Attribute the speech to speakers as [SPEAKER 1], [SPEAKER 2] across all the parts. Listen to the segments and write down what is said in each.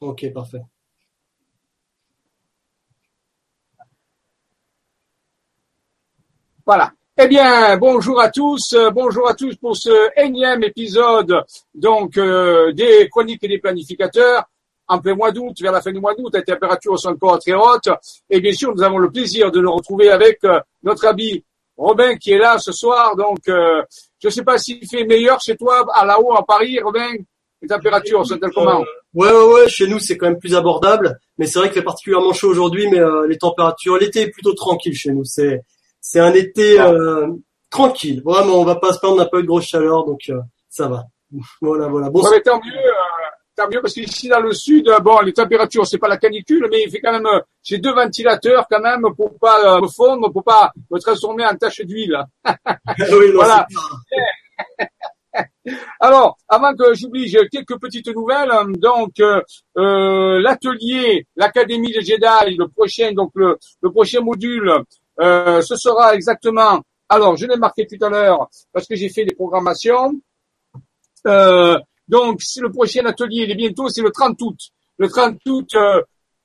[SPEAKER 1] Ok, parfait. Voilà. Eh bien, bonjour à tous, euh, bonjour à tous pour ce énième épisode donc euh, des chroniques et des planificateurs. En plein mois d'août, vers la fin du mois d'août, la température sont encore très hautes Et bien sûr, nous avons le plaisir de nous retrouver avec euh, notre ami Robin qui est là ce soir. Donc, je ne sais pas s'il fait meilleur chez toi, à la haut à Paris, Robin. Les températures sont-elles comment
[SPEAKER 2] Ouais, ouais, chez nous c'est quand même plus abordable, mais c'est vrai qu'il fait particulièrement chaud aujourd'hui, mais euh, les températures, l'été est plutôt tranquille chez nous. C'est c'est un été ah. euh, tranquille, vraiment. On va pas se prendre on n'a de grosse chaleur, donc euh, ça va. voilà, voilà.
[SPEAKER 1] Bon, tant mieux, tant mieux parce qu'ici dans le sud, bon, les températures c'est pas la canicule, mais il fait quand même. J'ai deux ventilateurs quand même pour pas me fondre, pour pas me transformer en tache d'huile. oui, voilà. Eh. Alors, avant que j'oublie, j'ai euh, quelques petites nouvelles. Hein. Donc, euh, euh, l'atelier, l'académie des Jedi, le prochain, donc le, prochain module, ce sera exactement. Alors, je l'ai marqué tout à l'heure parce que j'ai fait des programmations. donc, c'est le prochain atelier. Il est bientôt. C'est le 30 août. Le 30 août.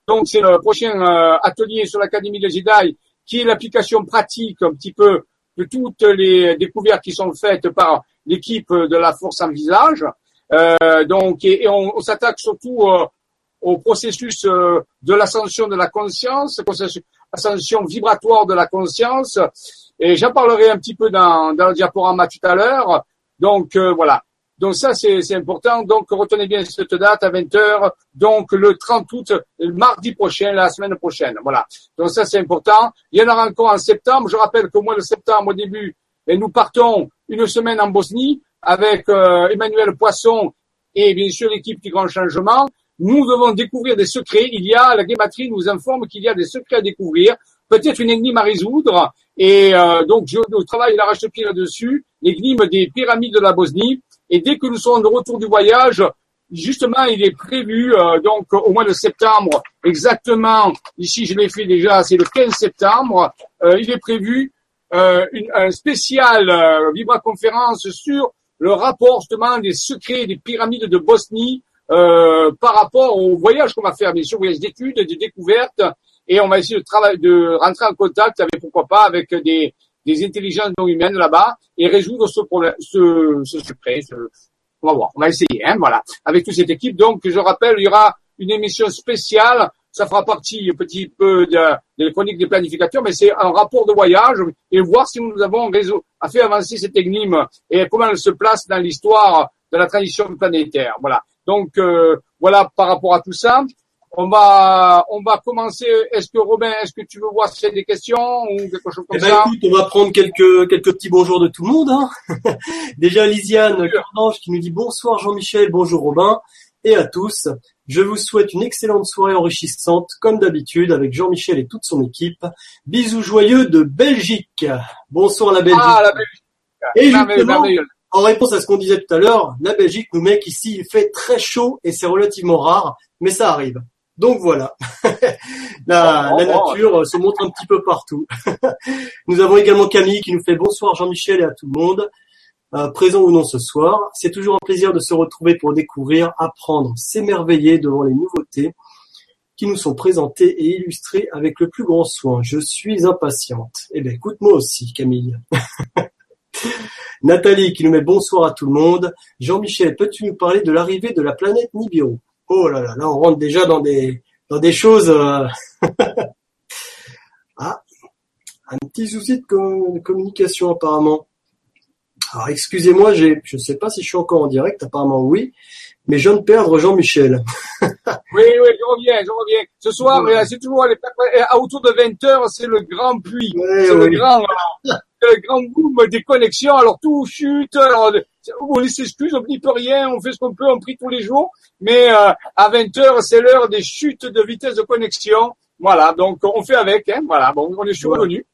[SPEAKER 1] donc, c'est le prochain atelier sur l'académie des Jedi, qui est l'application pratique un petit peu de toutes les découvertes qui sont faites par l'équipe de la force envisage. Euh, donc, et, on, s'attaque surtout euh, au processus euh, de l'ascension de la conscience, ascension vibratoire de la conscience. Et j'en parlerai un petit peu dans, le diaporama tout à l'heure. Donc euh, voilà. Donc ça c'est important. Donc retenez bien cette date à 20 h Donc le 30 août, mardi prochain, la semaine prochaine. Voilà. Donc ça c'est important. Il y en aura encore en septembre. Je rappelle qu'au mois de septembre, au début, et nous partons une semaine en Bosnie avec euh, Emmanuel Poisson et bien sûr l'équipe du Grand Changement. Nous devons découvrir des secrets. Il y a, la guématrie nous informe qu'il y a des secrets à découvrir, peut-être une énigme à résoudre. Et euh, donc, je, je travaille l'arrache-pied là-dessus, l'énigme des pyramides de la Bosnie. Et dès que nous serons de retour du voyage, justement, il est prévu, euh, donc au mois de septembre, exactement, ici je l'ai fait déjà, c'est le 15 septembre, il est prévu euh, une, un spécial euh, Vibra Conférence sur le rapport justement des secrets des pyramides de Bosnie euh, par rapport au voyage qu'on va faire, bien sûr, voyage d'études, de découvertes, et on va essayer de, travailler, de rentrer en contact avec, pourquoi pas, avec des, des intelligences non humaines là-bas et résoudre ce problème, ce, ce secret. Ce, on va voir, on va essayer, hein, voilà, avec toute cette équipe. Donc, je rappelle, il y aura une émission spéciale ça fera partie un petit peu de de des planificateurs, mais c'est un rapport de voyage et voir si nous avons réseau, fait avancer cette énigme et comment elle se place dans l'histoire de la tradition planétaire. Voilà. Donc euh, voilà par rapport à tout ça. On va, on va commencer. Est-ce que Robin, est-ce que tu veux voir s'il y des questions
[SPEAKER 2] ou quelque chose comme eh ben, ça écoute, On va prendre quelques quelques petits bonjours de tout le monde. Hein. Déjà Lisiane qui nous dit bonsoir Jean-Michel, bonjour Robin et à tous. Je vous souhaite une excellente soirée enrichissante, comme d'habitude, avec Jean-Michel et toute son équipe. Bisous joyeux de Belgique. Bonsoir la Belgique. Ah, la Belgique. Et justement, en réponse à ce qu'on disait tout à l'heure, la Belgique nous met qu'ici il fait très chaud et c'est relativement rare, mais ça arrive. Donc voilà, la, oh, oh, oh. nature se montre un petit peu partout. nous avons également Camille qui nous fait bonsoir Jean-Michel et à tout le monde. Euh, présent ou non ce soir. C'est toujours un plaisir de se retrouver pour découvrir, apprendre, s'émerveiller devant les nouveautés qui nous sont présentées et illustrées avec le plus grand soin. Je suis impatiente. Eh bien, écoute-moi aussi, Camille. Nathalie qui nous met bonsoir à tout le monde. Jean-Michel, peux-tu nous parler de l'arrivée de la planète Nibiru Oh là là, là on rentre déjà dans des dans des choses. Euh, ah, un petit souci de communication apparemment. Alors excusez-moi, je ne sais pas si je suis encore en direct, apparemment oui, mais je viens de perdre Jean-Michel.
[SPEAKER 1] oui, oui, je reviens, je reviens. Ce soir, c'est euh, toujours les, euh, autour de 20h, c'est le grand puits. c'est le grand euh, le grand boom des connexions, alors tout chute, on s'excuse, on n'y peut rien, on fait ce qu'on peut, on prie tous les jours, mais à 20h, c'est l'heure des chutes de vitesse de connexion. Voilà, donc on fait avec, hein, voilà, bon, on est survenu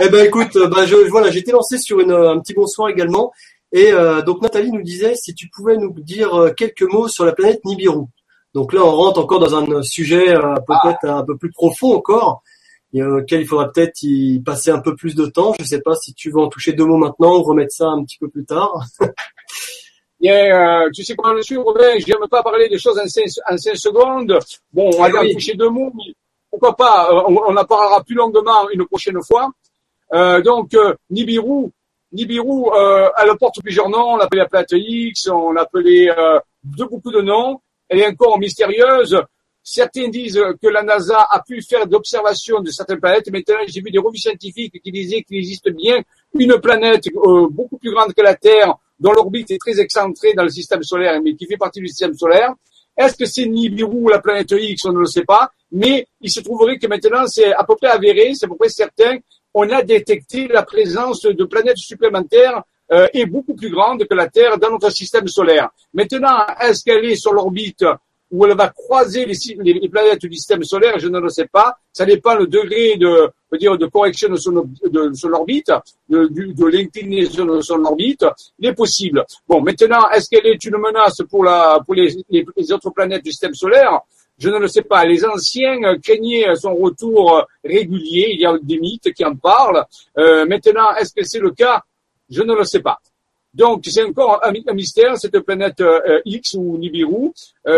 [SPEAKER 2] eh ben écoute, euh, ben je, voilà, j'étais lancé sur une, euh, un petit bonsoir également. Et euh, donc Nathalie nous disait si tu pouvais nous dire quelques mots sur la planète Nibiru. Donc là, on rentre encore dans un sujet peut-être un peu plus profond encore, et, auquel il faudra peut-être y passer un peu plus de temps. Je ne sais pas si tu veux en toucher deux mots maintenant ou remettre ça un petit peu plus tard.
[SPEAKER 1] tu sais comment je suis, Robin, n'aime pas parler des choses en 5, secondes. Bon, on va eh toucher deux mots, pourquoi pas, euh, on, on, en parlera plus longuement une prochaine fois. Euh, donc, euh, Nibiru, Nibiru, elle porte plusieurs noms. On l'appelait la planète X, on l'appelait de beaucoup de noms. Elle est encore mystérieuse. Certains disent que la NASA a pu faire observations de certaines planètes. Maintenant, j'ai vu des revues scientifiques qui disaient qu'il existe bien une planète beaucoup plus grande que la Terre, dont l'orbite est très excentrée dans le système solaire, mais qui fait partie du système solaire. Est-ce que c'est Nibiru ou la planète X On ne le sait pas mais il se trouverait que maintenant, c'est à peu près avéré, c'est à peu près certain, on a détecté la présence de planètes supplémentaires euh, et beaucoup plus grandes que la Terre dans notre système solaire. Maintenant, est-ce qu'elle est sur l'orbite où elle va croiser les, planètes du système solaire, je ne le sais pas. Ça dépend le degré de, dire, de correction de son, de, orbite, de, l'inclinaison de son orbite. Il est possible. Bon, maintenant, est-ce qu'elle est une menace pour, les, autres planètes du système solaire je ne le sais pas. Les anciens euh, craignaient euh, son retour euh, régulier. Il y a des mythes qui en parlent. maintenant, est-ce que c'est le cas Je ne le sais pas. Donc, c'est encore un, mystère, cette planète X ou Nibiru,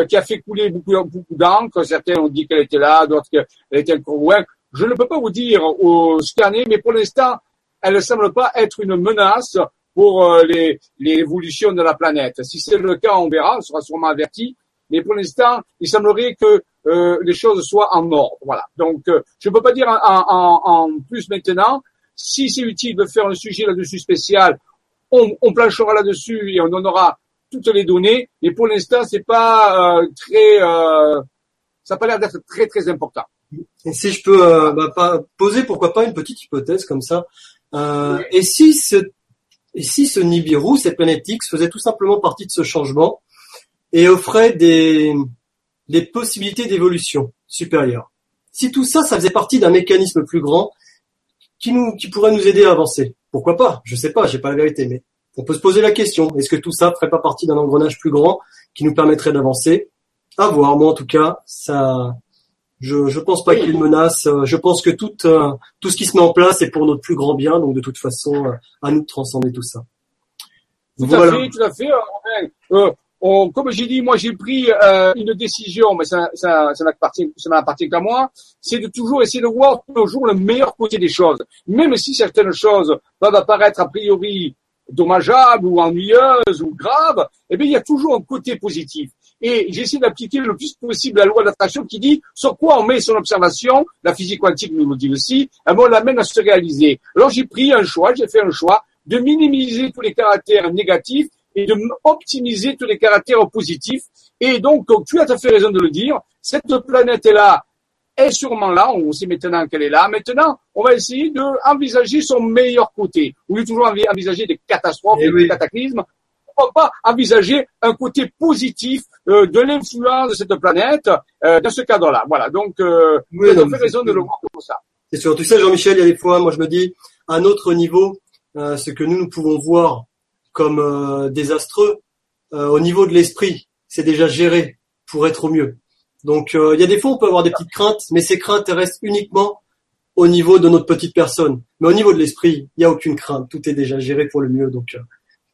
[SPEAKER 1] qui a fait couler beaucoup, d'encre. Certains ont dit qu'elle était là, d'autres qu'elle était encore loin. Je ne peux pas vous dire au scanner, mais pour l'instant, elle ne semble pas être une menace pour l'évolution les, évolutions de la planète. Si c'est le cas, on verra, on sera sûrement averti mais pour l'instant, il semblerait que euh, les choses soient en ordre. Voilà. Donc, euh, je ne peux pas dire en, en, plus maintenant. Si c'est utile de faire un sujet là-dessus spécial, on, on planchera là-dessus et on donnera toutes les données. Mais pour l'instant, c'est pas euh, très, ça n'a pas l'air d'être très très important.
[SPEAKER 2] si je peux bah, poser, pourquoi pas, une petite hypothèse comme ça. Et si ce et si ce Nibiru, cette planète X, faisait tout simplement partie de ce changement et offrait des des possibilités d'évolution supérieure. Si tout ça, ça faisait partie d'un mécanisme plus grand qui nous, qui pourrait nous aider à avancer. Pourquoi pas Je sais pas, j'ai pas la vérité, mais on peut se poser la question est-ce que tout ça ferait pas partie d'un engrenage plus grand qui nous permettrait d'avancer À voir. Moi, en tout cas, ça, je ne pense pas qu'il menace. Euh, je pense que tout euh, tout ce qui se met en place est pour notre plus grand bien. Donc, de toute façon, euh, à nous de transcender tout ça.
[SPEAKER 1] Tu voilà. fait, tu fait comme j'ai dit, moi j'ai pris euh, une décision, mais ça, ça, ça ça qu'à moi, c'est de toujours essayer de voir toujours le meilleur côté des choses, même si certaines choses peuvent apparaître a priori dommageables ou ennuyeuses ou graves, eh bien il y a toujours un côté positif. Et j'essaie d'appliquer le plus possible la loi d'attraction qui dit sur quoi on met son observation, la physique quantique nous le dit aussi, on l'amène à se réaliser. Alors j'ai pris un choix, j'ai fait un choix de minimiser tous les caractères négatifs et de optimiser tous les caractères positifs. Et donc, tu as tout à fait raison de le dire, cette planète est là, est sûrement là, on sait maintenant qu'elle est là. Maintenant, on va essayer d'envisager son meilleur côté. On lieu toujours envisager des catastrophes, et eh des cataclysmes, on ne pas envisager un côté positif euh, de l'influence de cette planète euh, dans ce cadre-là. Voilà, donc euh, oui, fait raison
[SPEAKER 2] de le voir comme ça. C'est surtout ça, Jean-Michel, il y a des fois, moi je me dis, à autre niveau, euh, ce que nous, nous pouvons voir comme euh, désastreux, euh, au niveau de l'esprit, c'est déjà géré pour être au mieux. Donc euh, il y a des fois on peut avoir des petites craintes, mais ces craintes restent uniquement au niveau de notre petite personne. Mais au niveau de l'esprit, il n'y a aucune crainte. Tout est déjà géré pour le mieux. Donc,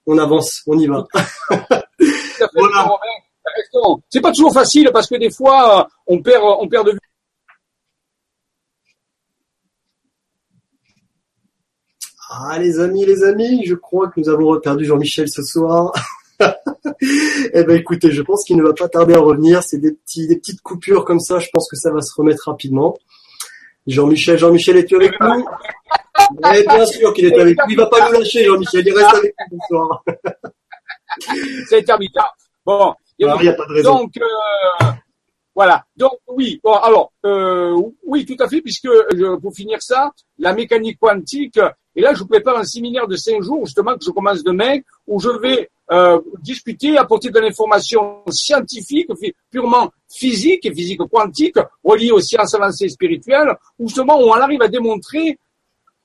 [SPEAKER 2] on avance, on y va.
[SPEAKER 1] C'est pas toujours facile parce que des fois, on perd, on perd de vue
[SPEAKER 2] Ah les amis, les amis, je crois que nous avons reperdu Jean-Michel ce soir. eh ben écoutez, je pense qu'il ne va pas tarder à revenir. C'est des, petits, des petites coupures comme ça. Je pense que ça va se remettre rapidement. Jean-Michel, Jean-Michel, es-tu avec nous Mais eh, bien sûr qu'il est avec nous. Il va pas nous lâcher, Jean-Michel. Il reste avec nous ce soir.
[SPEAKER 1] C'est terminé. Bon. Il ah, n'y a pas de raison. Donc, euh, voilà. Donc, oui. Bon, alors, euh, oui, tout à fait, puisque, euh, pour finir ça, la mécanique quantique, et là, je prépare un séminaire de cinq jours, justement, que je commence demain, où je vais euh, discuter, apporter de l'information scientifique, purement physique et physique quantique, reliée aux sciences avancées et spirituelles, où justement on arrive à démontrer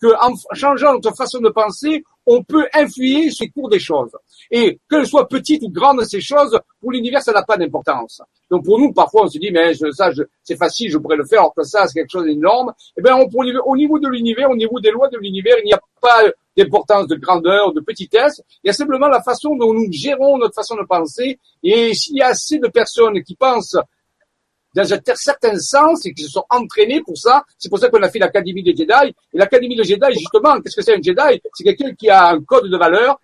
[SPEAKER 1] qu'en changeant notre façon de penser, on peut influer sur le cours des choses. Et quelles soient petites ou grandes ces choses, pour l'univers, ça n'a pas d'importance. Donc pour nous, parfois, on se dit, mais ça, c'est facile, je pourrais le faire, alors que ça, c'est quelque chose d'énorme. Eh ben au niveau de l'univers, au niveau des lois de l'univers, il n'y a pas d'importance de grandeur, de petitesse. Il y a simplement la façon dont nous gérons notre façon de penser. Et s'il y a assez de personnes qui pensent dans un certain sens et qui se sont entraînées pour ça. C'est pour ça qu'on a fait l'Académie des Jedi. Et l'Académie des Jedi, justement, qu'est-ce que c'est un Jedi C'est quelqu'un qui a un code de valeur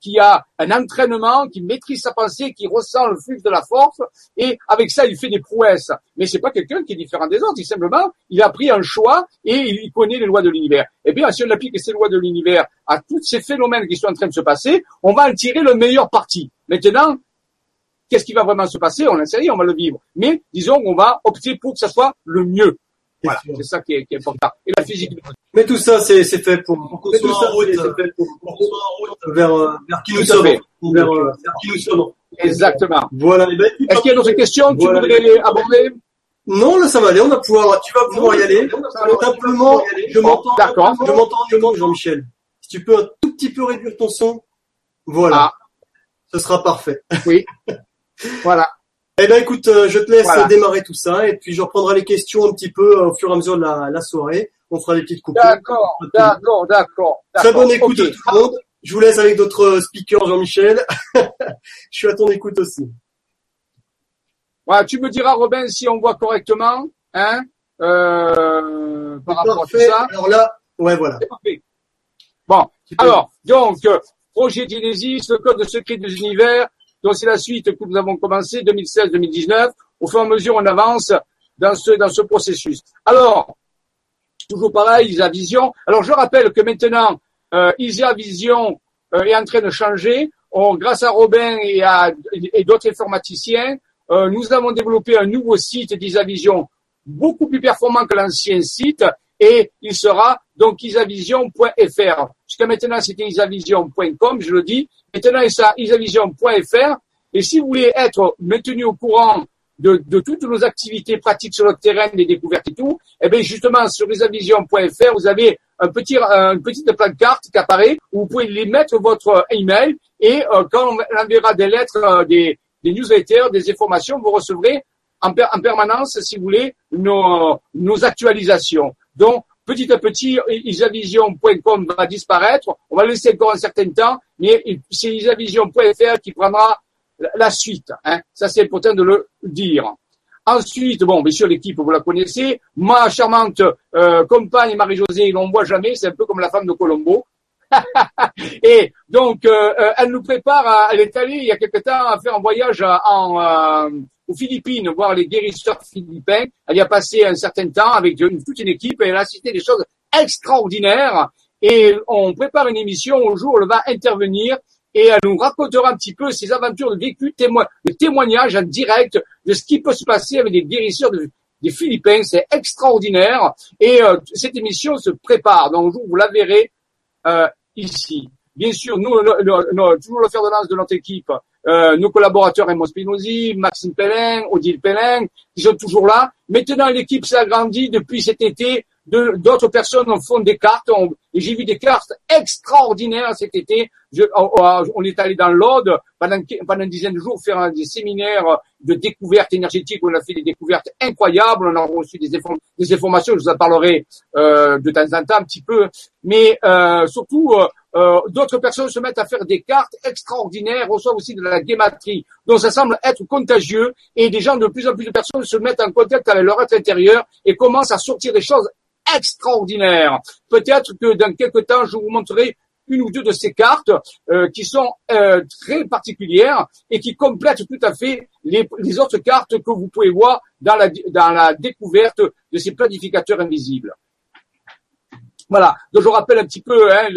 [SPEAKER 1] qui a un entraînement, qui maîtrise sa pensée, qui ressent le flux de la force, et avec ça, il fait des prouesses. Mais c'est pas quelqu'un qui est différent des autres, il simplement, il a pris un choix et il connaît les lois de l'univers. Eh bien, si on applique ces lois de l'univers à tous ces phénomènes qui sont en train de se passer, on va en tirer le meilleur parti. Maintenant, qu'est-ce qui va vraiment se passer On n'en on va le vivre. Mais disons qu'on va opter pour que ça soit le mieux. Voilà, c'est ça qui est, qui est, important. Et la physique.
[SPEAKER 2] Mais tout ça, c'est fait pour, pour qu'on soit, en route vers, euh, vers qui nous sommes. Euh, vers,
[SPEAKER 1] qui nous
[SPEAKER 2] sommes.
[SPEAKER 1] Exactement. Voilà. Eh ben, Est-ce qu'il y a d'autres questions que tu
[SPEAKER 2] voudrais aborder non, là, ça va aller. On va pouvoir, tu vas pouvoir y aller. Simplement, je m'entends, je m'entends du Jean-Michel. Si tu peux un tout petit peu réduire ton son, voilà. Ah. Ce sera parfait. Oui. voilà. Eh ben écoute, euh, je te laisse démarrer tout ça et puis je reprendrai les questions un petit peu euh, au fur et à mesure de la, soirée. On fera des petites coupes. D'accord, d'accord, d'accord. Très bonne écoute Je vous laisse avec d'autres euh, speakers, Jean-Michel. je suis à ton écoute aussi.
[SPEAKER 1] tu me diras, Robin, si on voit correctement, hein, par rapport à tout ça. Alors là, ouais, voilà. Bon, alors, donc, projet Genesis, le code secret des univers, donc c'est la suite que nous avons commencé 2016-2019. Au fur et à mesure, on avance dans ce, dans ce processus. Alors, toujours pareil, Isa Vision. Alors je rappelle que maintenant, euh, Vision euh, est en train de changer. grâce à Robin et à et d'autres informaticiens, euh, nous avons développé un nouveau site d'IsaVision, Vision beaucoup plus performant que l'ancien site et il sera donc isavision.fr. Jusqu'à maintenant, c'était isavision.com, je le dis maintenant il à isavision.fr. Et si vous voulez être maintenu au courant de, toutes nos activités pratiques sur le terrain, des découvertes et tout, eh bien justement sur isavision.fr, vous avez un petit, une petite carte qui apparaît où vous pouvez les mettre votre email et euh, quand on enverra des lettres, euh, des, newsletters, des informations, vous recevrez en, en permanence, si vous voulez, nos, nos actualisations. Donc, Petit à petit, isavision.com va disparaître. On va laisser encore un certain temps, mais c'est isavision.fr qui prendra la suite. Hein. Ça, c'est important de le dire. Ensuite, bon, bien sûr, l'équipe, vous la connaissez. Ma charmante euh, compagne Marie-Josée, on ne voit jamais. C'est un peu comme la femme de Colombo. et donc, euh, euh, elle nous prépare, à, elle est allée il y a quelque temps à faire un voyage en, aux Philippines voir les guérisseurs philippins. Elle y a passé un certain temps avec toute une équipe et elle a cité des choses extraordinaires. Et on prépare une émission au jour où elle va intervenir et elle nous racontera un petit peu ses aventures de vécu, le témoignage en direct de ce qui peut se passer avec des guérisseurs des Philippines. C'est extraordinaire. Et euh, cette émission se prépare. Donc, vous la verrez euh, ici. Bien sûr, nous, toujours le fer de lance de notre équipe, euh, nos collaborateurs Emo Spinozzi, Maxime Pellin, Odile Pellin, qui sont toujours là. Maintenant, l'équipe s'est agrandie depuis cet été. D'autres personnes font des cartes. j'ai vu des cartes extraordinaires cet été. Je, on, est allé dans l'Aude pendant, pendant une dizaine de jours faire des séminaires de découverte énergétique. On a fait des découvertes incroyables. On a reçu des, des informations. Je vous en parlerai euh, de temps en temps un petit peu. Mais euh, surtout, euh, euh, d'autres personnes se mettent à faire des cartes extraordinaires, reçoivent aussi de la guématrie. Donc ça semble être contagieux et des gens de plus en plus de personnes se mettent en contact avec leur être intérieur et commencent à sortir des choses extraordinaires. Peut-être que dans quelques temps, je vous montrerai une ou deux de ces cartes euh, qui sont euh, très particulières et qui complètent tout à fait les, autres cartes que vous pouvez voir dans la découverte de ces planificateurs invisibles. Voilà. Donc je rappelle un petit peu hein,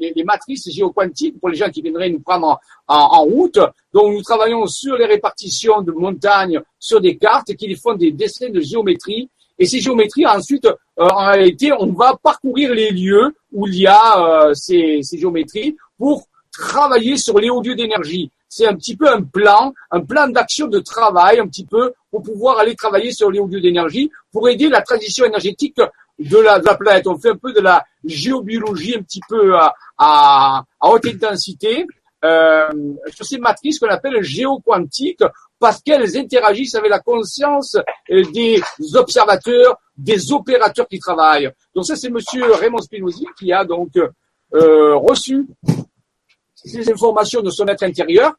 [SPEAKER 1] les, les, matrices géoquantiques pour les gens qui viendraient nous prendre en, route. Donc nous travaillons sur les répartitions de montagnes sur des cartes qui font des dessins de géométrie. Et ces géométries, ensuite, euh, en réalité, on va parcourir les lieux où il y a euh, ces, ces géométries pour travailler sur les hauts lieux d'énergie c'est un petit peu un plan, un plan d'action de travail, un petit peu, pour pouvoir aller travailler sur les hauts lieux d'énergie, pour aider la transition énergétique de la, planète. On fait un peu de la géobiologie un petit peu à, à, haute intensité euh, sur ces matrices qu'on appelle géoquantiques parce qu'elles interagissent avec la conscience des observateurs, des opérateurs qui travaillent. Donc ça, c'est Monsieur Raymond Spinozzi qui a donc euh, reçu ces informations de son être intérieur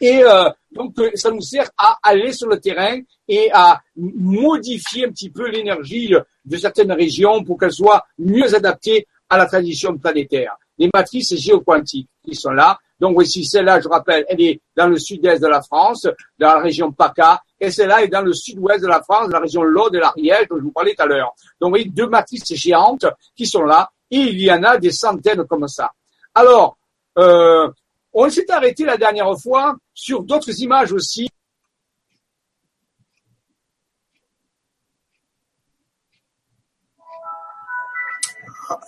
[SPEAKER 1] et euh, donc, euh, ça nous sert à aller sur le terrain et à modifier un petit peu l'énergie euh, de certaines régions pour qu'elles soient mieux adaptées à la tradition planétaire. Les matrices géoquantiques qui sont là. Donc voici celle-là, je rappelle, elle est dans le sud-est de la France, dans la région PACA, et celle-là est dans le sud-ouest de la France, la région L'Aude et l'Ariège, dont je vous parlais tout à l'heure. Donc vous voyez, deux matrices géantes qui sont là, et il y en a des centaines comme ça. Alors, euh, on s'est arrêté la dernière fois sur d'autres images aussi.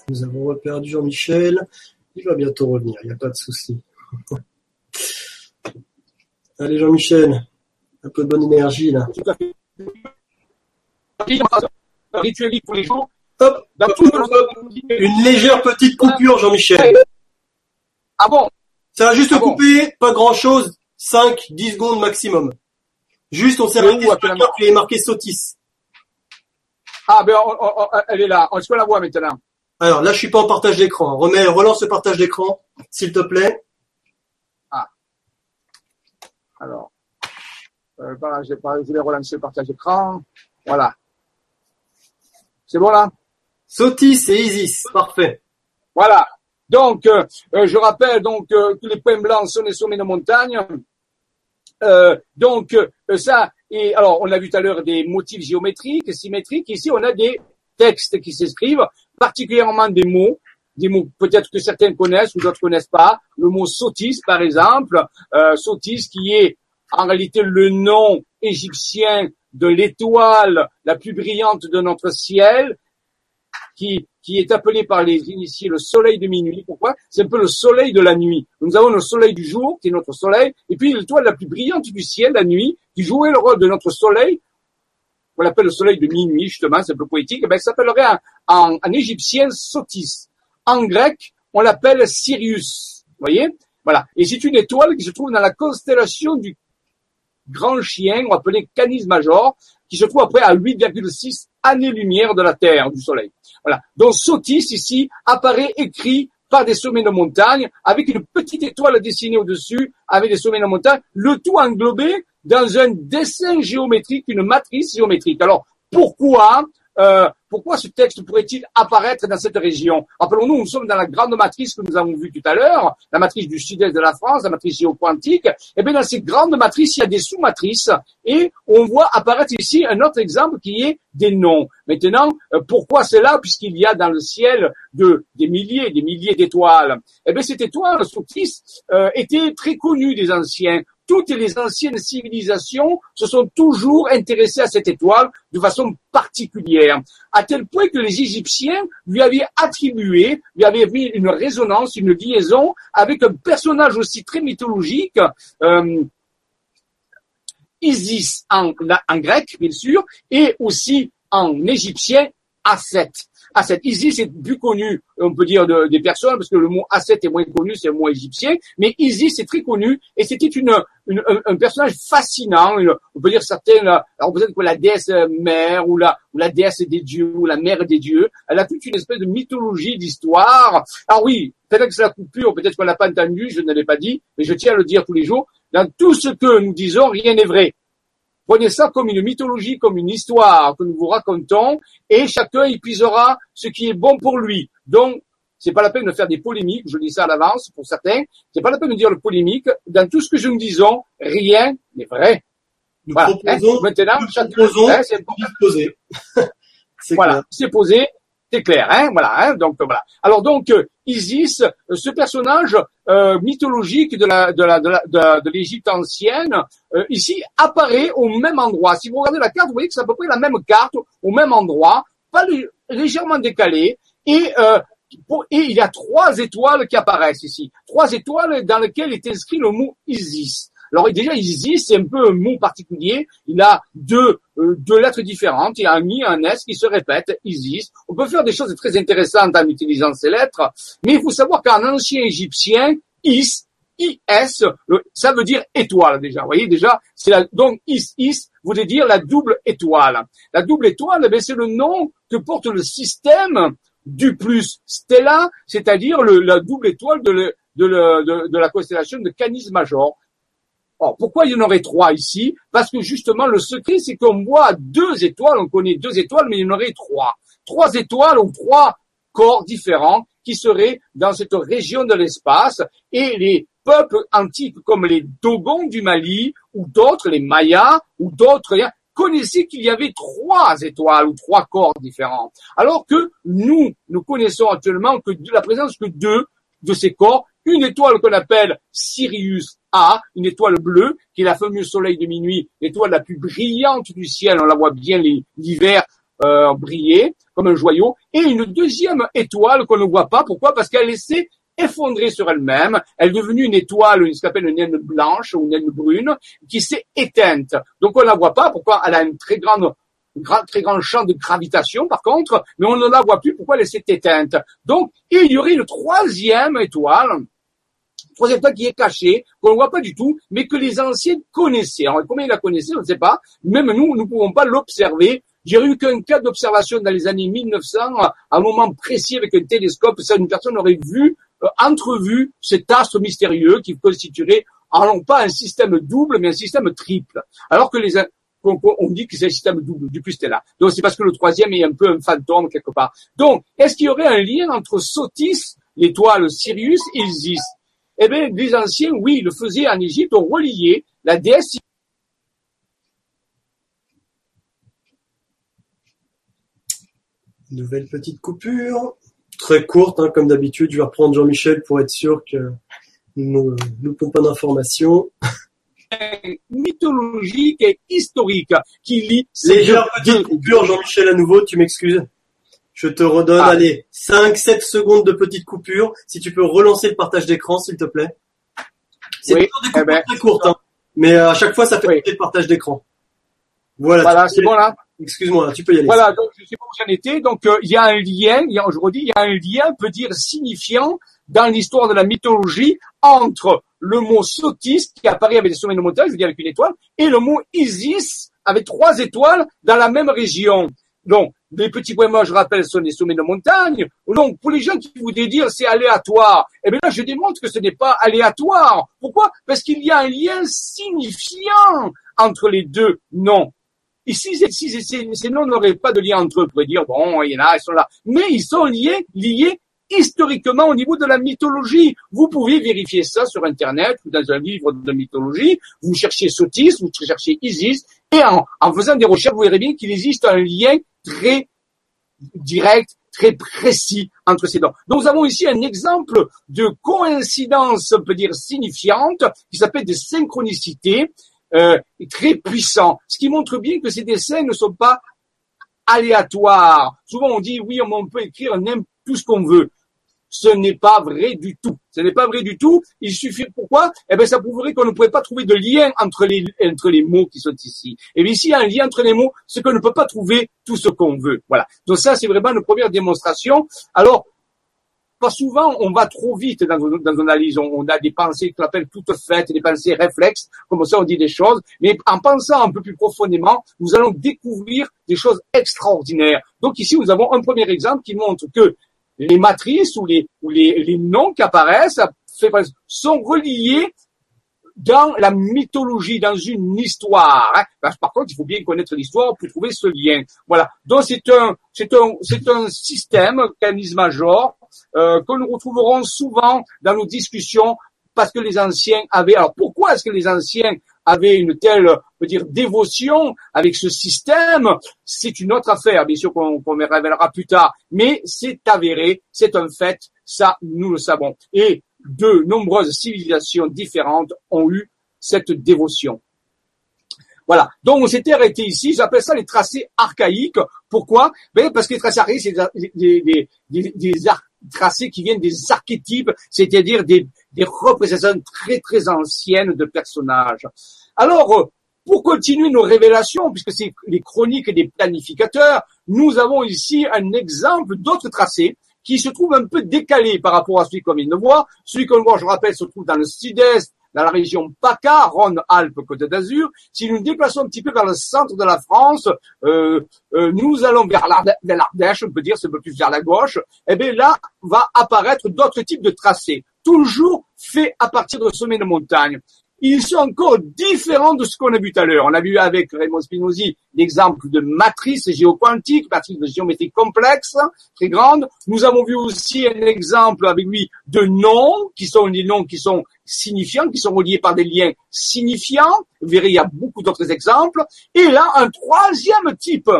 [SPEAKER 2] nous avons reperdu Jean-Michel. Il va bientôt revenir, il n'y a pas de souci. Allez Jean-Michel, un peu de bonne énergie là. Hop, Une légère petite coupure, Jean-Michel. Ah bon ça va juste ah couper, pas grand chose, 5, 10 secondes maximum. Juste, on s'est arrêté sur la qui est marqué Sotis. Ah, ben, elle est là. on se voit la voix maintenant? Alors, là, je suis pas en partage d'écran. Remets, relance le partage d'écran, s'il te plaît. Ah.
[SPEAKER 1] Alors. Euh, voilà, je vais relancer le partage d'écran. Voilà. C'est bon, là? Sotis et Isis. Parfait. Voilà. Donc, euh, euh, je rappelle donc euh, que les points blancs sont les sommets de montagne. donc, ça, et alors, on a vu tout à l'heure des motifs géométriques, symétriques. Ici, on a des textes qui s'écrivent, particulièrement des mots des mots peut-être que certains connaissent ou d'autres connaissent pas. Le mot sotis, par exemple, euh, sotis qui est en réalité le nom égyptien de l'étoile la plus brillante de notre ciel, qui qui est appelé par les initiés le soleil de minuit. Pourquoi C'est un peu le soleil de la nuit. Nous avons le soleil du jour, qui est notre soleil, et puis l'étoile la plus brillante du ciel, la nuit, qui jouait le rôle de notre soleil, on l'appelle le soleil de minuit, justement, c'est un peu poétique, ben, ça s'appellerait en, en, égyptien Sotis. En grec, on l'appelle Sirius. voyez Voilà. Et c'est une étoile qui se trouve dans la constellation du grand chien, on appelait Canis Major, qui se trouve après à 8,6 années-lumière de la Terre, du Soleil. Voilà. Donc Sotis, ici, apparaît écrit par des sommets de montagne, avec une petite étoile dessinée au-dessus, avec des sommets de montagne, le tout englobé dans un dessin géométrique, une matrice géométrique. Alors, pourquoi euh, pourquoi ce texte pourrait-il apparaître dans cette région Rappelons-nous, nous sommes dans la grande matrice que nous avons vue tout à l'heure, la matrice du sud-est de la France, la matrice géoquantique. Et eh bien dans cette grande matrice, il y a des sous-matrices et on voit apparaître ici un autre exemple qui est des noms. Maintenant, euh, pourquoi cela Puisqu'il y a dans le ciel de, des milliers des milliers d'étoiles. Eh bien, cette étoile, Sotis, euh, était très connue des anciens toutes les anciennes civilisations se sont toujours intéressées à cette étoile de façon particulière, à tel point que les Égyptiens lui avaient attribué, lui avaient mis une résonance, une liaison avec un personnage aussi très mythologique. Euh, Isis en, grec, bien sûr, et aussi en égyptien, Aset asset. Isis est plus connu, on peut dire, des personnes, parce que le mot asset est moins connu, c'est moins égyptien, mais Isis est très connu, et c'était une, un, personnage fascinant, on peut dire certaines, alors peut-être que la déesse mère, ou la, ou la déesse des dieux, ou la mère des dieux, elle a toute une espèce de mythologie d'histoire. Ah oui, peut-être que c'est la coupure, peut-être qu'on l'a pas entendu, je ne l'avais pas dit, mais je tiens à le dire tous les jours, dans tout ce que nous disons, rien n'est vrai. Prenez ça comme une mythologie, comme une histoire que nous vous racontons, et chacun épuisera ce qui est bon pour lui. Donc, c'est pas la peine de faire des polémiques, je dis ça à l'avance pour certains, c'est pas la peine de dire le polémique, dans tout ce que je nous disons, rien n'est vrai. Nous voilà. proposons, hein, maintenant, chacun, hein, c'est posé. voilà, c'est posé, c'est clair, hein Voilà. Hein donc voilà. Alors donc euh, Isis, euh, ce personnage euh, mythologique de la de l'Égypte ancienne, ici apparaît au même endroit. Si vous regardez la carte, vous voyez que c'est à peu près la même carte au même endroit, pas légèrement décalé, et et il y a trois étoiles qui apparaissent ici, trois étoiles dans lesquelles est inscrit le mot Isis. Alors déjà, Isis, c'est un peu un mot particulier. Il a deux, euh, deux lettres différentes. Il y a un I, un S qui se répète. Isis. On peut faire des choses très intéressantes en utilisant ces lettres. Mais il faut savoir qu'en ancien égyptien, Is, IS, ça veut dire étoile déjà. Vous voyez déjà, c'est la, donc Is, Is voulait dire la double étoile. La double étoile, ben, c'est le nom que porte le système du plus Stella, c'est-à-dire la double étoile de, de, de, la constellation de Canis Major. Alors, pourquoi il y en aurait trois ici Parce que justement, le secret, c'est qu'on voit deux étoiles, on connaît deux étoiles, mais il y en aurait trois. Trois étoiles ou trois corps différents qui seraient dans cette région de l'espace et les peuples antiques comme les Dogons du Mali ou d'autres, les Mayas ou d'autres, connaissaient qu'il y avait trois étoiles ou trois corps différents. Alors que nous, nous connaissons actuellement que la présence que deux de ces corps, une étoile qu'on appelle Sirius a une étoile bleue, qui est la fameuse soleil de minuit, l'étoile la plus brillante du ciel, on la voit bien l'hiver euh, briller comme un joyau, et une deuxième étoile qu'on ne voit pas, pourquoi Parce qu'elle s'est effondrée sur elle-même. Elle est devenue une étoile, ce qu'on une naine blanche ou une naine brune, qui s'est éteinte. Donc on ne la voit pas. Pourquoi Elle a une très grande un très grand champ de gravitation par contre, mais on ne la voit plus, pourquoi elle s'est éteinte. Donc, il y aurait une troisième étoile troisième temps qui est caché, qu'on ne voit pas du tout, mais que les anciens connaissaient. comment ils la connaissaient, on ne sait pas. Même nous, nous ne pouvons pas l'observer. J'ai eu qu'un cas d'observation dans les années 1900, à un moment précis avec un télescope, ça, une personne aurait vu, euh, entrevu cet astre mystérieux qui constituerait, alors pas un système double, mais un système triple. Alors que les, on, dit que c'est un système double, du plus c'était là. Donc c'est parce que le troisième est un peu un fantôme quelque part. Donc, est-ce qu'il y aurait un lien entre Sotis, l'étoile Sirius et Isis eh bien, les anciens, oui, le faisaient en Égypte, on reliait la déesse
[SPEAKER 2] Nouvelle petite coupure, très courte, hein, comme d'habitude. Je vais reprendre Jean-Michel pour être sûr que nous ne pas d'informations.
[SPEAKER 1] Mythologique et historique qui lit. Légère
[SPEAKER 2] petite coupure, Jean-Michel, à nouveau, tu m'excuses. Je te redonne, allez, 5-7 secondes de petite coupure. Si tu peux relancer le partage d'écran, s'il te plaît. C'est une coupure eh ben, très courte, hein. mais euh, à chaque fois, ça fait le partage d'écran.
[SPEAKER 1] Voilà, voilà c'est bon là Excuse-moi, tu peux y aller. Voilà, donc je sais pas où j'en étais. Donc euh, il y a un lien, je redis, il y a un lien, peut dire signifiant, dans l'histoire de la mythologie, entre le mot Sotis, qui apparaît avec des sommets de montagne, je veux dire avec une étoile, et le mot Isis, avec trois étoiles, dans la même région. Donc, les petits points je rappelle, sont les sommets de montagne. Donc, pour les gens qui vous dire c'est aléatoire, eh bien là, je démontre que ce n'est pas aléatoire. Pourquoi Parce qu'il y a un lien signifiant entre les deux noms. Et si, ces noms n'auraient pas de lien entre eux, pour dire, bon, il y en a, ils sont là. Mais ils sont liés, liés historiquement au niveau de la mythologie. Vous pouvez vérifier ça sur Internet ou dans un livre de mythologie. Vous cherchez Sotis, vous cherchez Isis, en, en faisant des recherches, vous verrez bien qu'il existe un lien très direct, très précis entre ces deux. Donc, nous avons ici un exemple de coïncidence, on peut dire, signifiante, qui s'appelle des synchronicités, euh, très puissant. Ce qui montre bien que ces dessins ne sont pas aléatoires. Souvent, on dit, oui, on peut écrire tout ce qu'on veut. Ce n'est pas vrai du tout. Ce n'est pas vrai du tout. Il suffit, pourquoi? Eh bien, ça prouverait qu'on ne pourrait pas trouver de lien entre les, entre les mots qui sont ici. Et eh bien, ici, il y a un lien entre les mots, ce qu'on ne peut pas trouver tout ce qu'on veut. Voilà. Donc ça, c'est vraiment une première démonstration. Alors, pas souvent, on va trop vite dans, dans nos On, on, a des pensées qu'on appelle toutes faites, des pensées réflexes. Comme ça, on dit des choses. Mais en pensant un peu plus profondément, nous allons découvrir des choses extraordinaires. Donc ici, nous avons un premier exemple qui montre que les matrices ou les, ou les, les noms qui apparaissent sont reliés dans la mythologie, dans une histoire. Hein. Par contre, il faut bien connaître l'histoire pour trouver ce lien. Voilà. Donc c'est un, c'est un, c'est un système, un major euh, que nous retrouverons souvent dans nos discussions parce que les anciens avaient. Alors pourquoi est-ce que les anciens avait une telle, peut dire, dévotion avec ce système, c'est une autre affaire, bien sûr qu'on me révélera plus tard, mais c'est avéré, c'est un fait, ça nous le savons. Et de nombreuses civilisations différentes ont eu cette dévotion. Voilà. Donc on s'était arrêté ici. J'appelle ça les tracés archaïques. Pourquoi ben Parce que les tracés archaïques, c'est des, des, des, tracés qui viennent des archétypes, c'est-à-dire des, représentations très très anciennes de personnages. Alors, euh, pour continuer nos révélations, puisque c'est les chroniques des planificateurs, nous avons ici un exemple d'autres tracés qui se trouvent un peu décalés par rapport à celui qu'on vient de voir. Celui qu'on voit, je rappelle, se trouve dans le sud-est dans la région PACA, Rhône-Alpes, Côte d'Azur. Si nous nous déplaçons un petit peu vers le centre de la France, euh, euh, nous allons vers l'Ardèche, on peut dire, c'est un peu plus vers la gauche, et eh bien là va apparaître d'autres types de tracés, toujours faits à partir de sommets de montagne ils sont encore différents de ce qu'on a vu tout à l'heure. On a vu avec Raymond Spinozzi l'exemple de matrice géoquantique, matrice de géométrie complexe, très grande. Nous avons vu aussi un exemple avec lui de noms, qui sont des noms qui sont signifiants, qui sont reliés par des liens signifiants. Vous verrez, il y a beaucoup d'autres exemples. Et là, un troisième type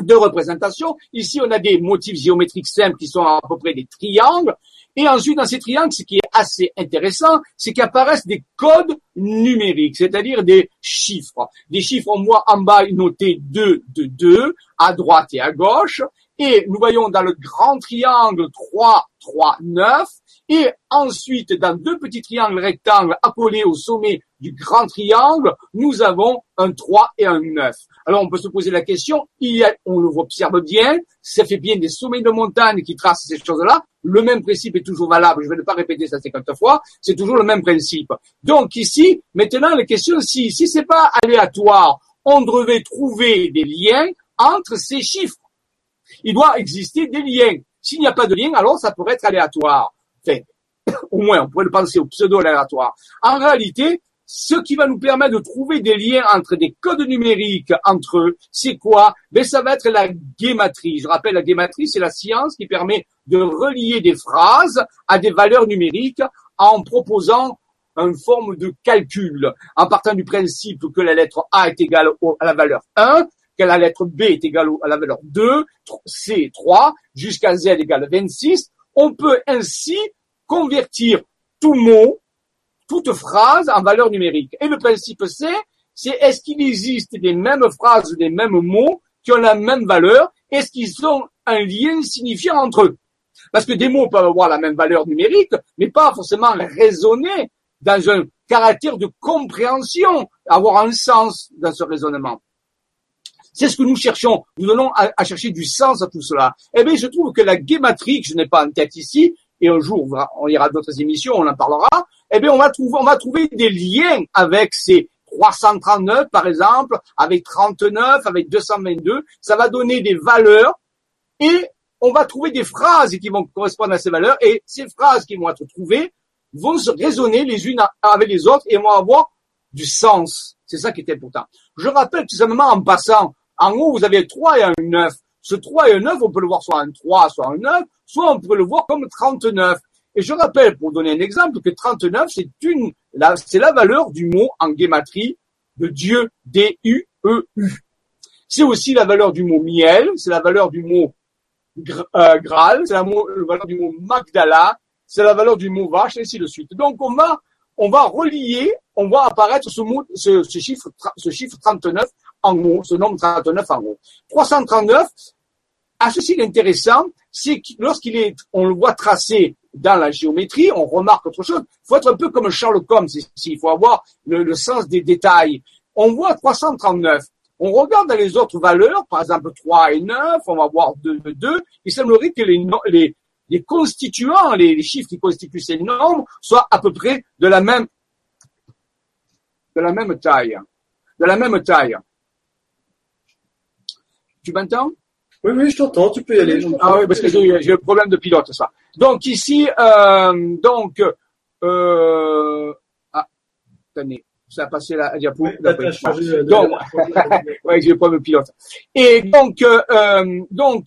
[SPEAKER 1] de représentation. Ici, on a des motifs géométriques simples qui sont à peu près des triangles. Et ensuite, dans ces triangles, ce qui est assez intéressant, c'est qu'apparaissent des codes numériques, c'est-à-dire des chiffres. Des chiffres, on voit en bas notés 2 de 2, à droite et à gauche. Et nous voyons dans le grand triangle 3, 3, 9. Et ensuite, dans deux petits triangles rectangles appelés au sommet du grand triangle, nous avons un 3 et un 9. Alors on peut se poser la question, il on observe bien, ça fait bien des sommets de montagne qui tracent ces choses-là, le même principe est toujours valable, je ne vais pas répéter ça 50 fois, c'est toujours le même principe. Donc ici, maintenant la question, si, si c'est pas aléatoire, on devait trouver des liens entre ces chiffres. Il doit exister des liens. S'il n'y a pas de lien, alors ça pourrait être aléatoire. Enfin, au moins, on pourrait le penser au pseudo-aléatoire. En réalité, ce qui va nous permettre de trouver des liens entre des codes numériques entre eux, c'est quoi Ben ça va être la guématrie. Je rappelle, la guématrie, c'est la science qui permet de relier des phrases à des valeurs numériques en proposant une forme de calcul, en partant du principe que la lettre A est égale à la valeur 1, que la lettre B est égale à la valeur 2, C 3, jusqu'à Z égale 26. On peut ainsi convertir tout mot toute phrase en valeur numérique. Et le principe c'est, c'est est-ce qu'il existe des mêmes phrases, des mêmes mots qui ont la même valeur Est-ce qu'ils ont un lien signifiant entre eux Parce que des mots peuvent avoir la même valeur numérique, mais pas forcément raisonner dans un caractère de compréhension, avoir un sens dans ce raisonnement. C'est ce que nous cherchons. Nous allons à, chercher du sens à tout cela. Eh bien, je trouve que la guématrique, je n'ai pas en tête ici, et un jour on ira à d'autres émissions, on en parlera, eh bien, on va trouver, on va trouver des liens avec ces 339, par exemple, avec 39, avec 222. Ça va donner des valeurs et on va trouver des phrases qui vont correspondre à ces valeurs et ces phrases qui vont être trouvées vont se résonner les unes avec les autres et vont avoir du sens. C'est ça qui est important. Je rappelle tout simplement en passant, en haut, vous avez 3 et un 9. Ce 3 et un 9, on peut le voir soit un 3, soit un 9, soit on peut le voir comme 39. Et je rappelle, pour donner un exemple, que 39, c'est une, c'est la valeur du mot en guématrie de Dieu, D-U-E-U. E c'est aussi la valeur du mot miel, c'est la valeur du mot euh, Graal, c'est la, valeur du mot Magdala, c'est la valeur du mot vache, et ainsi de suite. Donc on va, on va relier, on va apparaître ce ce, chiffre, ce chiffre 39 en gros, ce nombre 39 en gros. 339, à ceci l'intéressant, c'est que lorsqu'il est, on le voit tracé dans la géométrie, on remarque autre chose. Il faut être un peu comme Charles Holmes ici, il faut avoir le, sens des détails. On voit 339. On regarde dans les autres valeurs, par exemple 3 et 9, on va voir 2, 2. Il semblerait que les, les, les constituants, les, les, chiffres qui constituent ces nombres, soient à peu près de la même, de la même taille. De la même taille. Tu m'entends
[SPEAKER 2] oui, oui, je t'entends, tu peux y aller. Ah
[SPEAKER 1] oui, parce que j'ai eu un problème de pilote, ça. Donc ici, euh, donc, euh, attendez, ah, ça a passé la diapo. donc, ouais, j'ai un problème de pilote. Et donc, euh, donc,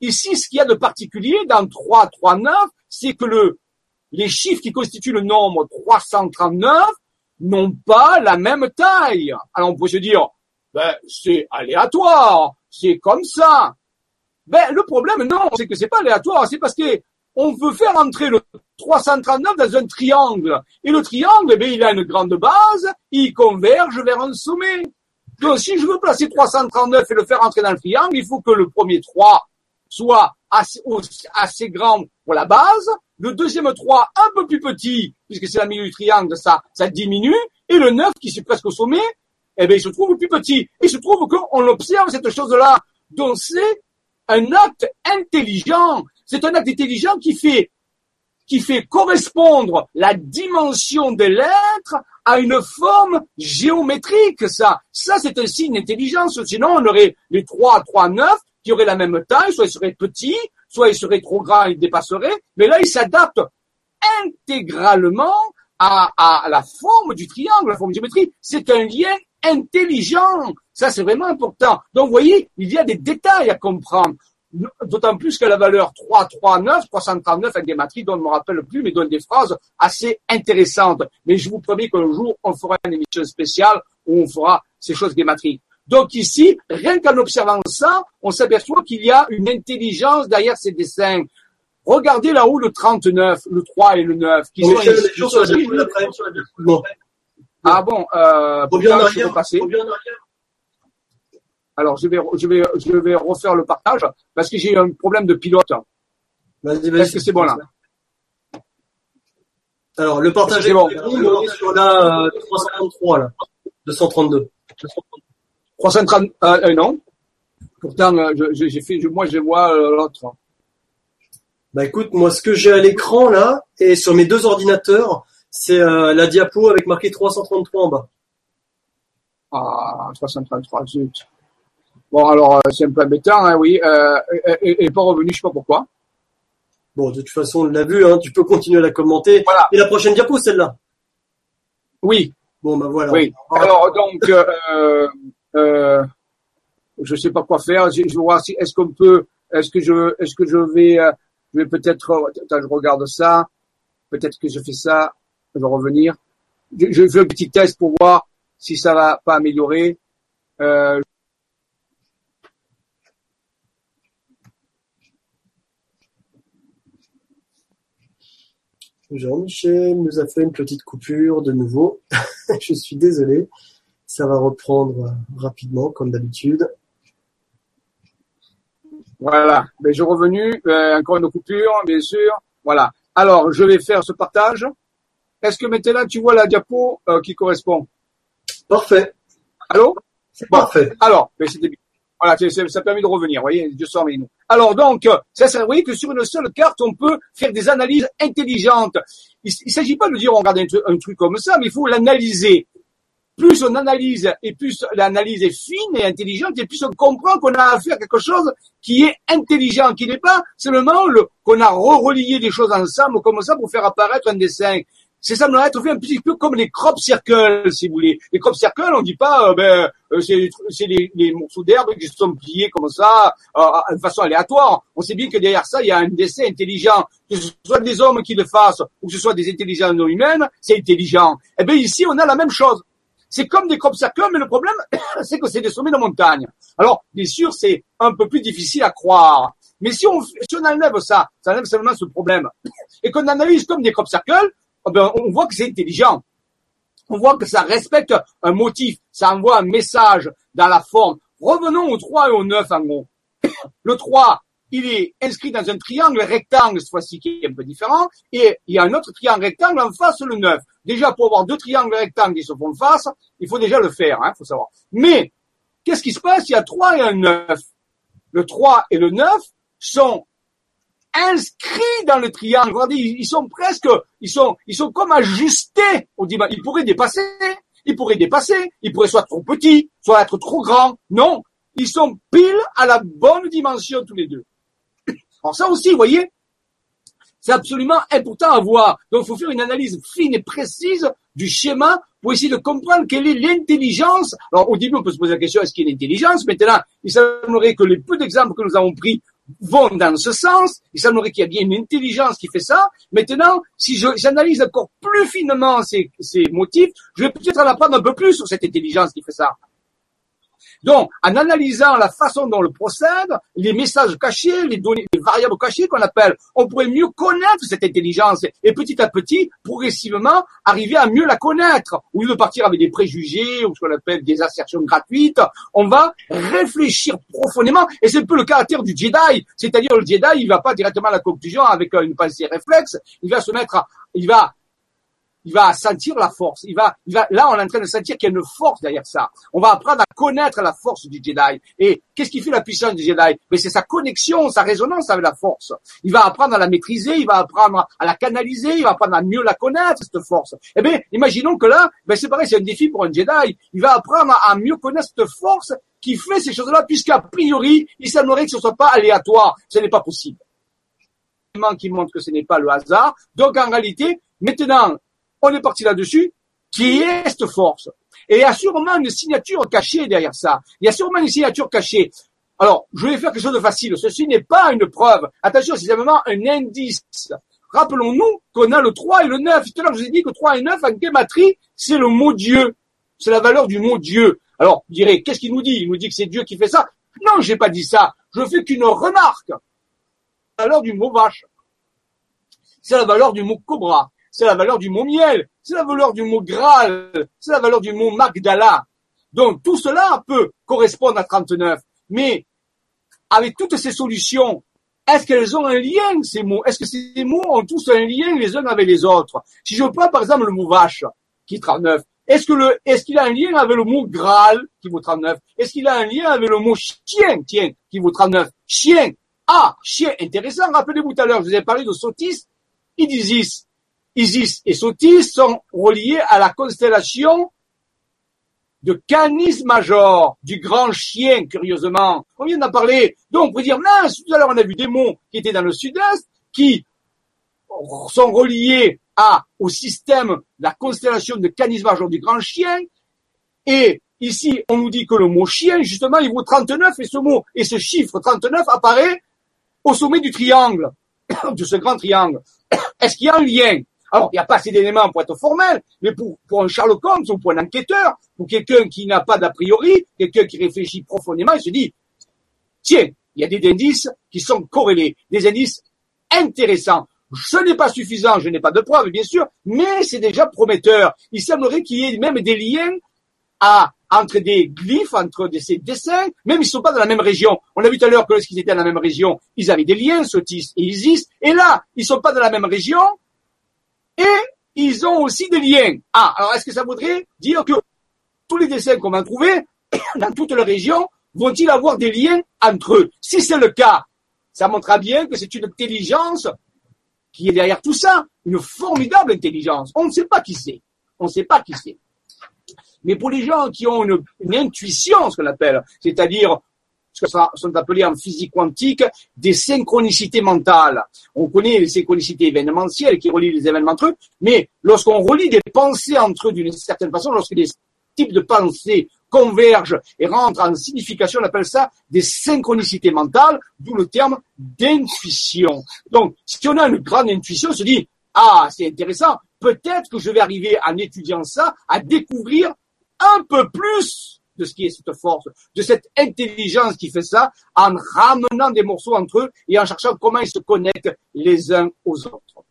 [SPEAKER 1] ici, ce qu'il y a de particulier dans 3, 3, 9, c'est que le, les chiffres qui constituent le nombre 339 n'ont pas la même taille. Alors on peut se dire, ben, c'est aléatoire, c'est comme ça. Ben, le problème, non, c'est que c'est pas aléatoire, c'est parce que on veut faire entrer le 339 dans un triangle. Et le triangle, eh ben, il a une grande base, il converge vers un sommet. Donc, si je veux placer 339 et le faire entrer dans le triangle, il faut que le premier 3 soit assez, assez grand pour la base, le deuxième 3 un peu plus petit, puisque c'est la milieu du triangle, ça, ça diminue, et le 9 qui est presque au sommet, eh ben il se trouve plus petit. Il se trouve qu'on observe cette chose-là. Donc, c'est un acte intelligent. C'est un acte intelligent qui fait, qui fait correspondre la dimension de l'être à une forme géométrique, ça. Ça, c'est un signe d'intelligence. Sinon, on aurait les 3, 3, 9 qui auraient la même taille, soit ils seraient petits, soit ils seraient trop grands, ils dépasseraient. Mais là, ils s'adaptent intégralement à, à, la forme du triangle, la forme géométrique. C'est un lien intelligent. Ça, c'est vraiment important. Donc, vous voyez, il y a des détails à comprendre. D'autant plus que la valeur 339, 339 avec des matrices dont on ne me rappelle plus, mais donne des phrases assez intéressantes. Mais je vous promets qu'un jour, on fera une émission spéciale où on fera ces choses des matrices. Donc ici, rien qu'en observant ça, on s'aperçoit qu'il y a une intelligence derrière ces dessins. Regardez là-haut le 39, le 3 et le 9. Qui sont Ah bon, euh, on alors je vais je vais je vais refaire le partage parce que j'ai un problème de pilote. Vas-y, vas-y. Est-ce que c'est bon là
[SPEAKER 2] Alors le partage est bon. on est sur la 333 euh, là, 232.
[SPEAKER 1] 332. Euh, euh, non. Pourtant euh, j'ai fait moi je vois l'autre.
[SPEAKER 2] Bah écoute, moi ce que j'ai à l'écran là et sur mes deux ordinateurs, c'est la diapo avec marqué 333 en bas.
[SPEAKER 1] Ah, 333, zut. Bon, alors euh, c'est un peu embêtant, hein, oui. Euh, euh et, pas revenu, je sais pas pourquoi.
[SPEAKER 2] Bon, de toute façon, on l'a vu, hein, tu peux continuer à la commenter. Voilà. Et la prochaine diapo, celle-là.
[SPEAKER 1] Oui. Bon, ben voilà. Oui. Ah. Alors donc, euh, euh, euh, je sais pas quoi faire. Je, je vois si est-ce qu'on peut, est-ce que je, est-ce que je vais, je vais peut-être, je regarde ça. Peut-être que je fais ça. Je vais revenir. Je, je fais un petit test pour voir si ça va pas améliorer. Euh,
[SPEAKER 2] Jean-Michel nous a fait une petite coupure de nouveau. Je suis désolé. Ça va reprendre rapidement, comme d'habitude.
[SPEAKER 1] Voilà. Mais je revenu. Euh, encore une coupure, bien sûr. Voilà. Alors, je vais faire ce partage. Est-ce que maintenant tu vois la diapo euh, qui correspond
[SPEAKER 2] Parfait.
[SPEAKER 1] Allô Parfait. Alors, mais c'était voilà, ça, ça permet de revenir, vous voyez, Dieu s'en nous. Alors donc, euh, ça, ça, vous voyez que sur une seule carte, on peut faire des analyses intelligentes. Il ne s'agit pas de dire on regarde un, truc comme ça, mais il faut l'analyser plus on analyse et plus l'analyse est fine et intelligente et plus on comprend qu'on a affaire à quelque chose qui est intelligent, qui n'est pas seulement qu'on a relié des choses ensemble comme ça pour faire apparaître un dessin c'est ça on être fait un petit peu comme les crop circles, si vous voulez. Les crop circles, on dit pas, euh, ben, euh, c'est, c'est les, les, morceaux d'herbe qui sont pliés comme ça, euh, de façon aléatoire. On sait bien que derrière ça, il y a un décès intelligent. Que ce soit des hommes qui le fassent ou que ce soit des intelligences non humaines, c'est intelligent. Eh bien, ici, on a la même chose. C'est comme des crop circles, mais le problème, c'est que c'est des sommets de montagne. Alors, bien sûr, c'est un peu plus difficile à croire. Mais si on, si on enlève ça, ça enlève seulement ce problème, et qu'on analyse comme des crop circles, ah ben, on voit que c'est intelligent. On voit que ça respecte un motif, ça envoie un message dans la forme. Revenons au 3 et au 9 en gros. Le 3, il est inscrit dans un triangle rectangle cette fois-ci qui est un peu différent, et il y a un autre triangle rectangle en face, le 9. Déjà, pour avoir deux triangles rectangles qui se font face, il faut déjà le faire, hein, faut savoir. Mais, qu'est-ce qui se passe Il y a 3 et un 9. Le 3 et le 9 sont inscrits dans le triangle. ils sont presque, ils sont, ils sont comme ajustés au dimanche. Ils pourraient dépasser, ils pourraient dépasser, ils pourraient soit trop petits, soit être trop grands. Non, ils sont pile à la bonne dimension tous les deux. Alors ça aussi, vous voyez, c'est absolument important à voir. Donc il faut faire une analyse fine et précise du schéma pour essayer de comprendre quelle est l'intelligence. Alors au début, on peut se poser la question, est-ce qu'il y a une intelligence Maintenant, il semblerait que les peu d'exemples que nous avons pris vont dans ce sens. Il semblerait qu'il y a bien une intelligence qui fait ça. Maintenant, si j'analyse encore plus finement ces, ces motifs, je vais peut-être en apprendre un peu plus sur cette intelligence qui fait ça. Donc, en analysant la façon dont le procède, les messages cachés, les données, les variables cachées qu'on appelle, on pourrait mieux connaître cette intelligence et petit à petit, progressivement, arriver à mieux la connaître. Au il de partir avec des préjugés ou ce qu'on appelle des assertions gratuites, on va réfléchir profondément et c'est un peu le caractère du Jedi. C'est-à-dire, le Jedi, il va pas directement à la conclusion avec euh, une pensée réflexe, il va se mettre il va il va sentir la force. Il va, il va, là, on est en train de sentir qu'il y a une force derrière ça. On va apprendre à connaître la force du Jedi. Et qu'est-ce qui fait la puissance du Jedi Mais ben, c'est sa connexion, sa résonance avec la force. Il va apprendre à la maîtriser, il va apprendre à la canaliser, il va apprendre à mieux la connaître cette force. Eh bien, imaginons que là, ben c'est pareil, c'est un défi pour un Jedi. Il va apprendre à mieux connaître cette force qui fait ces choses-là, puisqu'a priori, il semblerait que ce ne soit pas aléatoire. Ce n'est pas possible qui montre que ce n'est pas le hasard. Donc en réalité, maintenant, on est parti là-dessus, qui est cette force. Et il y a sûrement une signature cachée derrière ça. Il y a sûrement une signature cachée. Alors, je vais faire quelque chose de facile. Ceci n'est pas une preuve. Attention, c'est simplement un indice. Rappelons-nous qu'on a le 3 et le 9. Tout à l'heure, je vous ai dit que 3 et 9, en guématrie, c'est le mot Dieu. C'est la valeur du mot Dieu. Alors, vous direz, qu'est-ce qu'il nous dit Il nous dit que c'est Dieu qui fait ça. Non, je n'ai pas dit ça. Je fais qu'une remarque. La valeur du mot vache. C'est la valeur du mot cobra c'est la valeur du mot miel, c'est la valeur du mot Graal, c'est la valeur du mot Magdala. Donc tout cela peut correspondre à 39, mais avec toutes ces solutions, est-ce qu'elles ont un lien ces mots Est-ce que ces mots ont tous un lien les uns avec les autres Si je prends par exemple le mot vache, qui est 39, est-ce que le, est-ce qu'il a un lien avec le mot Graal qui vaut 39 Est-ce qu'il a un lien avec le mot chien, qui vaut 39 Chien, ah, chien, intéressant. Rappelez-vous tout à l'heure, je vous ai parlé de Sotis, Idisis. Isis et Sotis sont reliés à la constellation de Canis Major, du grand chien, curieusement. On vient d'en parler. Donc, on peut dire, mince, tout à l'heure, on a vu des mots qui étaient dans le sud-est, qui sont reliés à, au système, la constellation de Canis Major, du grand chien. Et ici, on nous dit que le mot chien, justement, il vaut 39, et ce mot, et ce chiffre 39 apparaît au sommet du triangle, de ce grand triangle. Est-ce qu'il y a un lien alors, il n'y a pas assez d'éléments pour être formel, mais pour, pour un Sherlock Holmes ou pour un enquêteur, pour quelqu'un qui n'a pas d'a priori, quelqu'un qui réfléchit profondément, il se dit, tiens, il y a des indices qui sont corrélés, des indices intéressants. Ce n'est pas suffisant, je n'ai pas de preuves, bien sûr, mais c'est déjà prometteur. Il semblerait qu'il y ait même des liens à, entre des glyphes, entre des, dessins, même ils ne sont pas dans la même région. On a vu tout à l'heure que lorsqu'ils étaient dans la même région, ils avaient des liens, Sotis et Isis, et là, ils ne sont pas dans la même région, et ils ont aussi des liens. Ah, alors est-ce que ça voudrait dire que tous les dessins qu'on va trouver dans toute la région vont-ils avoir des liens entre eux Si c'est le cas, ça montrera bien que c'est une intelligence qui est derrière tout ça, une formidable intelligence. On ne sait pas qui c'est. On ne sait pas qui c'est. Mais pour les gens qui ont une intuition, ce qu'on appelle, c'est-à-dire ça sont appelés en physique quantique des synchronicités mentales. On connaît les synchronicités événementielles qui relient les événements entre eux, mais lorsqu'on relie des pensées entre eux d'une certaine façon, lorsque des types de pensées convergent et rentrent en signification, on appelle ça des synchronicités mentales, d'où le terme d'intuition. Donc, si on a une grande intuition, on se dit, ah, c'est intéressant, peut-être que je vais arriver en étudiant ça à découvrir un peu plus de ce qui est cette force, de cette intelligence qui fait ça, en ramenant des morceaux entre eux et en cherchant comment ils se connectent les uns aux autres.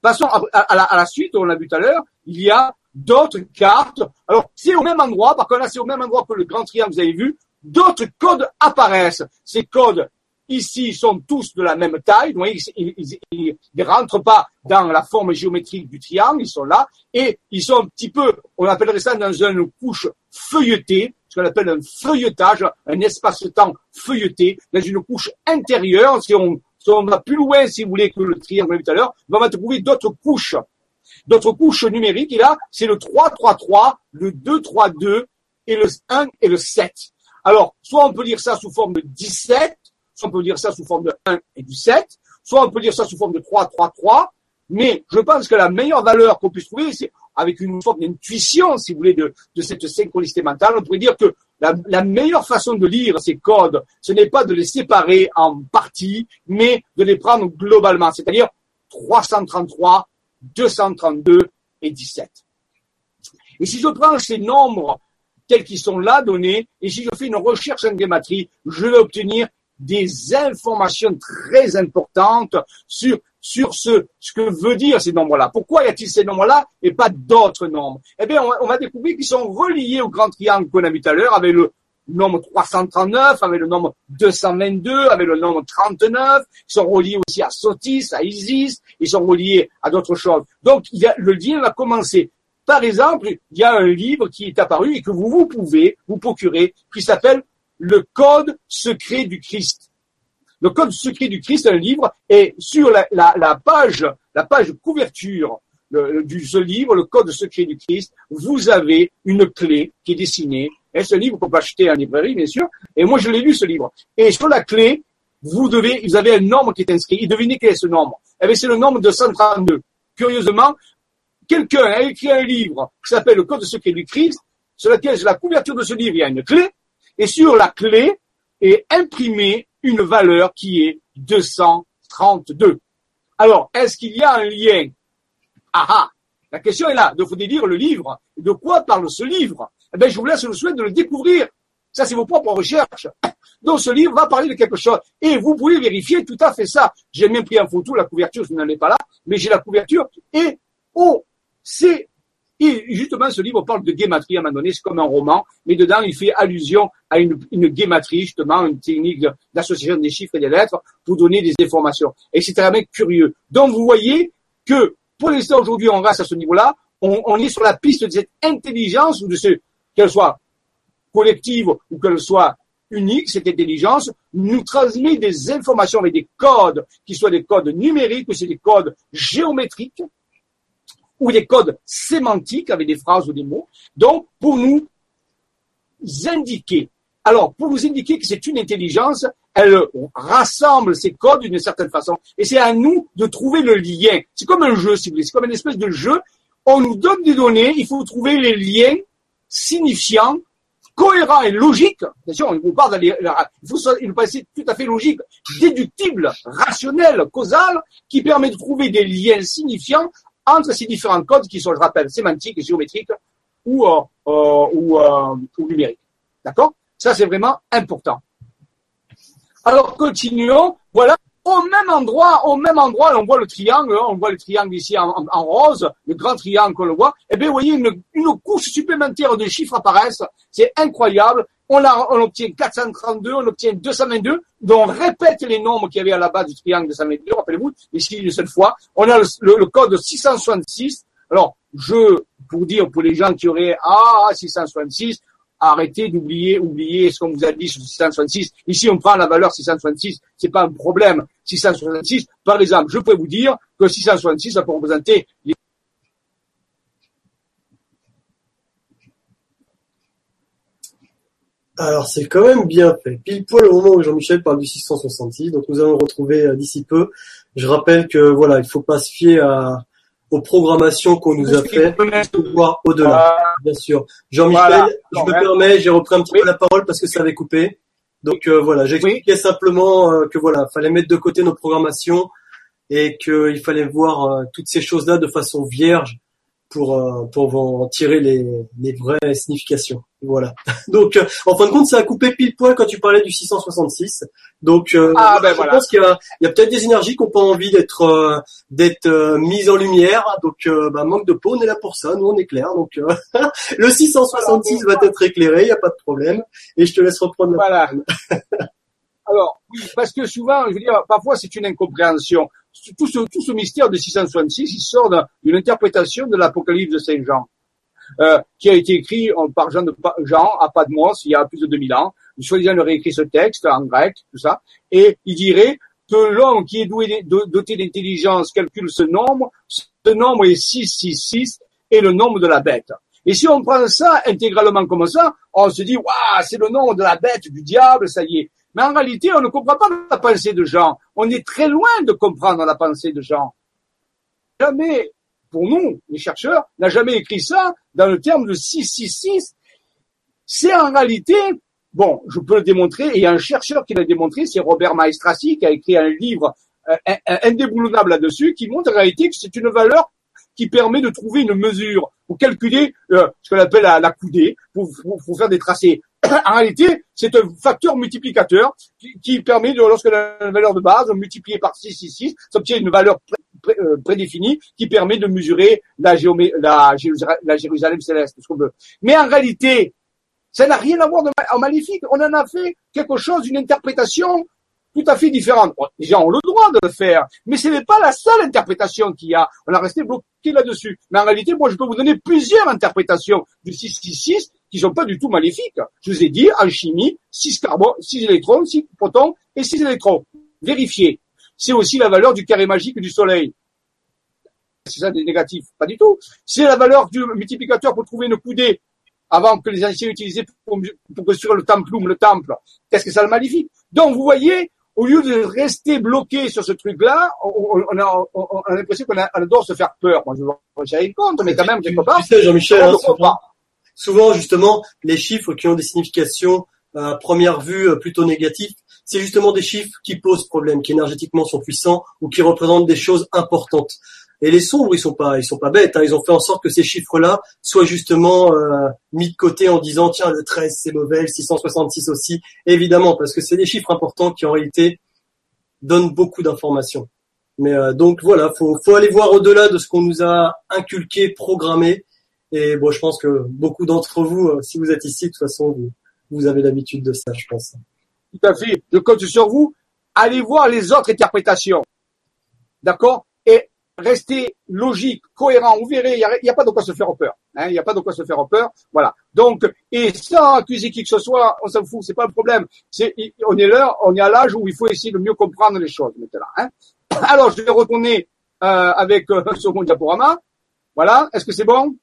[SPEAKER 1] Passons à, la, suite, on l'a vu tout à l'heure, il y a d'autres cartes. Alors, c'est au même endroit, parce qu'on a c'est au même endroit que le grand triangle, vous avez vu, d'autres codes apparaissent. Ces codes, ici, sont tous de la même taille, vous voyez, ils ne rentrent pas dans la forme géométrique du triangle, ils sont là, et ils sont un petit peu, on appellerait ça dans une couche feuilletée, qu'on appelle un feuilletage, un espace-temps feuilleté dans une couche intérieure. Si on, va plus loin, si vous voulez, que le triangle tout à l'heure, on va trouver d'autres couches. D'autres couches numériques. Et là, c'est le 3-3-3, le 2-3-2 et le 1 et le 7. Alors, soit on peut lire ça sous forme de 17, soit on peut lire ça sous forme de 1 et du 7, soit on peut lire ça sous forme de 3-3-3, mais je pense que la meilleure valeur qu'on puisse trouver, c'est avec une forme d'intuition, si vous voulez, de, cette synchronicité mentale. On pourrait dire que la, meilleure façon de lire ces codes, ce n'est pas de les séparer en parties, mais de les prendre globalement, c'est-à-dire 333, 232 et 17. Et si je prends ces nombres tels qu'ils sont là donnés, et si je fais une recherche en gématrie, je vais obtenir des informations très importantes sur sur ce, ce que veut dire ces nombres-là. Pourquoi y a-t-il ces nombres-là et pas d'autres nombres Eh bien, on, va découvrir qu'ils sont reliés au grand triangle qu'on a vu tout à l'heure avec le nombre 339, avec le nombre 222, avec le nombre 39. Ils sont reliés aussi à Sotis, à Isis. Ils sont reliés à d'autres choses. Donc, a, le lien va commencer. Par exemple, il y a un livre qui est apparu et que vous, vous pouvez vous procurer, qui s'appelle Le Code secret du Christ. Le Code secret du Christ, un livre, et sur la, page, la page couverture de du ce livre, le Code secret du Christ, vous avez une clé qui est dessinée. Et ce livre qu'on peut acheter en librairie, bien sûr. Et moi, je l'ai lu ce livre. Et sur la clé, vous devez, vous avez un nombre qui est inscrit. Et devinez quel est ce nombre Eh bien, c'est le nombre de 132. Curieusement, quelqu'un a écrit un livre qui s'appelle Le Code secret du Christ, sur lequel sur la couverture de ce livre, il y a une clé. Et sur la clé est imprimé une valeur qui est 232. Alors, est-ce qu'il y a un lien Ah ah La question est là. De faut lire le livre. De quoi parle ce livre eh bien, je vous laisse le souhait de le découvrir. Ça, c'est vos propres recherches. Donc, ce livre va parler de quelque chose. Et vous pouvez vérifier tout à fait ça. J'ai même pris en photo la couverture, je n'en ai pas là, mais j'ai la couverture. Et, oh, c'est et justement, ce livre parle de guématrie à un moment donné, c'est comme un roman, mais dedans, il fait allusion à une, guématrie, justement, une technique d'association des chiffres et des lettres pour donner des informations. Et c'est un mec curieux. Donc, vous voyez que, pour l'instant, aujourd'hui, on reste à ce niveau-là, on, est sur la piste de cette intelligence, ou de ce, qu'elle soit collective ou qu'elle soit unique, cette intelligence, nous transmet des informations avec des codes, qui soient des codes numériques ou des codes géométriques, ou des codes sémantiques avec des phrases ou des mots, donc pour nous indiquer. Alors, pour vous indiquer que c'est une intelligence, elle rassemble ces codes d'une certaine façon. Et c'est à nous de trouver le lien. C'est comme un jeu, si vous voulez. C'est comme une espèce de jeu. On nous donne des données, il faut trouver les liens signifiants, cohérents et logiques. Bien on vous parle d'aller, il faut passer tout à fait logique, déductible, rationnel, causal, qui permet de trouver des liens signifiants entre ces différents codes qui sont, je rappelle, sémantiques, géométriques ou, euh, euh, euh, ou, numériques. D'accord Ça, c'est vraiment important. Alors, continuons. Voilà au même endroit, au même endroit, on voit le triangle, hein, on voit le triangle ici en, rose, le grand triangle qu'on le voit, et eh bien vous voyez, une, couche supplémentaire de chiffres apparaissent, c'est incroyable, on, obtient 432, on obtient 222, donc on répète les nombres qu'il y avait à la base du triangle 222, rappelez-vous, ici une seule fois, on a le, le code 666, alors je, pour dire pour les gens qui auraient, ah, 666, arrêtez d'oublier, oublier ce qu'on vous a dit sur 666. Ici, on prend la valeur 666, c'est pas un problème. 666, par exemple, je peux vous dire que 666, ça peut représenter
[SPEAKER 2] Alors c'est quand même bien fait. Pile poil au moment où Jean-Michel parle du 666, donc nous allons le retrouver euh, d'ici peu. Je rappelle que voilà, il faut pas se fier à, aux programmations qu'on nous a fait voir au-delà, bien sûr. Jean-Michel, je me permets, j'ai repris un petit peu la parole parce que ça avait coupé. Donc euh, voilà, j'expliquais simplement euh, que voilà, fallait mettre de côté nos programmations et qu'il fallait voir euh, toutes ces choses-là de façon vierge pour euh, pour en tirer les, les vraies significations. Voilà. Donc euh, en fin de compte, ça a coupé pile poil quand tu parlais du 666. Donc euh, ah, ben je pense qu'il y a, peut-être des énergies qui n'ont pas envie d'être euh, d'être euh, mises en lumière. Donc bah, manque de peau, on est là pour ça. Nous on éclaire clair. Donc le 666 va être éclairé, il n'y a pas de problème. Et je te laisse reprendre. voilà.
[SPEAKER 1] Alors, oui, parce que souvent, je veux dire, parfois c'est une incompréhension. Tout ce, tout ce mystère de 666, il sort d'une interprétation de l'Apocalypse de Saint Jean, euh, qui a été écrit euh, par Jean, de, Jean à Padmos il y a plus de 2000 ans. le soi-disant aurait écrit ce texte en grec, tout ça, et il dirait que l'homme qui est doté d'intelligence calcule ce nombre, ce nombre est 666 et le nombre de la bête. Et si on prend ça intégralement comme ça, on se dit, waouh, c'est le nombre de la bête, du diable, ça y est. Mais en réalité, on ne comprend pas la pensée de Jean. On est très loin de comprendre la pensée de Jean. Jamais, pour nous, les chercheurs, n'a jamais écrit ça dans le terme de 666. C'est en réalité, bon, je peux le démontrer, et un chercheur qui l'a démontré, c'est Robert Maestrassi, qui a écrit un livre euh, indéboulonnable là-dessus, qui montre en réalité que c'est une valeur qui permet de trouver une mesure ou calculer euh, ce qu'on appelle la, coudée, pour, faire des tracés. en réalité, c'est un facteur multiplicateur qui, permet, de, lorsque la valeur de base, multipliée par 6, 6, 6, ça obtient une valeur euh, prédéfinie qui permet de mesurer la, la, Jérusalem céleste, ce qu'on veut. Mais en réalité, ça n'a rien à voir de, en maléfique. On en a fait quelque chose, une interprétation tout à fait différente. les gens ont le droit de le faire, mais ce n'est pas la seule interprétation qu'il y a. On a resté bloqué là-dessus. Mais en réalité, moi, je peux vous donner plusieurs interprétations du 666 qui sont pas du tout maléfiques. Je vous ai dit, en chimie, 6 carbone, électrons, 6 protons et 6 électrons. Vérifiez. C'est aussi la valeur du carré magique du soleil. C'est ça des négatifs? Pas du tout. C'est la valeur du multiplicateur pour trouver une coudée avant que les anciens utilisaient pour, construire le templum, le temple. Qu'est-ce que ça le maléfique? Donc, vous voyez, au lieu de rester bloqué sur ce truc-là, on, a, on, a l'impression qu'on adore se faire peur. Moi, je vais une compte, mais quand même, quelque
[SPEAKER 2] part. Tu hein, souvent justement les chiffres qui ont des significations euh, à première vue euh, plutôt négatives, c'est justement des chiffres qui posent problème, qui énergétiquement sont puissants ou qui représentent des choses importantes. Et les sombres, ils sont pas, ils sont pas bêtes. Hein. Ils ont fait en sorte que ces chiffres-là soient justement euh, mis de côté en disant tiens le 13 c'est mauvais, le 666 aussi, évidemment parce que c'est des chiffres importants qui en réalité donnent beaucoup d'informations. Mais donc voilà, faut, faut aller voir au-delà de ce qu'on nous a inculqué, programmé, et bon, je pense que beaucoup d'entre vous, euh, si vous êtes ici, de toute façon, vous, avez l'habitude de ça, je pense.
[SPEAKER 1] Tout à fait. Je compte sur vous. Allez voir les autres interprétations. D'accord Et restez logique, cohérent. Vous verrez, il n'y a, pas de quoi se faire peur. Hein. Il n'y a pas de quoi se faire peur. Voilà. Donc, et sans accuser qui que ce soit, on s'en fout, c'est pas un problème. on est là, on est à l'âge où il faut essayer de mieux comprendre les choses maintenant. Hein. Alors, je vais retourner euh, avec un euh, second diaporama. Voilà. Est-ce que c'est bon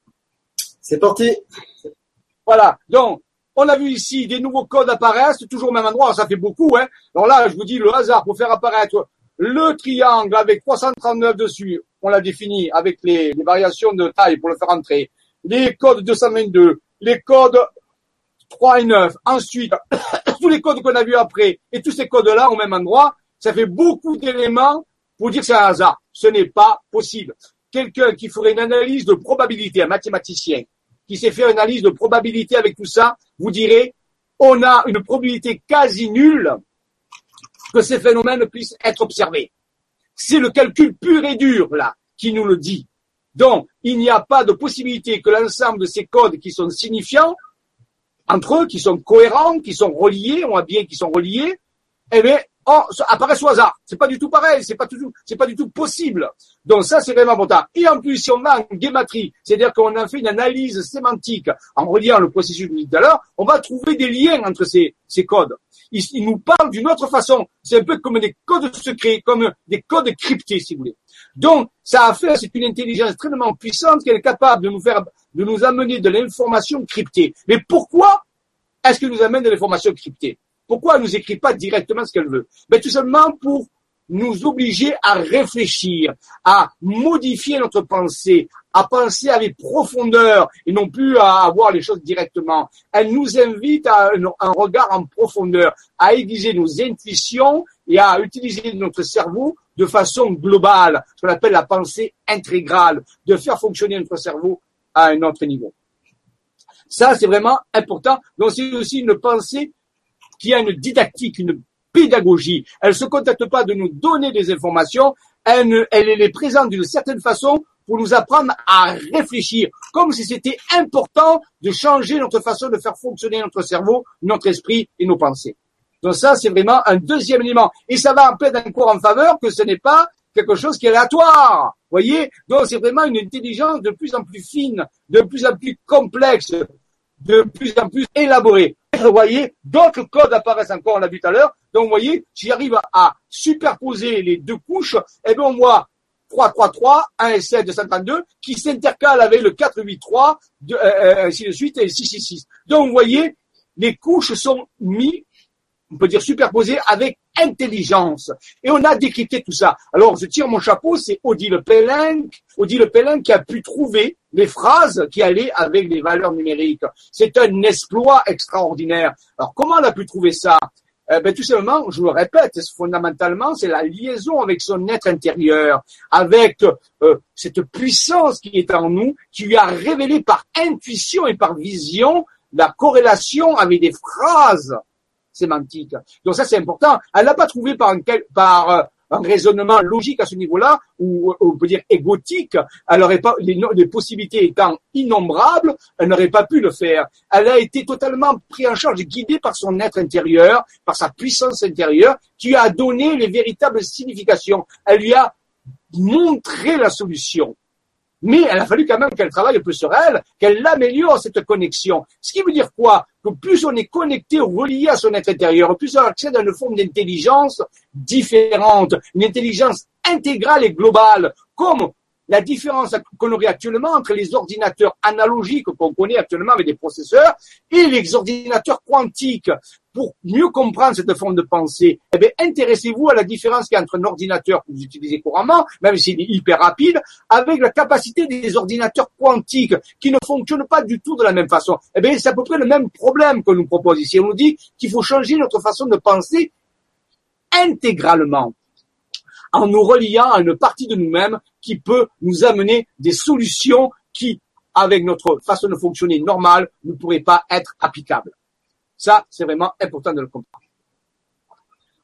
[SPEAKER 2] c'est parti.
[SPEAKER 1] Voilà. Donc, on a vu ici des nouveaux codes apparaissent, toujours au même endroit, ça fait beaucoup. Hein. Alors là, je vous dis le hasard pour faire apparaître le triangle avec 339 dessus, on l'a défini avec les, les, variations de taille pour le faire entrer, les codes 222, les codes 3 et 9, ensuite tous les codes qu'on a vus après et tous ces codes-là au même endroit, ça fait beaucoup d'éléments pour dire que c'est un hasard. Ce n'est pas possible. Quelqu'un qui ferait une analyse de probabilité, un mathématicien, qui s'est fait une analyse de probabilité avec tout ça, vous direz, on a une probabilité quasi nulle que ces phénomènes puissent être observés. C'est le calcul pur et dur, là, qui nous le dit. Donc, il n'y a pas de possibilité que l'ensemble de ces codes qui sont signifiants, entre eux, qui sont cohérents, qui sont reliés, on voit bien qu'ils sont reliés, eh bien, en, oh, apparaissent au hasard. C'est pas du tout pareil, c'est pas du tout, c'est pas du tout possible. Donc ça, c'est vraiment important. Et en plus, si on va en guématrie, c'est-à-dire qu'on a fait une analyse sémantique en reliant le processus de tout on va trouver des liens entre ces, ces codes. Ils, nous parlent d'une autre façon. C'est un peu comme des codes secrets, comme des codes cryptés, si vous voulez. Donc, ça a fait, c'est une intelligence extrêmement puissante qui est capable de nous faire, de nous amener de l'information cryptée. Mais pourquoi est-ce qu'il nous amène de l'information cryptée pourquoi elle nous écrit pas directement ce qu'elle veut ben, Tout simplement pour nous obliger à réfléchir, à modifier notre pensée, à penser avec profondeur et non plus à voir les choses directement. Elle nous invite à un regard en profondeur, à aiguiser nos intuitions et à utiliser notre cerveau de façon globale, ce qu'on appelle la pensée intégrale, de faire fonctionner notre cerveau à un autre niveau. Ça, c'est vraiment important. Donc, c'est aussi une pensée qui a une didactique, une pédagogie. Elle ne se contente pas de nous donner des informations, elle, elle les présente d'une certaine façon pour nous apprendre à réfléchir, comme si c'était important de changer notre façon de faire fonctionner notre cerveau, notre esprit et nos pensées. Donc ça, c'est vraiment un deuxième élément. Et ça va en plein d'un cours en faveur que ce n'est pas quelque chose qui est aléatoire. Voyez? Donc c'est vraiment une intelligence de plus en plus fine, de plus en plus complexe, de plus en plus élaborée vous voyez, d'autres codes apparaissent encore, on l'a vu tout à l'heure. Donc, vous voyez, si arrive à superposer les deux couches, et eh bien, on voit 3-3-3, 1 et 7 de 132, qui s'intercalent avec le 4-8-3, euh, euh, ainsi de suite, et 6-6-6. Donc, vous voyez, les couches sont mises on peut dire superposé avec intelligence. Et on a décrypté tout ça. Alors, je tire mon chapeau, c'est Odile Pellin Odile qui a pu trouver les phrases qui allaient avec les valeurs numériques. C'est un exploit extraordinaire. Alors, comment on a pu trouver ça? Eh ben, tout simplement, je le répète, fondamentalement, c'est la liaison avec son être intérieur, avec euh, cette puissance qui est en nous, qui lui a révélé par intuition et par vision la corrélation avec des phrases sémantique. Donc ça, c'est important. Elle n'a pas trouvé par, euh, un, raisonnement logique à ce niveau-là, ou on peut dire égotique, elle pas, les, possibilités étant innombrables, elle n'aurait pas pu le faire. Elle a été totalement prise en charge, guidée par son être intérieur, par sa puissance intérieure, qui a donné les véritables significations. Elle lui a montré la solution mais elle a fallu quand même qu'elle travaille un peu sur elle, qu'elle améliore cette connexion. Ce qui veut dire quoi Que plus on est connecté ou relié à son être intérieur, plus on accède à une forme d'intelligence différente, une intelligence intégrale et globale, comme la différence qu'on aurait actuellement entre les ordinateurs analogiques qu'on connaît actuellement avec des processeurs et les ordinateurs quantiques. Pour mieux comprendre cette forme de pensée, eh bien, intéressez-vous à la différence qu'il y a entre un ordinateur que vous utilisez couramment, même s'il est hyper rapide, avec la capacité des ordinateurs quantiques qui ne fonctionnent pas du tout de la même façon. Eh bien, c'est à peu près le même problème qu'on nous propose ici. On nous dit qu'il faut changer notre façon de penser intégralement en nous reliant à une partie de nous-mêmes qui peut nous amener des solutions qui, avec notre façon de fonctionner normale, ne pourraient pas être applicables. Ça, c'est vraiment important de le comprendre.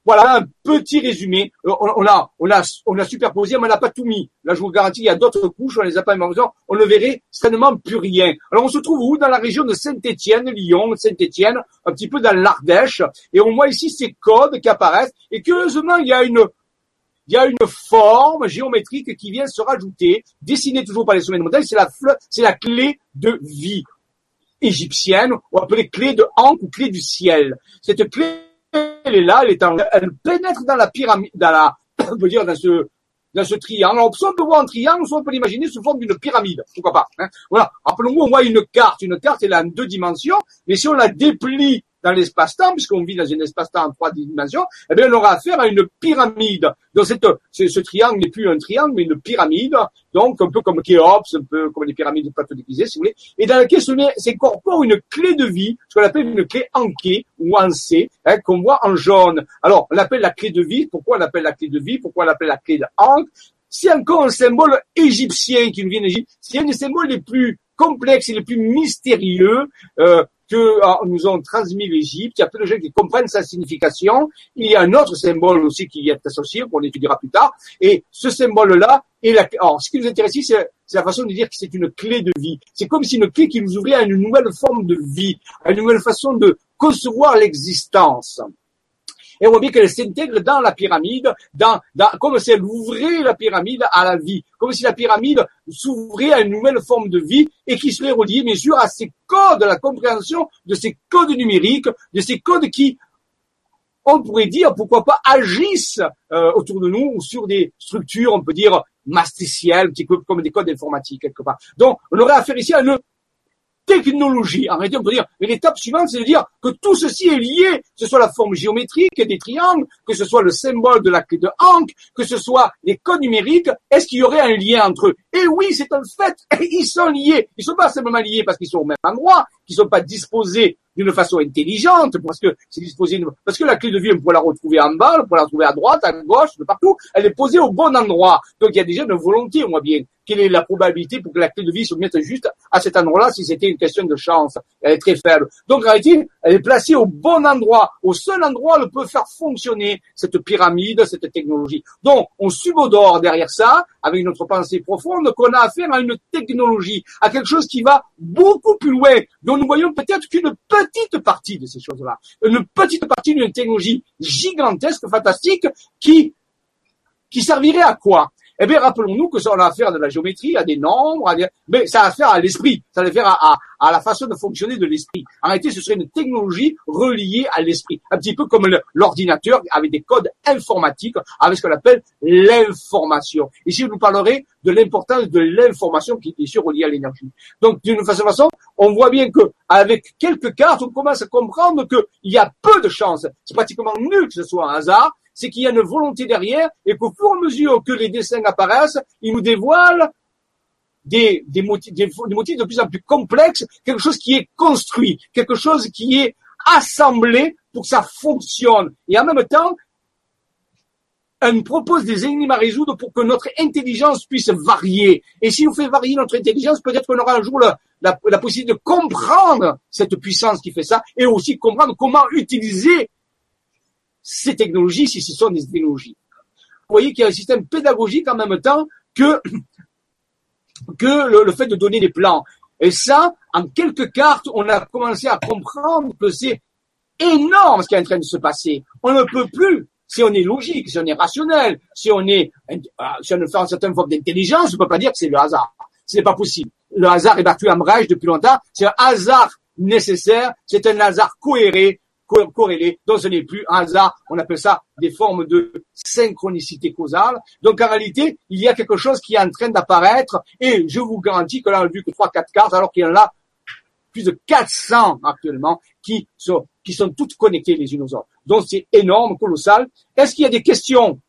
[SPEAKER 1] Voilà un petit résumé. Euh, on, a, on on a superposé, mais on n'a pas tout mis. Là, je vous garantis, il y a d'autres couches, on les a pas mis en On ne verrait certainement plus rien. Alors, on se trouve où Dans la région de Saint-Étienne, Lyon, Saint-Étienne, un petit peu dans l'Ardèche. Et on voit ici ces codes qui apparaissent. Et curieusement, il y a une, il y a une forme géométrique qui vient se rajouter, dessinée toujours par les sommets de montagne, c'est la, c'est la clé de vie égyptienne, ou appelée clé de Ankh ou clé du ciel. Cette clé, elle est là, elle, est en, elle pénètre dans la pyramide, dans la, on peut dire, dans ce, dans ce triangle. Alors, soit on peut voir un triangle, soit on peut l'imaginer sous forme d'une pyramide. Pourquoi pas, hein Voilà. Rappelons-nous, on voit une carte. Une carte, elle est en deux dimensions, mais si on la déplie dans l'espace-temps, puisqu'on vit dans un espace-temps en trois dimensions, eh bien, on aura affaire à une pyramide. Donc, cette, ce, ce triangle n'est plus un triangle, mais une pyramide, donc un peu comme Kéops, un peu comme les pyramides de plateau déguisé, si vous voulez, et dans laquelle s'incorpore une clé de vie, ce qu'on appelle une clé anquée ou ancée, hein, qu'on voit en jaune. Alors, on l'appelle la clé de vie. Pourquoi on l'appelle la clé de vie Pourquoi on l'appelle la clé ankh C'est encore un symbole égyptien qui nous vient d'Égypte. C'est un des symboles les plus complexes et les plus mystérieux euh, que ah, nous ont transmis l'Égypte. Il y a peu de gens qui comprennent sa signification. Il y a un autre symbole aussi qui est associé, qu'on étudiera plus tard. Et ce symbole-là, et ce qui nous intéresse ici, c'est la façon de dire que c'est une clé de vie. C'est comme si une clé qui nous ouvrait à une nouvelle forme de vie, à une nouvelle façon de concevoir l'existence. Et on voit bien qu'elle s'intègre dans la pyramide, dans, comme si elle ouvrait la pyramide à la vie, comme si la pyramide s'ouvrait à une nouvelle forme de vie et qui serait reliée, bien sûr, à ces codes, à la compréhension de ces codes numériques, de ces codes qui, on pourrait dire, pourquoi pas, agissent euh, autour de nous ou sur des structures, on peut dire, masticielles, un petit peu comme des codes informatiques quelque part. Donc, on aurait affaire ici à un technologie. réalité, on peut dire, mais l'étape suivante, c'est de dire que tout ceci est lié, que ce soit la forme géométrique des triangles, que ce soit le symbole de la clé de Hank, que ce soit les codes numériques, est-ce qu'il y aurait un lien entre eux Et eh oui, c'est un fait, ils sont liés. Ils ne sont pas simplement liés parce qu'ils sont au même endroit, qu'ils ne sont pas disposés d'une façon intelligente, parce que c'est disposé, parce que la clé de vie, on peut la retrouver en bas, on peut la retrouver à droite, à gauche, de partout, elle est posée au bon endroit. Donc il y a déjà une volonté, on voit bien. Quelle est la probabilité pour que la clé de vie se mette juste à cet endroit-là si c'était une question de chance Elle est très faible. Donc en elle est placée au bon endroit, au seul endroit où peut faire fonctionner cette pyramide, cette technologie. Donc on subodore derrière ça avec notre pensée profonde, qu'on a affaire à une technologie, à quelque chose qui va beaucoup plus loin, dont nous voyons peut-être qu'une petite partie de ces choses-là, une petite partie d'une technologie gigantesque, fantastique, qui qui servirait à quoi eh bien, rappelons-nous que ça, en a affaire de la géométrie, à des nombres, mais ça a affaire à l'esprit, ça a affaire à, la façon de fonctionner de l'esprit. En réalité, ce serait une technologie reliée à l'esprit, un petit peu comme l'ordinateur avec des codes informatiques, avec ce qu'on appelle l'information. Ici, je vous parlerai de l'importance de l'information qui est reliée à l'énergie. Donc, d'une façon, façon, on voit bien que avec quelques cartes, on commence à comprendre qu'il y a peu de chances, c'est pratiquement nul que ce soit un hasard, c'est qu'il y a une volonté derrière et qu'au fur et à mesure que les dessins apparaissent, ils nous dévoilent des, motifs, des, motifs de plus en plus complexes, quelque chose qui est construit, quelque chose qui est assemblé pour que ça fonctionne. Et en même temps, elle propose des énigmes à résoudre pour que notre intelligence puisse varier. Et si on fait varier notre intelligence, peut-être qu'on aura un jour la, la, possibilité de comprendre cette puissance qui fait ça et aussi comprendre comment utiliser ces technologies si ce sont des technologies. Vous voyez qu'il y a un système pédagogique en même temps que, que le, fait de donner des plans. Et ça, en quelques cartes, on a commencé à comprendre que c'est énorme ce qui est en train de se passer. On ne peut plus, si on est logique, si on est rationnel, si on est, euh, si on fait une certaine forme d'intelligence, on ne peut pas dire que c'est le hasard. Ce n'est pas possible. Le hasard est battu à rage depuis longtemps. C'est un hasard nécessaire. C'est un hasard cohéré corrélées. Donc ce n'est plus un hasard. On appelle ça des formes de synchronicité causale. Donc en réalité, il y a quelque chose qui est en train d'apparaître et je vous garantis que là, on n'a vu que 3-4 cartes alors qu'il y en a plus de 400 actuellement qui sont, qui sont toutes connectées les unes aux autres. Donc c'est énorme, colossal. Est-ce qu'il y a des questions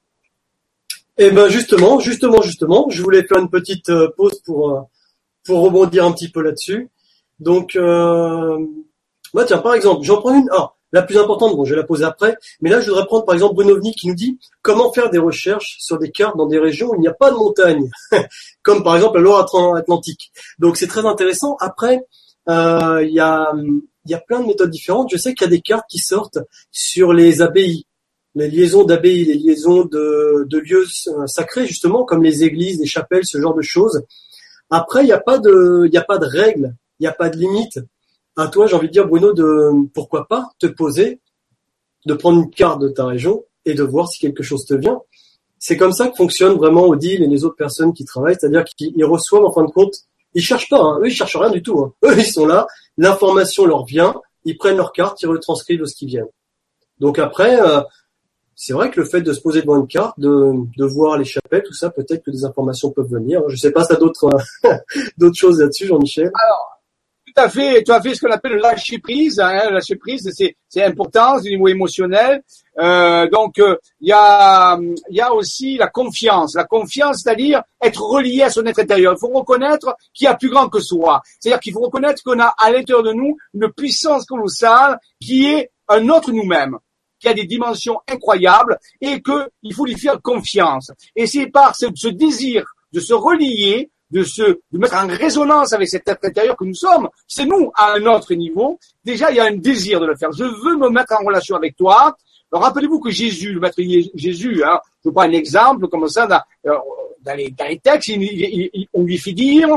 [SPEAKER 2] Eh ben justement, justement, justement, je voulais faire une petite euh, pause pour euh, pour rebondir un petit peu là-dessus. Donc euh, moi bah, tiens par exemple, j'en prends une. Ah, la plus importante, bon, je la poser après, mais là, je voudrais prendre par exemple Brunovnik qui nous dit comment faire des recherches sur des cartes dans des régions où il n'y a pas de montagne, comme par exemple la Loire-Atlantique. Donc, c'est très intéressant. Après, euh, il y, a, y a plein de méthodes différentes. Je sais qu'il y a des cartes qui sortent sur les abbayes, les liaisons d'abbayes, les liaisons de, lieux euh, sacrés, justement, comme les églises, les chapelles, ce genre de choses. Après, il n'y a pas de, il n'y a pas de règles, il n'y a pas de limite à toi, j'ai envie de dire, Bruno, de pourquoi pas te poser, de prendre une carte de ta région et de voir si quelque chose te vient. C'est comme ça que fonctionne vraiment Odile et les autres personnes qui travaillent, c'est-à-dire qu'ils reçoivent en fin de compte, ils cherchent pas, hein. eux ils cherchent rien du tout. Hein. Eux ils sont là, l'information leur vient, ils prennent leur carte, ils retranscrivent ce qui vient. Donc après, euh, c'est vrai que le fait de se poser devant une carte, de, voir les chapelles, tout ça, peut-être que des informations peuvent venir. Je ne sais pas si t'as d'autres euh, d'autres choses là-dessus, Jean-Michel. Alors,
[SPEAKER 1] tu as fait, ce qu'on appelle le lâcher prise. Hein, lâcher prise, c'est, important, au niveau émotionnel. Euh, donc, euh, il y, a, aussi la confiance. La confiance, c'est-à-dire être relié à son être intérieur. Il faut reconnaître qu'il y a plus grand que soi. C'est-à-dire qu'il faut reconnaître qu'on a à l'intérieur de nous une puissance colossale qui est un autre nous-mêmes qui a des dimensions incroyables et qu'il faut lui faire confiance. Et c'est par ce désir de se relier de se de mettre en résonance avec cet être intérieur que nous sommes. C'est nous à un autre niveau. Déjà, il y a un désir de le faire. Je veux me mettre en relation avec toi. Rappelez-vous que Jésus, le maître Jésus, hein, je prends un exemple comme ça dans, euh, les, textes, on lui fait dire,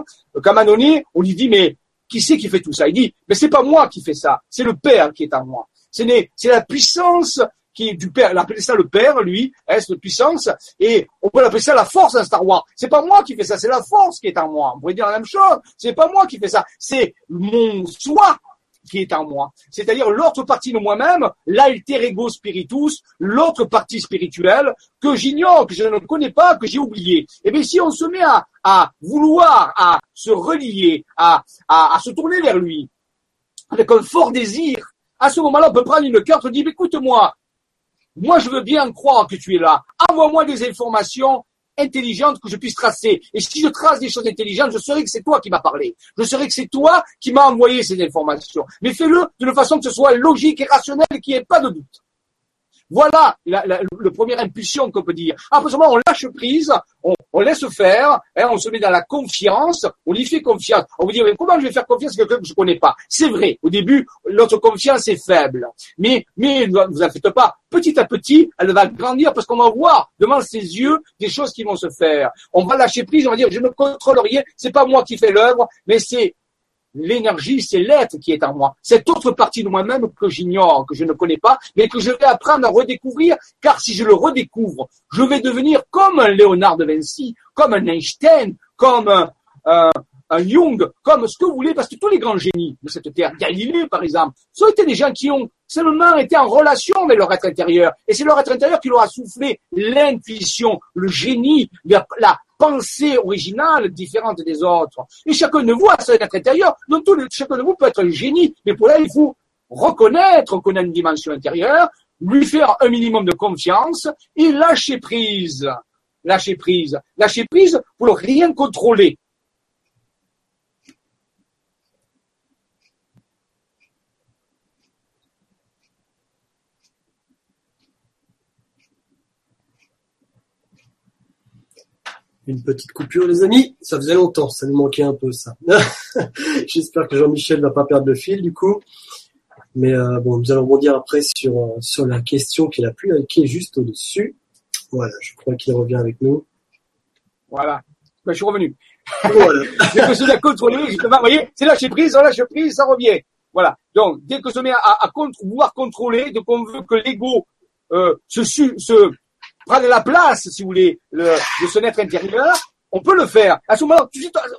[SPEAKER 1] comme un on lui dit mais qui c'est qui fait tout ça Il dit mais c'est pas moi qui fais ça, c'est le Père qui est en moi. C'est la puissance qui est du père. Il ça le père, lui, est hein, de puissance. Et on peut l'appeler ça la force dans Star Wars. C'est pas moi qui fais ça, c'est la force qui est en moi. On pourrait dire la même chose. C'est pas moi qui fais ça, c'est mon soi qui est en moi. C'est-à-dire l'autre partie de moi-même, l'alter ego spiritus, l'autre partie spirituelle que j'ignore, que je ne connais pas, que j'ai oublié. Et eh bien si on se met à, à vouloir, à se relier, à, à, à, se tourner vers lui, avec un fort désir, à ce moment-là, on peut prendre une carte, on dit, écoute-moi, moi, je veux bien croire que tu es là. Envoie-moi des informations intelligentes que je puisse tracer. Et si je trace des choses intelligentes, je saurai que c'est toi qui m'as parlé. Je saurai que c'est toi qui m'as envoyé ces informations. Mais fais-le de façon que ce soit logique et rationnel et qu'il n'y ait pas de doute. Voilà la, la, le premier impulsion qu'on peut dire. Après ah, ce moment, on lâche prise, on, on laisse faire, hein, on se met dans la confiance, on y fait confiance. On vous dit, comment je vais faire confiance à quelqu'un que je connais pas C'est vrai, au début, notre confiance est faible. Mais, mais ne vous inquiétez pas, petit à petit, elle va grandir parce qu'on va voir devant ses yeux des choses qui vont se faire. On va lâcher prise, on va dire, je ne contrôle rien, c'est pas moi qui fais l'œuvre, mais c'est l'énergie, c'est l'être qui est en moi. Cette autre partie de moi-même que j'ignore, que je ne connais pas, mais que je vais apprendre à redécouvrir, car si je le redécouvre, je vais devenir comme un Léonard de Vinci, comme un Einstein, comme un, Jung, comme ce que vous voulez, parce que tous les grands génies de cette terre, Galilée par exemple, ce étaient des gens qui ont seulement été en relation avec leur être intérieur. Et c'est leur être intérieur qui leur a soufflé l'intuition, le génie, la, la, pensée originale, différente des autres. Et chacun de vous a son être intérieur, donc tout le, chacun de vous peut être un génie, mais pour là, il faut reconnaître qu'on a une dimension intérieure, lui faire un minimum de confiance et lâcher prise. Lâcher prise. Lâcher prise pour rien contrôler.
[SPEAKER 2] Une petite coupure, les amis. Ça faisait longtemps, ça nous manquait un peu, ça. J'espère que Jean-Michel va pas perdre le fil, du coup. Mais euh, bon, nous allons rebondir après sur, euh, sur la question qu'il la plus, euh, qui est juste au-dessus. Voilà, je crois qu'il revient avec nous.
[SPEAKER 1] Voilà. Ben, je suis revenu. Voilà. dès que à vous voyez, c'est lâché prise, là lâche prise, ça revient. Voilà. Donc, dès que se met à, à, contre, contrôler, donc on veut que l'ego euh, se, se, prendre la place, si vous voulez, le, de ce être intérieur, on peut le faire. À ce moment, là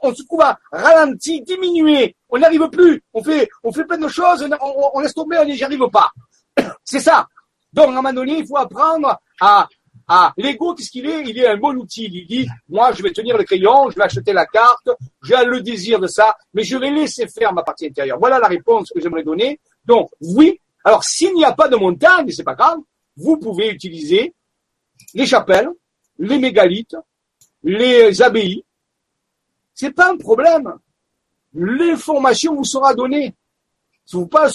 [SPEAKER 1] on se trouve à ralentir, diminuer. On n'arrive plus. On fait, on fait plein de choses. On, on, laisse tomber. On n'y arrive pas. C'est ça. Donc, à un moment donné, il faut apprendre à, à l'ego, qu'est-ce qu'il est? Il est un bon outil. Il dit, moi, je vais tenir le crayon, je vais acheter la carte, j'ai le désir de ça, mais je vais laisser faire ma partie intérieure. Voilà la réponse que j'aimerais donner. Donc, oui. Alors, s'il n'y a pas de montagne, c'est pas grave. Vous pouvez utiliser les chapelles, les mégalithes, les abbayes. C'est pas un problème. L'information vous sera donnée. Faut pas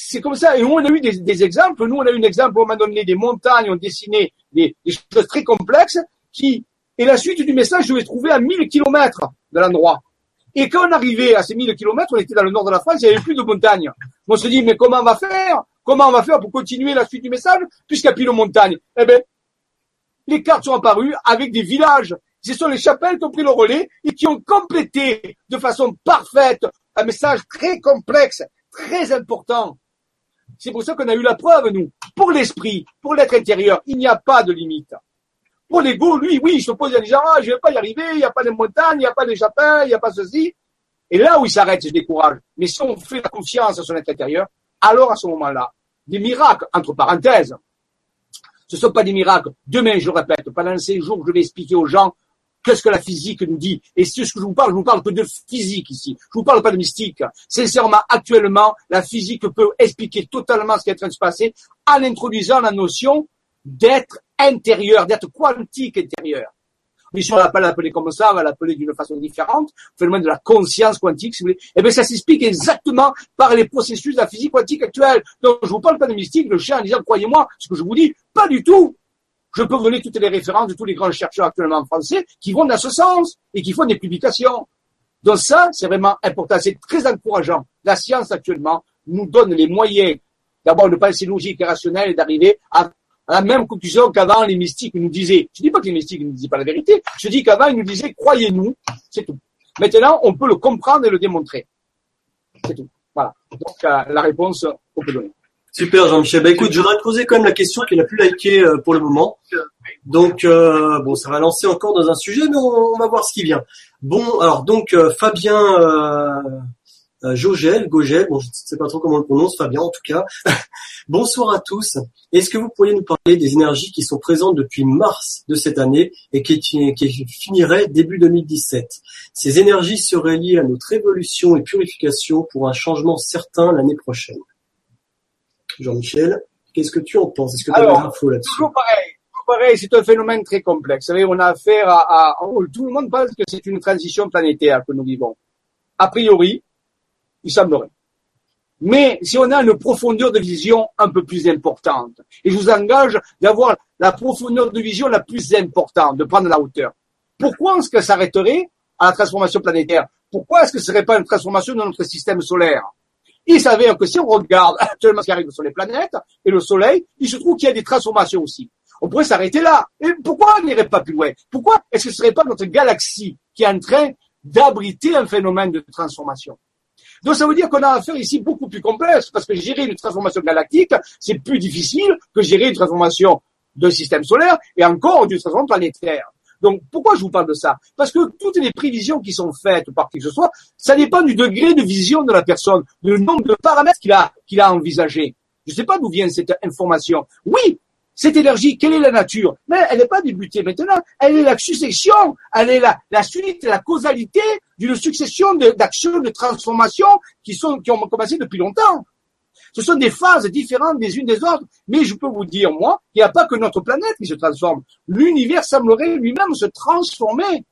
[SPEAKER 1] c'est, comme ça. Et on a eu des, exemples. Nous, on a eu un exemple où on m'a donné des montagnes, on dessinait des, des choses très complexes qui, et la suite du message, je l'ai trouvé à 1000 kilomètres de l'endroit. Et quand on arrivait à ces 1000 kilomètres, on était dans le nord de la France, il n'y avait plus de montagnes. On se dit, mais comment on va faire Comment on va faire pour continuer la suite du message puisqu'il y a pile de montagnes Eh bien, les cartes sont apparues avec des villages. Ce sont les chapelles qui ont pris le relais et qui ont complété de façon parfaite un message très complexe, très important. C'est pour ça qu'on a eu la preuve, nous. Pour l'esprit, pour l'être intérieur, il n'y a pas de limite. Pour l'ego, lui, oui, il s'oppose, à y gens, ah, je ne vais pas y arriver, il n'y a pas de montagne, il n'y a pas de chapelles, il n'y a pas ceci. Et là où il s'arrête, je décourage. Mais si on fait la confiance à son être intérieur, alors à ce moment-là, des miracles, entre parenthèses, ce ne sont pas des miracles. Demain, je répète, pendant ces jours, je vais expliquer aux gens qu'est-ce que la physique nous dit. Et c'est ce que je vous parle, je vous parle que de physique ici. Je vous parle pas de mystique. Sincèrement, actuellement, la physique peut expliquer totalement ce qui est en train de se passer en introduisant la notion d'être intérieur, d'être quantique intérieur mais si on ne va pas l'appeler comme ça, on va l'appeler d'une façon différente, le phénomène de la conscience quantique, si vous voulez, eh bien ça s'explique exactement par les processus de la physique quantique actuelle. Donc je vous parle pas de mystique, le chien en disant, croyez-moi, ce que je vous dis, pas du tout. Je peux vous donner toutes les références de tous les grands chercheurs actuellement français qui vont dans ce sens et qui font des publications. Donc ça, c'est vraiment important, c'est très encourageant. La science actuellement nous donne les moyens d'avoir une pensée logique et rationnelle et d'arriver à à hein, la même conclusion qu'avant les mystiques nous disaient. Je ne dis pas que les mystiques ne disaient pas la vérité, je dis qu'avant ils nous disaient croyez-nous, c'est tout. Maintenant, on peut le comprendre et le démontrer. C'est tout. Voilà. Donc euh, la réponse qu'on peut
[SPEAKER 2] donner. Super Jean-Michel. Bah, écoute, je voudrais te poser quand même la question qui n'a plus liké euh, pour le moment. Donc euh, bon, ça va lancer encore dans un sujet, mais on va voir ce qui vient. Bon, alors donc Fabien euh, Jogel, Gogel, bon, je ne sais pas trop comment on le prononce, Fabien en tout cas. Bonsoir à tous. Est-ce que vous pourriez nous parler des énergies qui sont présentes depuis mars de cette année et qui, finiraient début 2017 Ces énergies seraient liées à notre évolution et purification pour un changement certain l'année prochaine. Jean-Michel, qu'est-ce que tu en penses
[SPEAKER 1] Est-ce
[SPEAKER 2] que tu
[SPEAKER 1] as des infos là-dessus Toujours pareil, c'est un phénomène très complexe. on a affaire à, tout le monde pense que c'est une transition planétaire que nous vivons. A priori, il semblerait. Mais si on a une profondeur de vision un peu plus importante, et je vous engage d'avoir la profondeur de vision la plus importante, de prendre la hauteur, pourquoi est-ce que s'arrêterait à la transformation planétaire Pourquoi est-ce que ce serait pas une transformation de notre système solaire Il s'avère que si on regarde actuellement ce qui arrive sur les planètes et le Soleil, il se trouve qu'il y a des transformations aussi. On pourrait s'arrêter là. Et pourquoi on n'irait pas plus loin Pourquoi est-ce que ce ne serait pas notre galaxie qui est en train d'abriter un phénomène de transformation donc ça veut dire qu'on a affaire ici beaucoup plus complexe, parce que gérer une transformation galactique, c'est plus difficile que gérer une transformation d'un système solaire et encore d'une transformation planétaire. Donc pourquoi je vous parle de ça Parce que toutes les prévisions qui sont faites par qui que ce soit, ça dépend du degré de vision de la personne, du nombre de paramètres qu'il a, qu'il a envisagé. Je ne sais pas d'où vient cette information. Oui, cette énergie, quelle est la nature Mais elle n'est pas débutée maintenant, elle est la succession, elle est la, suite, la causalité d'une succession d'actions, de, transformations qui, sont, qui ont commencé depuis longtemps. Ce sont des phases différentes des unes des autres, mais je peux vous dire, moi, il n'y a pas que notre planète qui se transforme. L'univers semblerait lui-même se transformer.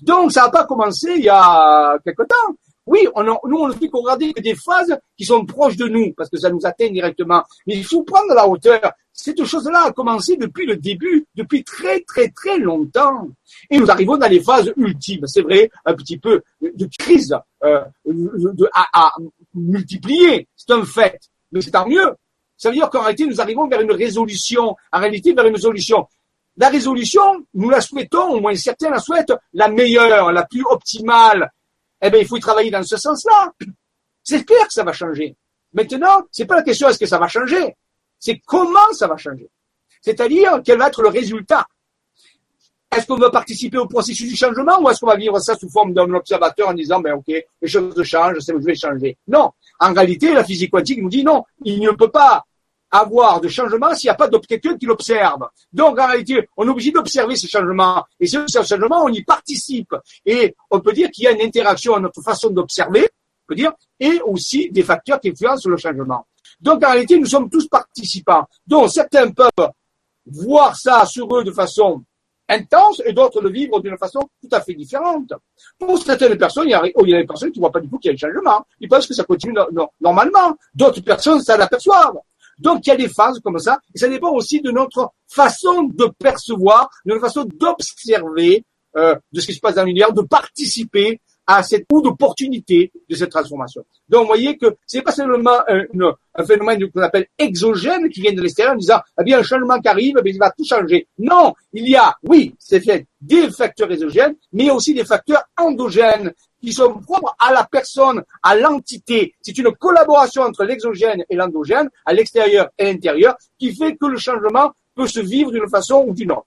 [SPEAKER 1] Donc, ça n'a pas commencé il y a quelque temps. Oui, on nous, on ne fait qu'on regarder des phases qui sont proches de nous, parce que ça nous atteint directement. Mais il faut prendre la hauteur cette chose-là a commencé depuis le début, depuis très très très longtemps. Et nous arrivons dans les phases ultimes, c'est vrai, un petit peu de crise euh, de, à, multiplier, c'est un fait, mais c'est tant mieux. Ça veut dire qu'en réalité, nous arrivons vers une résolution, en réalité vers une résolution. La résolution, nous la souhaitons, au moins certains la souhaitent, la meilleure, la plus optimale. Eh bien, il faut y travailler dans ce sens-là. C'est clair que ça va changer. Maintenant, c'est pas la question est-ce que ça va changer c'est comment ça va changer. C'est-à-dire quel va être le résultat. Est-ce qu'on va participer au processus du changement ou est-ce qu'on va vivre ça sous forme d'un observateur en disant, ben ok, les choses changent, je vais changer. Non, en réalité, la physique quantique nous dit non, il ne peut pas avoir de changement s'il n'y a pas d'objectif qui l'observe. Donc, en réalité, on est obligé d'observer ce changement. Et ce changement, on y participe. Et on peut dire qu'il y a une interaction à notre façon d'observer dire, et aussi des facteurs qui influencent le changement. Donc en réalité, nous sommes tous participants. Donc certains peuvent voir ça sur eux de façon intense et d'autres le vivre d'une façon tout à fait différente. Pour certaines personnes, il y a, oh, des personnes qui ne voient pas du tout qu'il y a un changement. Ils pensent que ça continue normalement. D'autres personnes, ça l'aperçoivent. Donc il y a des phases comme ça, et ça dépend aussi de notre façon de percevoir, de notre façon d'observer euh, de ce qui se passe dans l'univers, de participer à cette ou d'opportunité de cette transformation. Donc, vous voyez que c'est pas seulement un, un phénomène qu'on appelle exogène qui vient de l'extérieur en disant, eh bien, un changement qui arrive, eh bien, il va tout changer. Non, il y a, oui, c'est fait, des facteurs exogènes, mais aussi des facteurs endogènes qui sont propres à la personne, à l'entité. C'est une collaboration entre l'exogène et l'endogène, à l'extérieur et à l'intérieur, qui fait que le changement peut se vivre d'une façon ou d'une autre.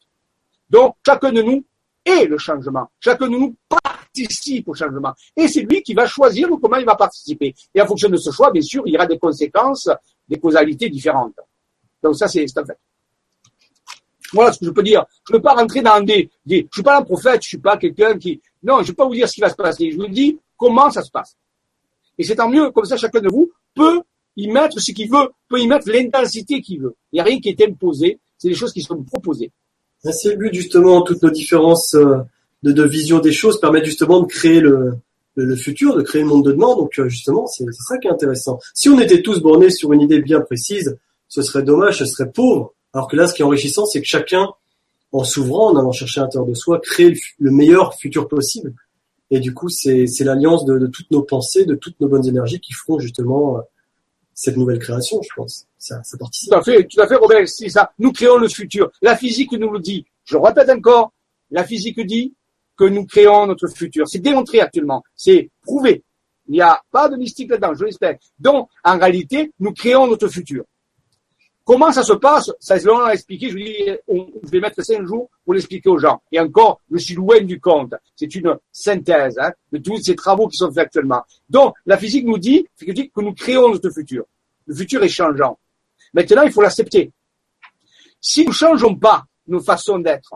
[SPEAKER 1] Donc, chacun de nous est le changement. Chacun de nous part participe au changement. Et c'est lui qui va choisir comment il va participer. Et en fonction de ce choix, bien sûr, il y aura des conséquences, des causalités différentes. Donc ça, c'est un fait. Voilà ce que je peux dire. Je ne veux pas rentrer dans des, Je Je suis pas un prophète, je suis pas quelqu'un qui... Non, je ne vais pas vous dire ce qui va se passer. Je vous dis comment ça se passe. Et c'est tant mieux, comme ça, chacun de vous peut y mettre ce qu'il veut, peut y mettre l'intensité qu'il veut. Il n'y a rien qui est imposé, c'est des choses qui sont proposées.
[SPEAKER 2] C'est le but, justement, toutes nos différences... Euh, de, de, vision des choses permet justement de créer le, le, futur, de créer le monde de demain. Donc euh, justement, c'est ça qui est intéressant. Si on était tous bornés sur une idée bien précise, ce serait dommage, ce serait pauvre. Alors que là, ce qui est enrichissant, c'est que chacun, en s'ouvrant, en allant chercher à l'intérieur de soi, crée le, meilleur futur possible. Et du coup, c'est l'alliance de, toutes nos pensées, de toutes nos bonnes énergies qui feront justement euh, cette nouvelle création, je pense. Ça, ça participe. Tout
[SPEAKER 1] à fait, tout à fait, Robert, c'est ça. Nous créons le futur. La physique nous le dit. Je le répète encore. La physique dit, que nous créons notre futur. C'est démontré actuellement, c'est prouvé. Il n'y a pas de mystique là-dedans, je l'espère. Donc, en réalité, nous créons notre futur. Comment ça se passe Ça, on l'a expliqué. Je, dis, je vais mettre cinq jours pour l'expliquer aux gens. Et encore, je suis loin du compte. C'est une synthèse hein, de tous ces travaux qui sont faits actuellement. Donc, la physique nous dit, que nous créons notre futur. Le futur est changeant. Maintenant, il faut l'accepter. Si nous ne changeons pas nos façons d'être,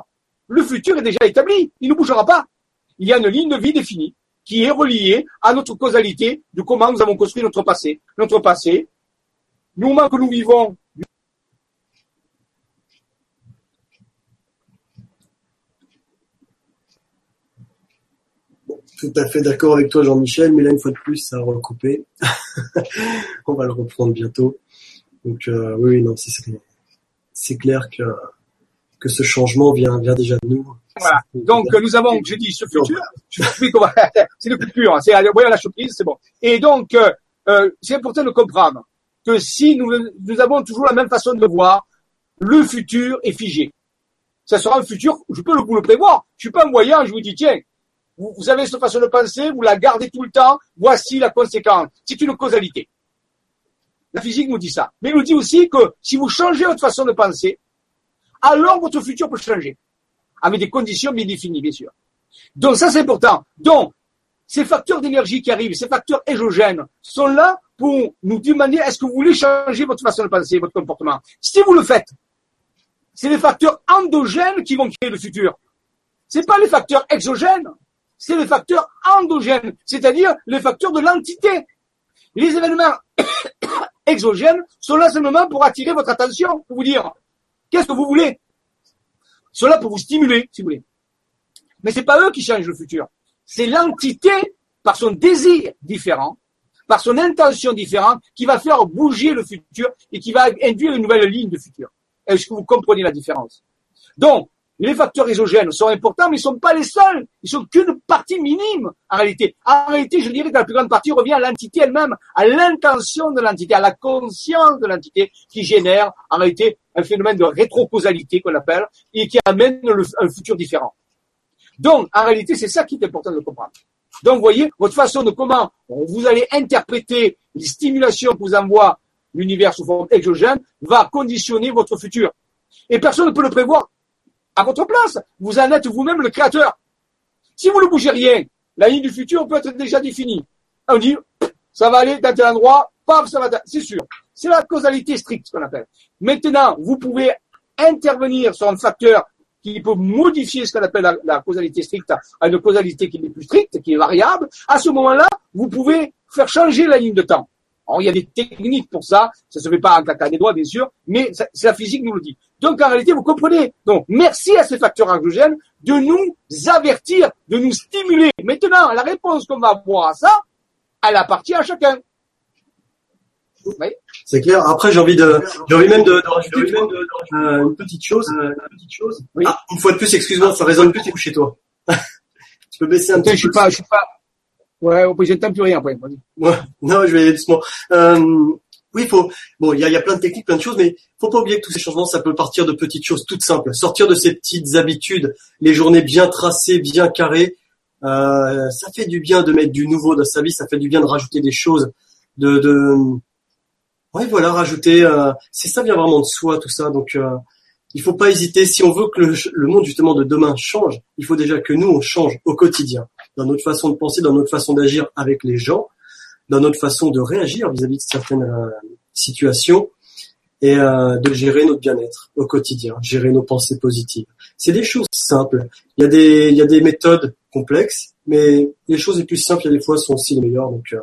[SPEAKER 1] le futur est déjà établi, il ne bougera pas. Il y a une ligne de vie définie qui est reliée à notre causalité de comment nous avons construit notre passé. Notre passé, nous, moment que nous vivons
[SPEAKER 2] tout à fait d'accord avec toi, Jean-Michel, mais là, une fois de plus, ça a recoupé. On va le reprendre bientôt. Donc, euh, oui, non, c'est clair que que ce changement vient, vient déjà de nous.
[SPEAKER 1] Voilà. Donc nous avons, j'ai dit, ce futur, c'est le futur, hein. c'est la surprise, c'est bon. Et donc euh, euh, c'est important de comprendre que si nous, avons toujours la même façon de voir, le futur est figé. Ça sera un futur, je peux vous le prévoir. Je suis pas un voyant, je vous dis tiens, vous, vous avez cette façon de penser, vous la gardez tout le temps. Voici la conséquence. C'est une causalité. La physique nous dit ça. Mais elle nous dit aussi que si vous changez votre façon de penser, alors votre futur peut changer. Avec des conditions bien définies, bien sûr. Donc ça, c'est important. Donc, ces facteurs d'énergie qui arrivent, ces facteurs exogènes, sont là pour nous demander est-ce que vous voulez changer votre façon de penser, votre comportement. Si vous le faites, c'est les facteurs endogènes qui vont créer le futur. C'est pas les facteurs exogènes, c'est les facteurs endogènes, c'est-à-dire les facteurs de l'entité. Les événements exogènes sont là seulement pour attirer votre attention, pour vous dire Qu'est-ce que vous voulez Cela pour vous stimuler, si vous voulez. Mais ce n'est pas eux qui changent le futur. C'est l'entité, par son désir différent, par son intention différente, qui va faire bouger le futur et qui va induire une nouvelle ligne de futur. Est-ce que vous comprenez la différence Donc, les facteurs isogènes sont importants, mais ils ne sont pas les seuls. Ils sont qu'une partie minime, en réalité. En réalité, je dirais que la plus grande partie revient à l'entité elle-même, à l'intention de l'entité, à la conscience de l'entité qui génère, en réalité, un phénomène de rétrocausalité qu'on appelle, et qui amène un futur différent. Donc, en réalité, c'est ça qui est important de comprendre. Donc, vous voyez, votre façon de comment vous allez interpréter les stimulations que vous envoie l'univers sous forme exogène va conditionner votre futur. Et personne ne peut le prévoir à votre place. Vous en êtes vous-même le créateur. Si vous ne bougez rien, la ligne du futur peut être déjà définie. On dit, ça va aller dans tel endroit, paf, ça va, c'est sûr. C'est la causalité stricte qu'on appelle. Maintenant, vous pouvez intervenir sur un facteur qui peut modifier ce qu'on appelle la, causalité stricte à une causalité qui n'est plus stricte, qui est variable. À ce moment-là, vous pouvez faire changer la ligne de temps. Alors, il y a des techniques pour ça. Ça se fait pas en claquant des doigts, bien sûr, mais la physique nous le dit. Donc, en réalité, vous comprenez. Donc, merci à ces facteurs anglogène de nous avertir, de nous stimuler. Maintenant, la réponse qu'on va avoir à ça, elle appartient à chacun.
[SPEAKER 2] voyez c'est clair. Après, j'ai envie de, j'ai envie même de, de rajouter euh, une petite chose. Une petite chose. Ah, une fois de plus, excuse-moi, ça résonne plus chez toi. tu peux baisser un petit peu. Je suis
[SPEAKER 1] pas, je suis pas. Ouais, plus rien
[SPEAKER 2] Ouais. Non, je vais aller doucement. Euh, oui, faut. Bon, il y a, y a plein de techniques, plein de choses, mais faut pas oublier que tous ces changements, ça peut partir de petites choses toutes simples. Sortir de ces petites habitudes, les journées bien tracées, bien carrées, euh, ça fait du bien de mettre du nouveau dans sa vie, ça fait du bien de rajouter des choses, de, de oui, voilà, rajouter, euh, c'est ça vient vraiment de soi, tout ça. Donc, euh, il faut pas hésiter. Si on veut que le, le, monde justement de demain change, il faut déjà que nous on change au quotidien, dans notre façon de penser, dans notre façon d'agir avec les gens, dans notre façon de réagir vis-à-vis de certaines euh, situations et euh, de gérer notre bien-être au quotidien, gérer nos pensées positives. C'est des choses simples. Il y a des, il y a des méthodes complexes, mais les choses les plus simples, il y a des fois, sont aussi les meilleures. Donc, euh,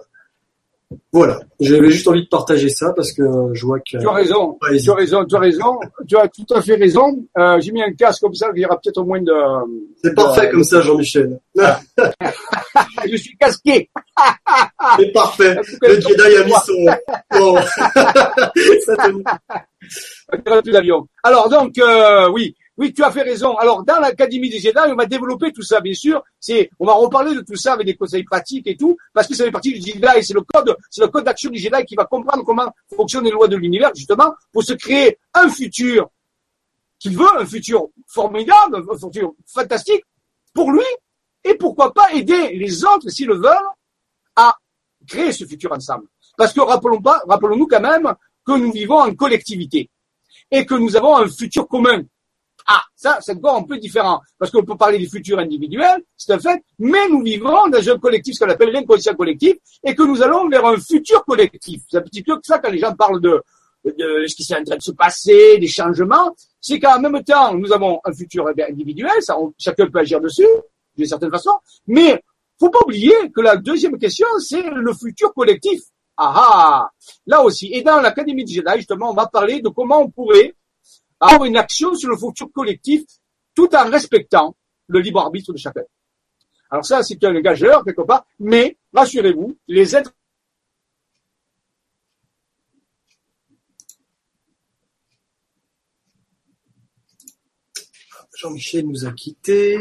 [SPEAKER 2] voilà, j'avais juste envie de partager ça parce que je vois que...
[SPEAKER 1] Tu as raison, tu as raison, tu as tout à fait raison. Euh, j'ai mis un casque comme ça, il y aura peut-être au moins de...
[SPEAKER 2] C'est parfait comme ça, Jean-Michel.
[SPEAKER 1] je suis casqué.
[SPEAKER 2] C'est parfait. Le Jedi a mis son...
[SPEAKER 1] ça, Alors donc, euh, oui, oui, tu as fait raison. Alors, dans l'Académie des Jedi, on va développer tout ça, bien sûr. C'est, on va reparler de tout ça avec des conseils pratiques et tout, parce que ça fait partie du Jedi, c'est le code, c'est le code d'action du Jedi qui va comprendre comment fonctionnent les lois de l'univers, justement, pour se créer un futur qu'il veut, un futur formidable, un futur fantastique, pour lui, et pourquoi pas aider les autres, s'ils le veulent, à créer ce futur ensemble. Parce que rappelons pas, rappelons-nous quand même que nous vivons en collectivité et que nous avons un futur commun ah, ça, c'est encore un peu différent. Parce qu'on peut parler du futur individuel, c'est un fait, mais nous vivons dans un collectif, ce qu'on appelle l'inconscient collectif, et que nous allons vers un futur collectif. C'est un petit peu ça quand les gens parlent de, de ce qui est en train de se passer, des changements, c'est qu'en même temps, nous avons un futur eh individuel, chacun peut agir dessus, d'une certaine façon, mais faut pas oublier que la deuxième question, c'est le futur collectif. Ah ah Là aussi, et dans l'Académie du Jedi, justement, on va parler de comment on pourrait avoir une action sur le futur collectif tout en respectant le libre arbitre de chacun. Alors ça, c'est un gageur, quelque part, mais rassurez-vous, les êtres
[SPEAKER 2] Jean-Michel nous a quittés.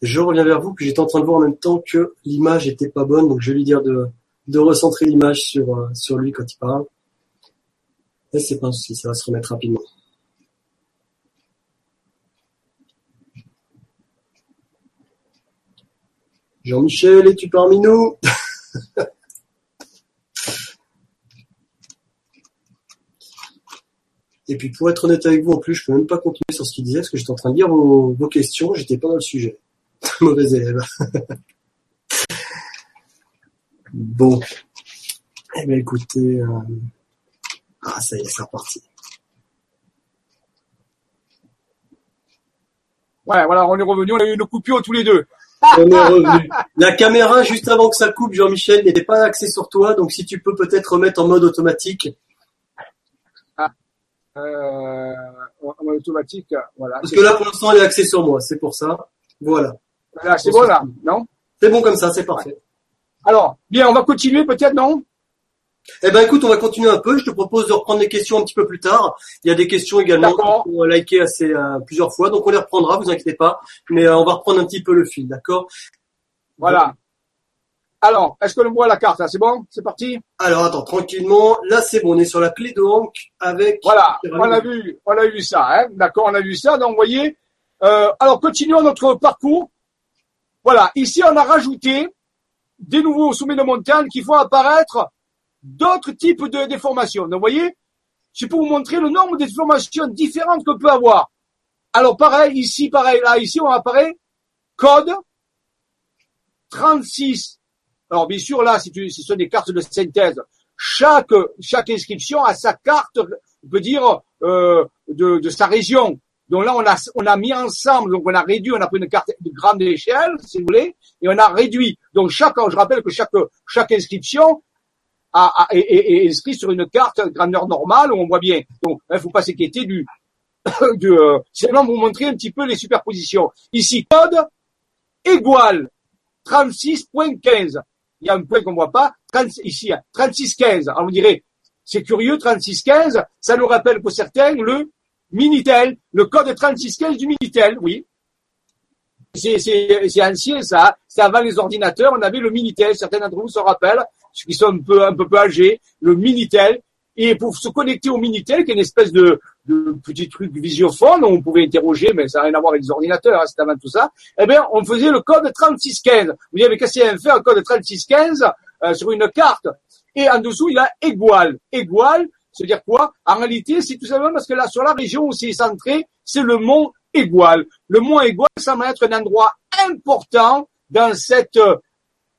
[SPEAKER 2] Je reviens vers vous, puis j'étais en train de voir en même temps que l'image était pas bonne, donc je vais lui dire de, recentrer l'image sur, euh, sur lui quand il parle. Et c'est pas un souci, ça va se remettre rapidement. Jean-Michel, es-tu parmi nous Et puis pour être honnête avec vous, en plus, je peux même pas continuer sur ce qu'il disait, parce que j'étais en train de lire vos, questions, j'étais pas dans le sujet. Mauvais élève. bon. Eh bien écoutez. Euh, ah ça y est, c'est reparti.
[SPEAKER 1] Ouais, voilà, on est revenu, on a eu nos coupures tous les deux.
[SPEAKER 2] La caméra, juste avant que ça coupe, Jean-Michel, n'était pas axée sur toi, donc si tu peux peut-être remettre en mode automatique. Ah,
[SPEAKER 1] euh, en mode automatique, voilà.
[SPEAKER 2] Parce que là, pour l'instant, elle est axée sur moi, c'est pour ça. Voilà. Voilà,
[SPEAKER 1] c'est bon là, non
[SPEAKER 2] C'est bon comme ça, c'est parfait.
[SPEAKER 1] Alors, bien, on va continuer peut-être, non
[SPEAKER 2] eh ben écoute, on va continuer un peu. Je te propose de reprendre les questions un petit peu plus tard. Il y a des questions également qu'on a liké assez euh, plusieurs fois, donc on les reprendra. Vous inquiétez pas, mais euh, on va reprendre un petit peu le fil, d'accord
[SPEAKER 1] Voilà. Alors, est-ce que l'on voit la carte là C'est bon C'est parti
[SPEAKER 2] Alors attends, tranquillement. Là, c'est bon. On est sur la clé de avec.
[SPEAKER 1] Voilà. On a vu, on a vu ça, hein D'accord, on a vu ça. Donc, vous voyez. Euh, alors, continuons notre parcours. Voilà. Ici, on a rajouté des nouveaux sommets de montagne qui font apparaître d'autres types de déformations. Donc, vous voyez, c'est pour vous montrer le nombre de déformations différentes qu'on peut avoir. Alors, pareil, ici, pareil, là, ici, on apparaît code 36. Alors, bien sûr, là, si, tu, si ce sont des cartes de synthèse, chaque, chaque inscription a sa carte, on peut dire, euh, de, de sa région. Donc là, on a, on a mis ensemble, donc on a réduit, on a pris une carte de grande échelle, si vous voulez, et on a réduit. Donc chaque, je rappelle que chaque, chaque inscription est, inscrit sur une carte grandeur normale, où on voit bien. Donc, il hein, faut pas s'inquiéter du... du euh, seulement vous montrer un petit peu les superpositions. Ici, code égale 36.15. Il y a un point qu'on voit pas. ici, 36.15. Alors, vous direz, c'est curieux, 36.15, ça nous rappelle pour certains le Minitel, le code 36.15 du Minitel, oui. C'est ancien ça, c'est avant les ordinateurs, on avait le Minitel, certains d'entre vous se rappellent, ceux qui sont un peu, un peu peu âgés, le Minitel. Et pour se connecter au Minitel, qui est une espèce de, de petit truc visiophone où on pouvait interroger, mais ça n'a rien à voir avec les ordinateurs, hein, c'est avant tout ça, eh bien, on faisait le code 3615. Vous avez qu'à fait un code 3615 euh, sur une carte. Et en dessous, il a égal. Égal, c'est-à-dire quoi En réalité, c'est tout simplement parce que là, sur la région où c'est centré, c'est le mont Égual. Le mont Égual semble être un endroit important dans cette euh,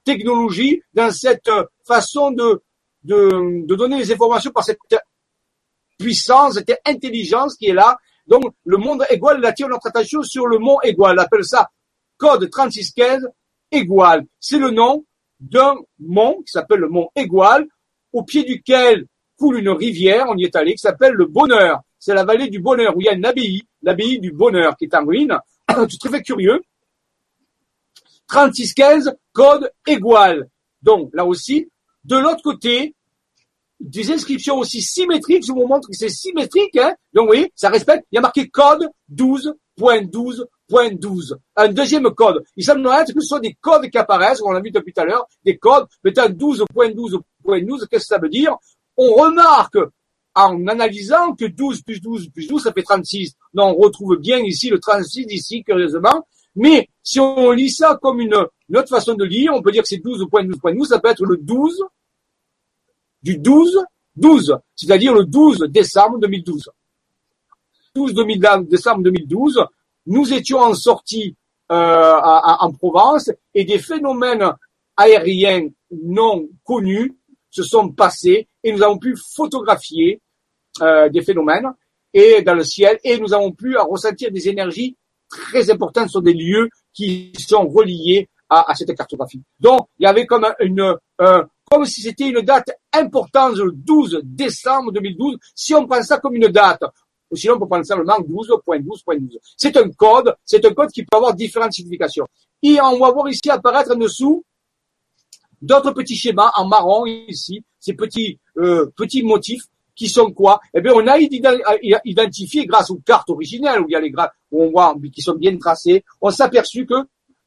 [SPEAKER 1] technologie, dans cette façon de, de, donner les informations par cette puissance, cette intelligence qui est là. Donc, le monde égal attire notre attention sur le mont égal. On appelle ça code 3615 égal. C'est le nom d'un mont qui s'appelle le mont égal, au pied duquel coule une rivière, on y est allé, qui s'appelle le Bonheur. C'est la vallée du Bonheur, où il y a une abbaye, l'abbaye du Bonheur, qui est en ruine. C'est très curieux. 3615, code égale. Donc, là aussi, de l'autre côté, des inscriptions aussi symétriques, je vous montre que c'est symétrique, hein donc oui, ça respecte, il y a marqué code 12.12.12. Un deuxième code. Il semblerait que ce soit des codes qui apparaissent, on l'a vu depuis tout à l'heure, des codes, mais 12.12.12, qu'est-ce que ça veut dire On remarque en analysant que 12 plus 12 plus 12, ça fait 36. Donc on retrouve bien ici le 36 ici, curieusement, mais si on lit ça comme une, autre façon de lire, on peut dire que c'est 12 point ça peut être le 12 du 12, 12, c'est-à-dire le 12 décembre 2012. 12 décembre 2012, nous étions en sortie euh, en Provence et des phénomènes aériens non connus se sont passés et nous avons pu photographier euh, des phénomènes et dans le ciel et nous avons pu ressentir des énergies très importants sont des lieux qui sont reliés à, cette cartographie. Donc, il y avait comme une, comme si c'était une date importante, le 12 décembre 2012, si on prend ça comme une date, ou sinon on peut prendre simplement 12.12.12. C'est un code, c'est un code qui peut avoir différentes significations. Et on va voir ici apparaître en dessous d'autres petits schémas en marron ici, ces petits euh, petits motifs qui sont quoi Eh bien, on a identifié grâce aux cartes originales où il y a les où on voit qui sont bien tracés, on s'est que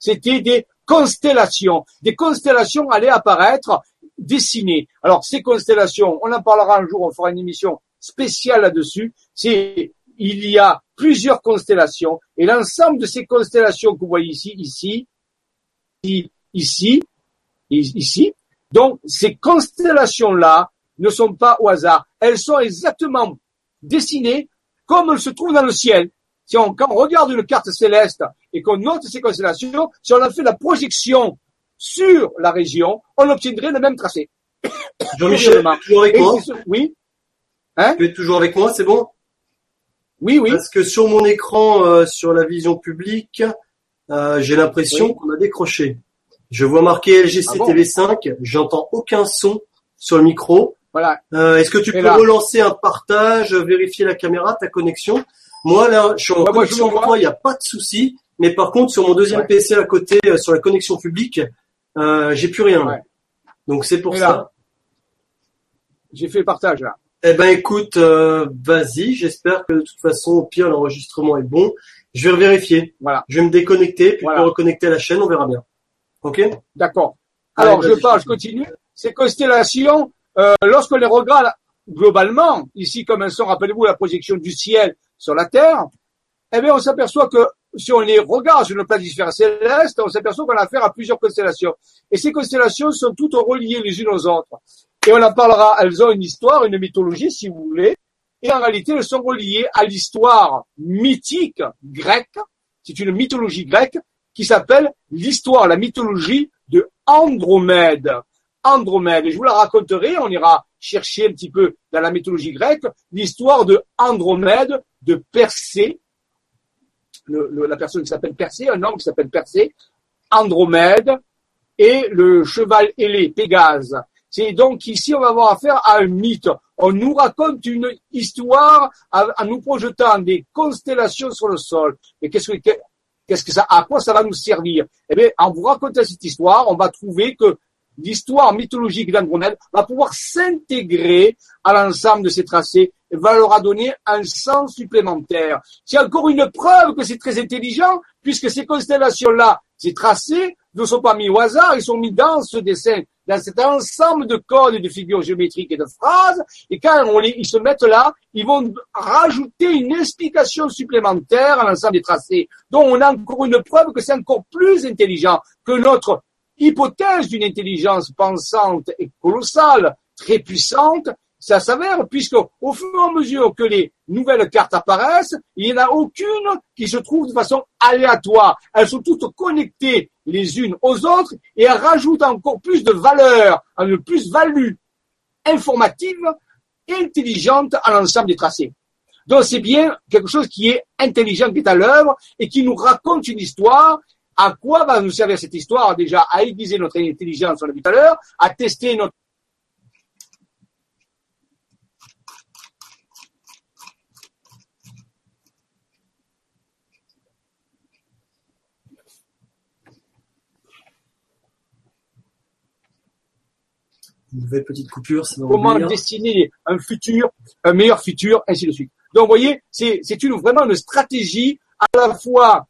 [SPEAKER 1] c'était des constellations. Des constellations allaient apparaître dessinées. Alors ces constellations, on en parlera un jour, on fera une émission spéciale là-dessus. C'est il y a plusieurs constellations et l'ensemble de ces constellations que vous voyez ici, ici, ici, ici. Donc ces constellations là ne sont pas au hasard. Elles sont exactement dessinées comme elles se trouvent dans le ciel. Si on, quand on regarde une carte céleste et qu'on note ces constellations, si on a fait la projection sur la région, on obtiendrait le même tracé.
[SPEAKER 2] Jean-Michel, toujours avec moi Oui. Hein? tu es toujours avec moi, c'est bon Oui, oui. Parce que sur mon écran, euh, sur la vision publique, euh, j'ai l'impression qu'on a décroché. Je vois marqué LGCTV5, ah j'entends aucun son sur le micro. Euh, est-ce que tu peux relancer un partage, vérifier la caméra, ta connexion Moi là, je suis en connexion il n'y a pas de souci. Mais par contre, sur mon deuxième PC à côté, euh, sur la connexion publique, euh, j'ai plus rien. Donc c'est pour ça.
[SPEAKER 1] J'ai fait le partage là.
[SPEAKER 2] Eh ben écoute, vas-y. J'espère que de toute façon, au pire, l'enregistrement est bon. Je vais vérifier. Voilà. Je vais me déconnecter, puis reconnecter à la chaîne. On verra bien. Ok.
[SPEAKER 1] D'accord. Alors je pars, je continue. C'est Constellation euh, lorsqu'on les regarde globalement, ici comme elles sont, rappelez-vous, la projection du ciel sur la Terre, eh bien, on s'aperçoit que si on les regarde sur le sphère céleste, on s'aperçoit qu'on a affaire à plusieurs constellations. Et ces constellations sont toutes reliées les unes aux autres. Et on en parlera, elles ont une histoire, une mythologie, si vous voulez. Et en réalité, elles sont reliées à l'histoire mythique grecque. C'est une mythologie grecque qui s'appelle l'histoire, la mythologie de Andromède. Andromède. Et je vous la raconterai, on ira chercher un petit peu dans la mythologie grecque l'histoire de Andromède, de Persée, la personne qui s'appelle Persée, un homme qui s'appelle Persée, Andromède et le cheval ailé, Pégase. C'est donc ici, on va avoir affaire à un mythe. On nous raconte une histoire en nous projetant des constellations sur le sol. Mais qu'est-ce que, qu'est-ce que ça, à quoi ça va nous servir Eh bien, en vous racontant cette histoire, on va trouver que d'histoire mythologique d'Andronel va pouvoir s'intégrer à l'ensemble de ces tracés et va leur donner un sens supplémentaire. C'est encore une preuve que c'est très intelligent puisque ces constellations-là, ces tracés ne sont pas mis au hasard, ils sont mis dans ce dessin, dans cet ensemble de codes, de figures géométriques et de phrases. Et quand on ils se mettent là, ils vont rajouter une explication supplémentaire à l'ensemble des tracés. Donc on a encore une preuve que c'est encore plus intelligent que notre hypothèse d'une intelligence pensante et colossale, très puissante, ça s'avère, puisque au fur et à mesure que les nouvelles cartes apparaissent, il n'y en a aucune qui se trouve de façon aléatoire. Elles sont toutes connectées les unes aux autres et elles rajoutent encore plus de valeur, une plus-value informative intelligente à l'ensemble des tracés. Donc c'est bien quelque chose qui est intelligent, qui est à l'œuvre et qui nous raconte une histoire à quoi va nous servir cette histoire déjà à aiguiser notre intelligence, on l'a vu tout à l'heure, à tester notre une nouvelle petite coupure. Ça Comment hein. dessiner un futur, un meilleur futur, ainsi de suite. Donc, vous voyez, c'est une, vraiment une stratégie à la fois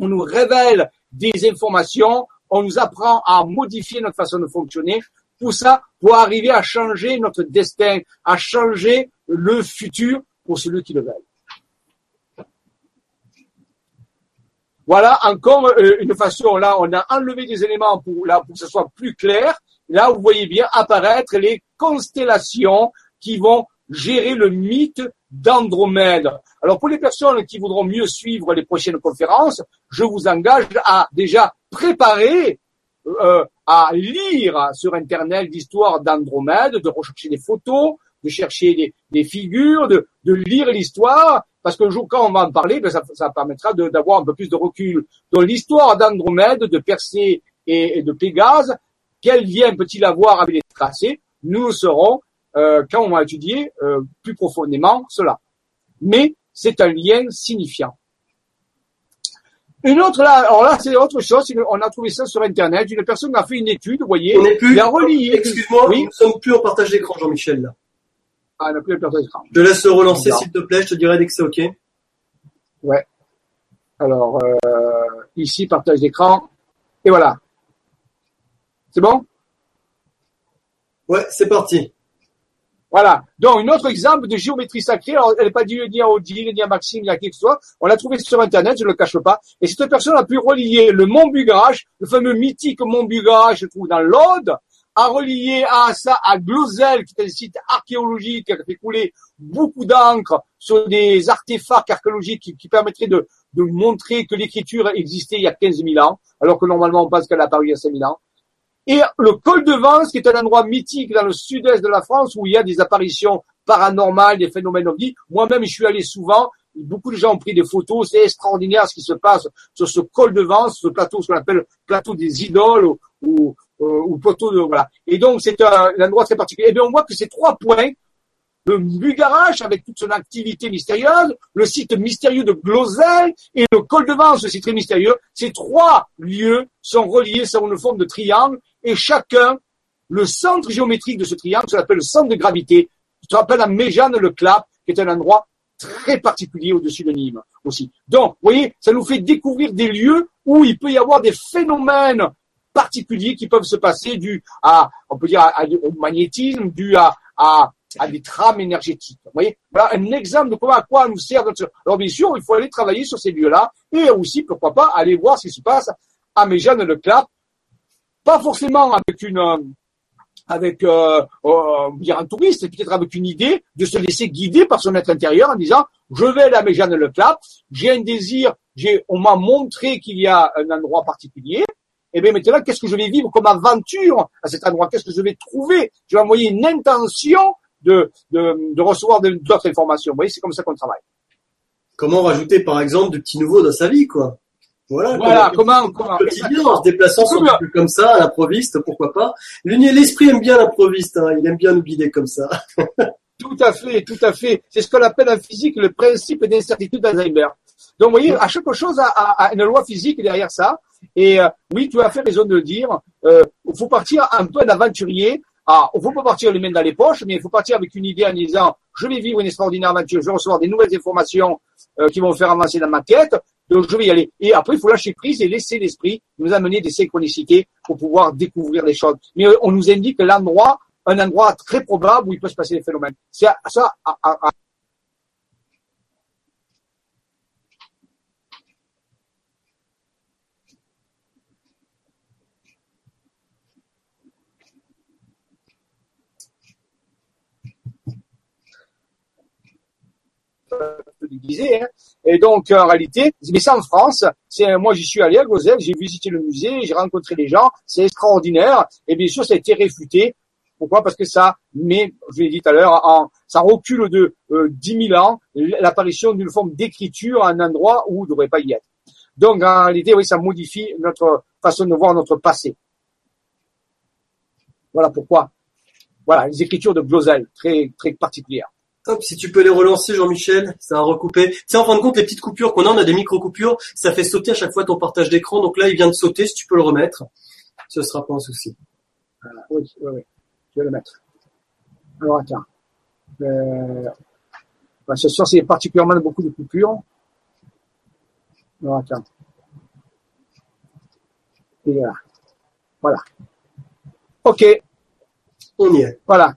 [SPEAKER 1] on nous révèle des informations, on nous apprend à modifier notre façon de fonctionner, pour ça pour arriver à changer notre destin, à changer le futur pour celui qui le veut. Voilà encore euh, une façon, là on a enlevé des éléments pour, là, pour que ce soit plus clair. Là vous voyez bien apparaître les constellations qui vont gérer le mythe d'Andromède. Alors pour les personnes qui voudront mieux suivre les prochaines conférences, je vous engage à déjà préparer, euh, à lire sur Internet l'histoire d'Andromède, de rechercher des photos, de chercher des, figures, de, lire l'histoire, parce qu'un jour quand on va en parler, ben, ça, permettra d'avoir un peu plus de recul. Donc l'histoire d'Andromède, de Persée et, de Pégase, quel lien peut-il avoir avec les tracés Nous serons euh, quand on va étudier euh, plus profondément cela. Mais c'est un lien signifiant. Une autre, là, alors là, c'est autre chose. On a trouvé ça sur Internet. Une personne a fait une étude, vous voyez.
[SPEAKER 2] On
[SPEAKER 1] est plus.
[SPEAKER 2] Excuse-moi, oui. nous ne sommes plus en partage d'écran, Jean-Michel, là. Ah, on n'a plus le partage d'écran. Je laisse relancer, s'il te plaît. Je te dirai dès que c'est OK.
[SPEAKER 1] Ouais. Alors, euh, ici, partage d'écran. Et voilà. C'est bon?
[SPEAKER 2] Ouais, c'est parti.
[SPEAKER 1] Voilà. Donc, un autre exemple de géométrie sacrée. elle n'est pas dit ni à Odile, ni à Maxime, ni à qui que ce soit. On l'a trouvé sur Internet, je ne le cache pas. Et cette personne a pu relier le Mont Bugage, le fameux mythique Mont Bugage, je trouve dans l'Aude, a relié à ça, à Glozel, qui est un site archéologique qui a fait couler beaucoup d'encre sur des artefacts archéologiques qui, permettraient de, de montrer que l'écriture existait il y a 15 000 ans, alors que normalement on pense qu'elle a apparu il y a 5 000 ans. Et le col de Vence, qui est un endroit mythique dans le sud-est de la France, où il y a des apparitions paranormales, des phénomènes ovnis. Moi-même, je suis allé souvent. Beaucoup de gens ont pris des photos. C'est extraordinaire ce qui se passe sur ce col de Vence, ce plateau, ce qu'on appelle plateau des idoles ou, ou, euh, plateau de, voilà. Et donc, c'est un, endroit très particulier. Et eh bien, on voit que ces trois points, le Bugarache avec toute son activité mystérieuse, le site mystérieux de Glosel et le col de Vence, ce site très mystérieux, ces trois lieux sont reliés sur une forme de triangle et chacun, le centre géométrique de ce triangle, ça s'appelle le centre de gravité, ça rappelle à Méjane le Clap, qui est un endroit très particulier au-dessus de Nîmes aussi. Donc, vous voyez, ça nous fait découvrir des lieux où il peut y avoir des phénomènes particuliers qui peuvent se passer dû à, on peut dire, au magnétisme, dû à, à, des trames énergétiques. Vous voyez, voilà un exemple de comment à quoi nous sert notre. Alors bien sûr, il faut aller travailler sur ces lieux-là et aussi, pourquoi pas, aller voir ce qui se passe à Méjane le Clap pas forcément avec une euh, avec euh, euh, dire un touriste, peut-être avec une idée de se laisser guider par son être intérieur en disant je vais à la Méjane Le Plat, j'ai un désir, j'ai on m'a montré qu'il y a un endroit particulier. Et eh bien maintenant, qu'est-ce que je vais vivre comme aventure à cet endroit Qu'est-ce que je vais trouver Je vais envoyer une intention de, de, recevoir d'autres informations. Vous voyez, c'est comme ça qu'on travaille.
[SPEAKER 2] Comment rajouter, par exemple, de petits nouveaux dans sa vie, quoi
[SPEAKER 1] voilà, comment, comment, quotidien,
[SPEAKER 2] en se déplaçant comme ça, à l'improviste, pourquoi pas. L'esprit aime bien l'improviste, hein, il aime bien nous guider comme ça.
[SPEAKER 1] tout à fait, tout à fait. C'est ce qu'on appelle en physique le principe d'incertitude d'Alzheimer. Donc, vous voyez, à chaque chose a, a, a une loi physique derrière ça. Et euh, oui, tu as fait raison de le dire. Euh, il faut partir un peu d'aventurier. Ah, il faut pas partir les mains dans les poches, mais il faut partir avec une idée en disant je vais vivre une extraordinaire aventure, je vais recevoir des nouvelles informations euh, qui vont faire avancer dans ma quête. Donc je vais y aller. Et après, il faut lâcher prise et laisser l'esprit nous amener des synchronicités pour pouvoir découvrir les choses. Mais euh, on nous indique l'endroit, un endroit très probable où il peut se passer des phénomènes. C'est ça à
[SPEAKER 2] disait. Hein. Et donc, en réalité, mais ça en France, c'est moi j'y suis allé à Gozel, j'ai visité le musée, j'ai rencontré des gens, c'est extraordinaire. Et bien sûr, ça a été réfuté. Pourquoi Parce que ça met, je l'ai dit tout à l'heure, en, ça recule de euh, dix 10 000 ans l'apparition d'une forme d'écriture à un endroit où il ne devrait pas y être. Donc, en réalité, oui, ça modifie notre façon de voir notre passé. Voilà pourquoi. Voilà, les écritures de Glosel, très, très particulières. Hop, si tu peux les relancer, Jean-Michel, ça a recoupé. Tu en fin de compte, les petites coupures qu'on a, on a des micro-coupures, ça fait sauter à chaque fois ton partage d'écran. Donc là, il vient de sauter, si tu peux le remettre, ce sera pas un souci. Voilà, oui, oui, oui, je vais le mettre.
[SPEAKER 1] Alors, attends. Euh, ben, ce c'est particulièrement beaucoup de coupures. Alors, attends. Et voilà. Voilà. OK. On y est. Voilà.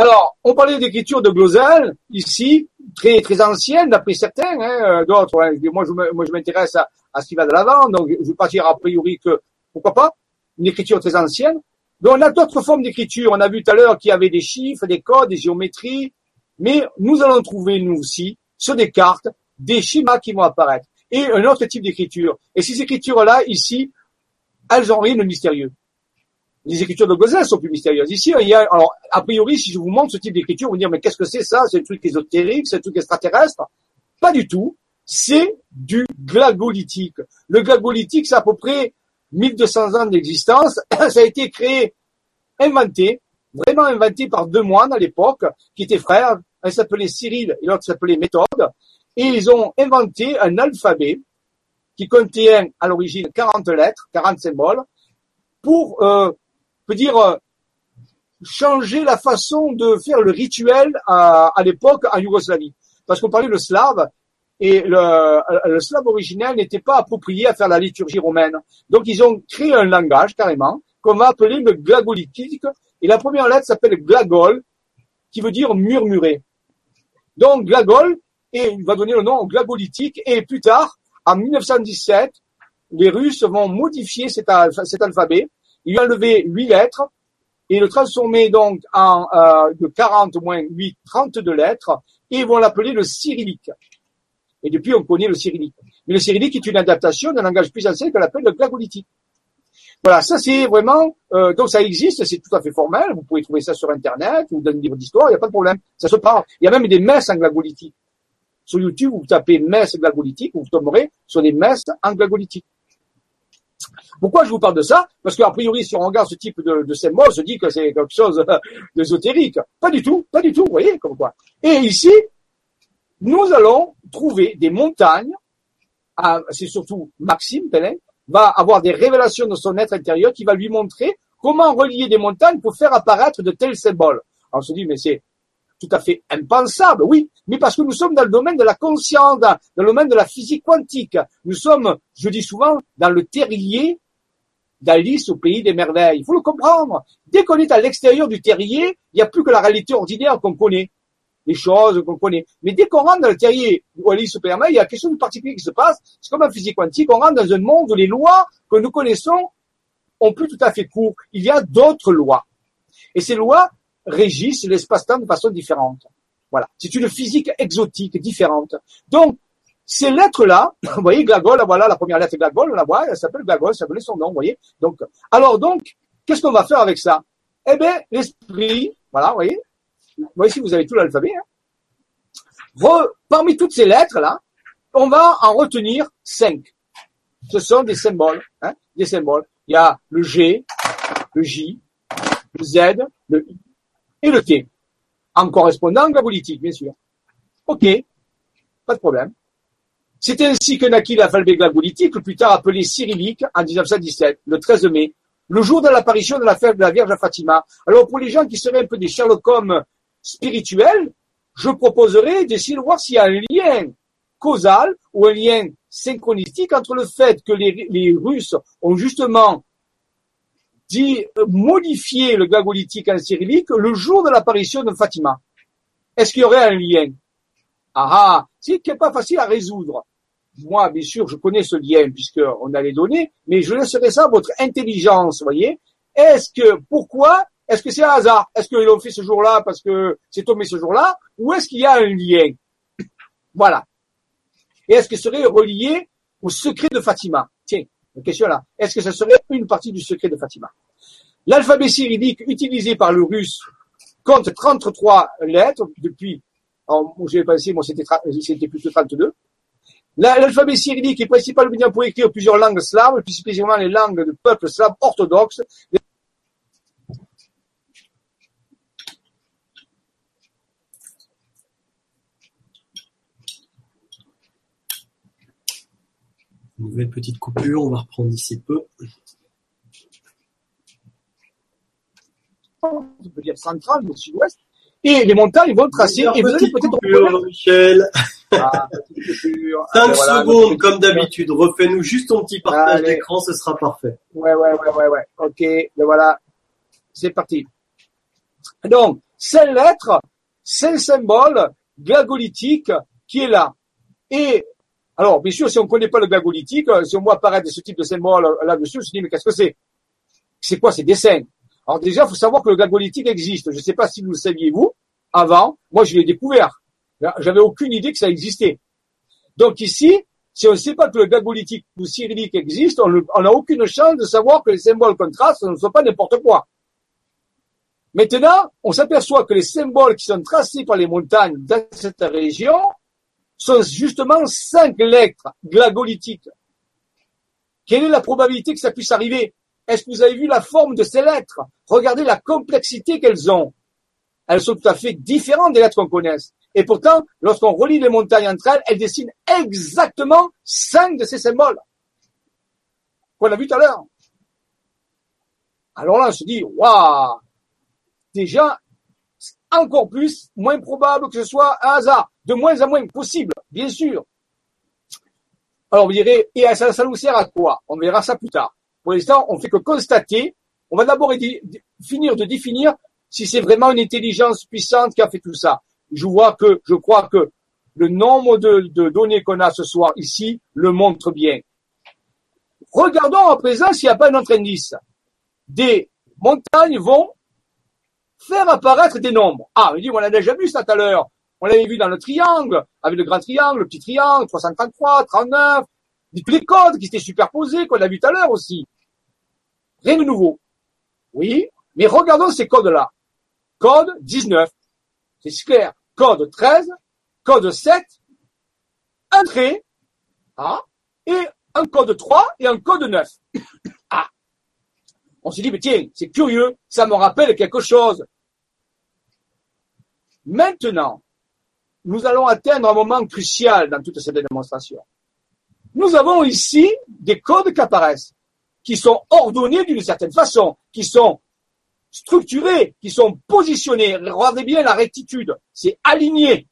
[SPEAKER 1] Alors, on parlait d'écriture de Glosel, ici, très très ancienne, d'après certains, hein, euh, d'autres. Moi, je, m'intéresse à, ce qui va de l'avant, donc je vais pas dire a priori que, pourquoi pas, une écriture très ancienne. Donc, on a d'autres formes d'écriture. On a vu tout à l'heure qu'il y avait des chiffres, des codes, des géométries, mais nous allons trouver, nous aussi, sur des cartes, des schémas qui vont apparaître et un autre type d'écriture. Et ces écritures-là, ici, elles ont rien de mystérieux les écritures de Gozin sont plus mystérieuses. Ici, il y a, alors, a priori, si je vous montre ce type d'écriture, vous me dire, mais qu'est-ce que c'est ça? C'est un truc ésotérique? C'est un truc extraterrestre? Pas du tout. C'est du glagolitique. Le glagolitique, c'est à peu près 1200 ans d'existence. ça a été créé, inventé, vraiment inventé par deux moines à l'époque, qui étaient frères. Un s'appelait Cyril et l'autre s'appelait Méthode. Et ils ont inventé un alphabet qui contient à l'origine 40 lettres, 40 symboles, pour euh, peut dire, euh, changer la façon de faire le rituel à, l'époque en Yougoslavie. Parce qu'on parlait le slave, et euh, le, slave originel n'était pas approprié à faire la liturgie romaine. Donc ils ont créé un langage carrément qu'on va appeler le glagolitique. Et la première lettre s'appelle glagol, qui veut dire murmurer. Donc glagol, et il va donner le nom glagolitique. Et plus tard, en 1917, les Russes vont modifier cet alphabet il a levé 8 lettres et le transformer donc en euh, de 40 moins 8, 32 lettres, et ils vont l'appeler le cyrillique. Et depuis, on connaît le cyrillique. Mais le cyrillique est une adaptation d'un langage plus ancien qu'on appelle le glagolitique. Voilà, ça c'est vraiment, euh, donc ça existe, c'est tout à fait formel, vous pouvez trouver ça sur Internet ou dans des livres d'histoire, il n'y a pas de problème, ça se parle. Il y a même des messes en glagolitique. Sur YouTube, vous tapez messes glagolitique, vous tomberez sur des messes en glagolitique. Pourquoi je vous parle de ça Parce qu'a priori, si on regarde ce type de, de ces on se dit que c'est quelque chose d'ésotérique. Pas du tout, pas du tout, vous voyez, comme quoi. Et ici, nous allons trouver des montagnes, c'est surtout Maxime Pellet, va avoir des révélations dans son être intérieur qui va lui montrer comment relier des montagnes pour faire apparaître de tels symboles. Alors on se dit, mais c'est tout à fait impensable, oui, mais parce que nous sommes dans le domaine de la conscience, dans le domaine de la physique quantique. Nous sommes, je dis souvent, dans le terrier d'Alice au pays des merveilles. Il faut le comprendre. Dès qu'on est à l'extérieur du terrier, il n'y a plus que la réalité ordinaire qu'on connaît, les choses qu'on connaît. Mais dès qu'on rentre dans le terrier d'Alice Alice au pays il y a quelque chose de particulier qui se passe. C'est comme en physique quantique, on rentre dans un monde où les lois que nous connaissons ont plus tout à fait cours. Il y a d'autres lois. Et ces lois régissent l'espace-temps de façon différente. Voilà. C'est une physique exotique, différente. Donc, ces lettres-là, vous voyez, Glagol, voilà, la première lettre Glagol, on la voit, elle s'appelle Glagol, ça connaît son nom, vous voyez. Donc, alors donc, qu'est-ce qu'on va faire avec ça? Eh bien, l'esprit, voilà, vous voyez. ici, vous avez tout l'alphabet, hein. parmi toutes ces lettres-là, on va en retenir cinq. Ce sont des symboles, hein, des symboles. Il y a le G, le J, le Z, le I, et le thé, en correspondant la politique, bien sûr. Ok, pas de problème. C'est ainsi que naquit l'alphabet le plus tard appelé cyrillique, en 1917, le 13 mai, le jour de l'apparition de la fête de la Vierge à Fatima. Alors pour les gens qui seraient un peu des Sherlock Holmes spirituels, je proposerais d'essayer de voir s'il y a un lien causal ou un lien synchronistique entre le fait que les Russes ont justement dit euh, modifier le glagolitique en cyrillique le jour de l'apparition de Fatima. Est-ce qu'il y aurait un lien Ah ah, c'est pas facile à résoudre. Moi, bien sûr, je connais ce lien puisqu'on a les données, mais je laisserai ça à votre intelligence, voyez. Est-ce que, pourquoi Est-ce que c'est un hasard Est-ce qu'ils l'ont fait ce jour-là parce que c'est tombé ce jour-là Ou est-ce qu'il y a un lien Voilà. Et est-ce qu'il serait relié au secret de Fatima la question est là, est-ce que ça serait une partie du secret de Fatima L'alphabet cyrillique utilisé par le russe compte 33 lettres depuis, j'ai pensé, moi c'était, c'était plus 32. L'alphabet cyrillique est principalement pour écrire plusieurs langues slaves, plus spécifiquement les langues de peuples slaves orthodoxes.
[SPEAKER 2] Nouvelle petite coupure, on va reprendre d'ici peu. dire central, au sud-ouest,
[SPEAKER 1] et les montagnes vont tracer, et vous allez peut-être Michel. Ah,
[SPEAKER 2] Cinq 5 ah, secondes, comme d'habitude. Refais-nous juste ton petit partage d'écran, ce sera parfait.
[SPEAKER 1] Ouais, ouais, ouais, ouais, ouais. Ok, le voilà. C'est parti. Donc, cette lettre, c'est le symbole glagolitique qui est là. Et alors, bien sûr, si on ne connaît pas le glagolitique, euh, si on voit apparaître ce type de symbole euh, là-dessus, on se dit, mais qu'est-ce que c'est C'est quoi ces dessins Alors déjà, il faut savoir que le glagolitique existe. Je ne sais pas si vous le saviez, vous, avant, moi je l'ai découvert. J'avais aucune idée que ça existait. Donc ici, si on ne sait pas que le glagolitique ou cyrillique existe, on n'a aucune chance de savoir que les symboles qu'on trace ne sont pas n'importe quoi. Maintenant, on s'aperçoit que les symboles qui sont tracés par les montagnes dans cette région sont justement cinq lettres glagolitiques. Quelle est la probabilité que ça puisse arriver Est-ce que vous avez vu la forme de ces lettres Regardez la complexité qu'elles ont. Elles sont tout à fait différentes des lettres qu'on connaisse. Et pourtant, lorsqu'on relie les montagnes entre elles, elles dessinent exactement cinq de ces symboles qu'on a vu tout à l'heure. Alors là, on se dit, waouh, déjà, encore plus, moins probable que ce soit un hasard de moins en moins possible, bien sûr. Alors vous direz, et ça, ça nous sert à quoi On verra ça plus tard. Pour l'instant, on fait que constater. On va d'abord finir de définir si c'est vraiment une intelligence puissante qui a fait tout ça. Je vois que, je crois que le nombre de, données qu'on a ce soir ici le montre bien. Regardons en présent s'il n'y a pas un autre indice. Des montagnes vont faire apparaître des nombres. Ah, on dit, on a déjà vu ça tout à l'heure. On l'avait vu dans le triangle, avec le grand triangle, le petit triangle, 333, 39, tous les codes qui étaient superposés, qu'on a vu tout à l'heure aussi. Rien de nouveau. Oui, mais regardons ces codes-là. Code 19, c'est clair. Code 13, code 7, un trait, ah, et un code 3 et un code 9. Ah. On se dit, mais tiens, c'est curieux, ça me rappelle quelque chose. Maintenant, nous allons atteindre un moment crucial dans toute cette démonstration. Nous avons ici des codes qui apparaissent, qui sont ordonnés d'une certaine façon, qui sont structurés, qui sont positionnés. Regardez bien la rectitude, c'est aligné.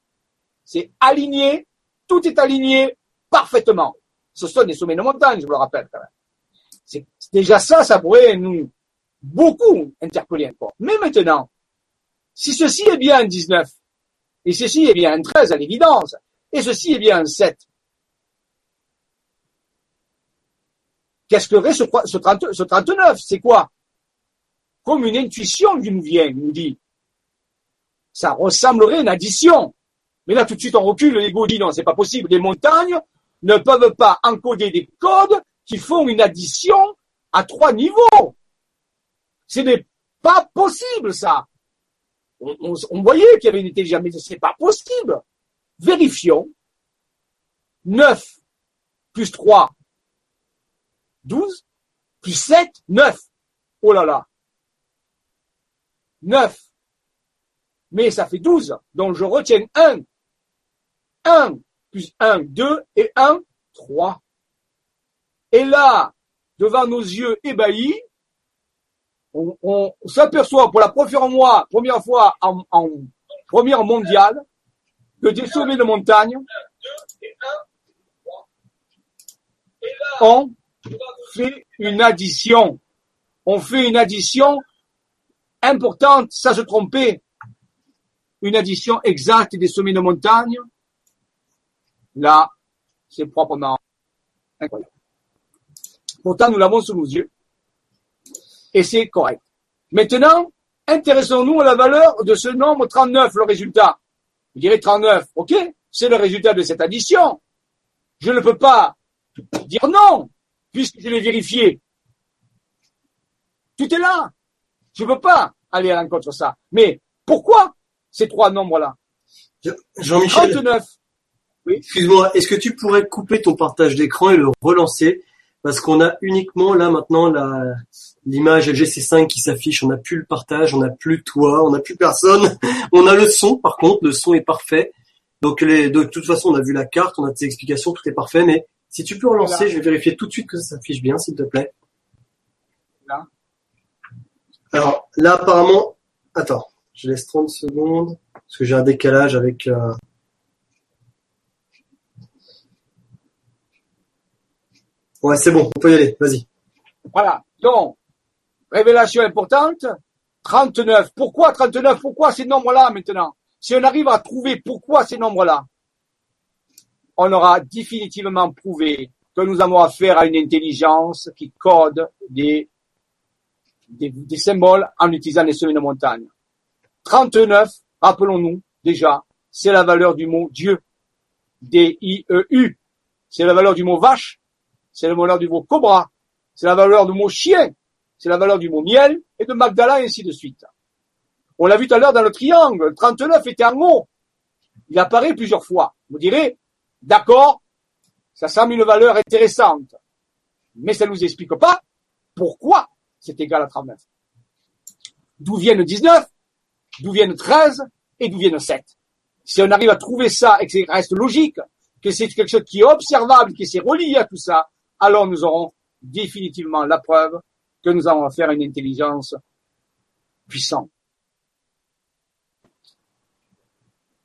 [SPEAKER 1] C'est aligné, tout est aligné parfaitement. Ce sont des sommets de montagne, je vous le rappelle quand même. C'est déjà ça, ça pourrait nous beaucoup interpeller encore. Mais maintenant, si ceci est bien 19, et ceci est bien un 13 à l'évidence. Et ceci est bien un 7. Qu'est-ce que reste ce, 39 C'est quoi Comme une intuition qui nous vient, nous dit. Ça ressemblerait à une addition. Mais là, tout de suite, on recule. L'ego dit non, c'est pas possible. Les montagnes ne peuvent pas encoder des codes qui font une addition à trois niveaux. Ce n'est pas possible, ça on, voyait qu'il y avait une intelligence, mais c'est pas possible. Vérifions. 9 plus 3, 12, plus 7, 9. Oh là là. 9. Mais ça fait 12. Donc je retiens 1. 1 plus 1, 2 et 1, 3. Et là, devant nos yeux ébahis, on, s'aperçoit pour la première, première fois en, en première mondiale que des sommets de montagne ont fait une addition. On fait une addition importante, ça se trompait. Une addition exacte des sommets de montagne. Là, c'est proprement incroyable. Pourtant, nous l'avons sous nos yeux et c'est correct. Maintenant, intéressons-nous à la valeur de ce nombre 39, le résultat. Vous direz 39, ok, c'est le résultat de cette addition. Je ne peux pas dire non, puisque je l'ai vérifié. Tu est là. Je ne peux pas aller à l'encontre de ça. Mais pourquoi ces trois nombres-là Jean-Michel. 39.
[SPEAKER 2] Excuse-moi, est-ce que tu pourrais couper ton partage d'écran et le relancer Parce qu'on a uniquement là maintenant la, l'image LGC5 qui s'affiche, on n'a plus le partage, on n'a plus toi, on n'a plus personne. on a le son, par contre, le son est parfait. Donc les, de toute façon, on a vu la carte, on a tes explications, tout est parfait. Mais si tu peux relancer, je vais vérifier tout de suite que ça s'affiche bien, s'il te plaît. Là. Alors là, apparemment, attends, je laisse 30 secondes parce que j'ai un décalage avec. Euh, ouais, c'est bon, on peut y aller. Vas-y.
[SPEAKER 1] Voilà. Donc, Révélation importante. 39. Pourquoi 39 Pourquoi ces nombres-là maintenant Si on arrive à trouver pourquoi ces nombres-là, on aura définitivement prouvé que nous avons affaire à une intelligence qui code des, des, symboles en utilisant les semis de montagne. 39, rappelons-nous déjà, c'est la valeur du mot Dieu. D-I-E-U. C'est la valeur du mot vache. C'est la valeur du mot cobra. C'est la valeur du mot chien c'est la valeur du mot miel, et de Magdala, et ainsi de suite. On l'a vu tout à l'heure dans le triangle, 39 était un mot. Il apparaît plusieurs fois. Vous direz, d'accord, ça semble une valeur intéressante, mais ça ne nous explique pas pourquoi c'est égal à 39. D'où viennent 19, d'où viennent 13 et d'où viennent 7. Si on arrive à trouver ça et que ça reste logique, que c'est quelque chose qui est observable, qui s'est relié à tout ça, alors nous aurons définitivement la preuve que nous affaire à une intelligence puissante.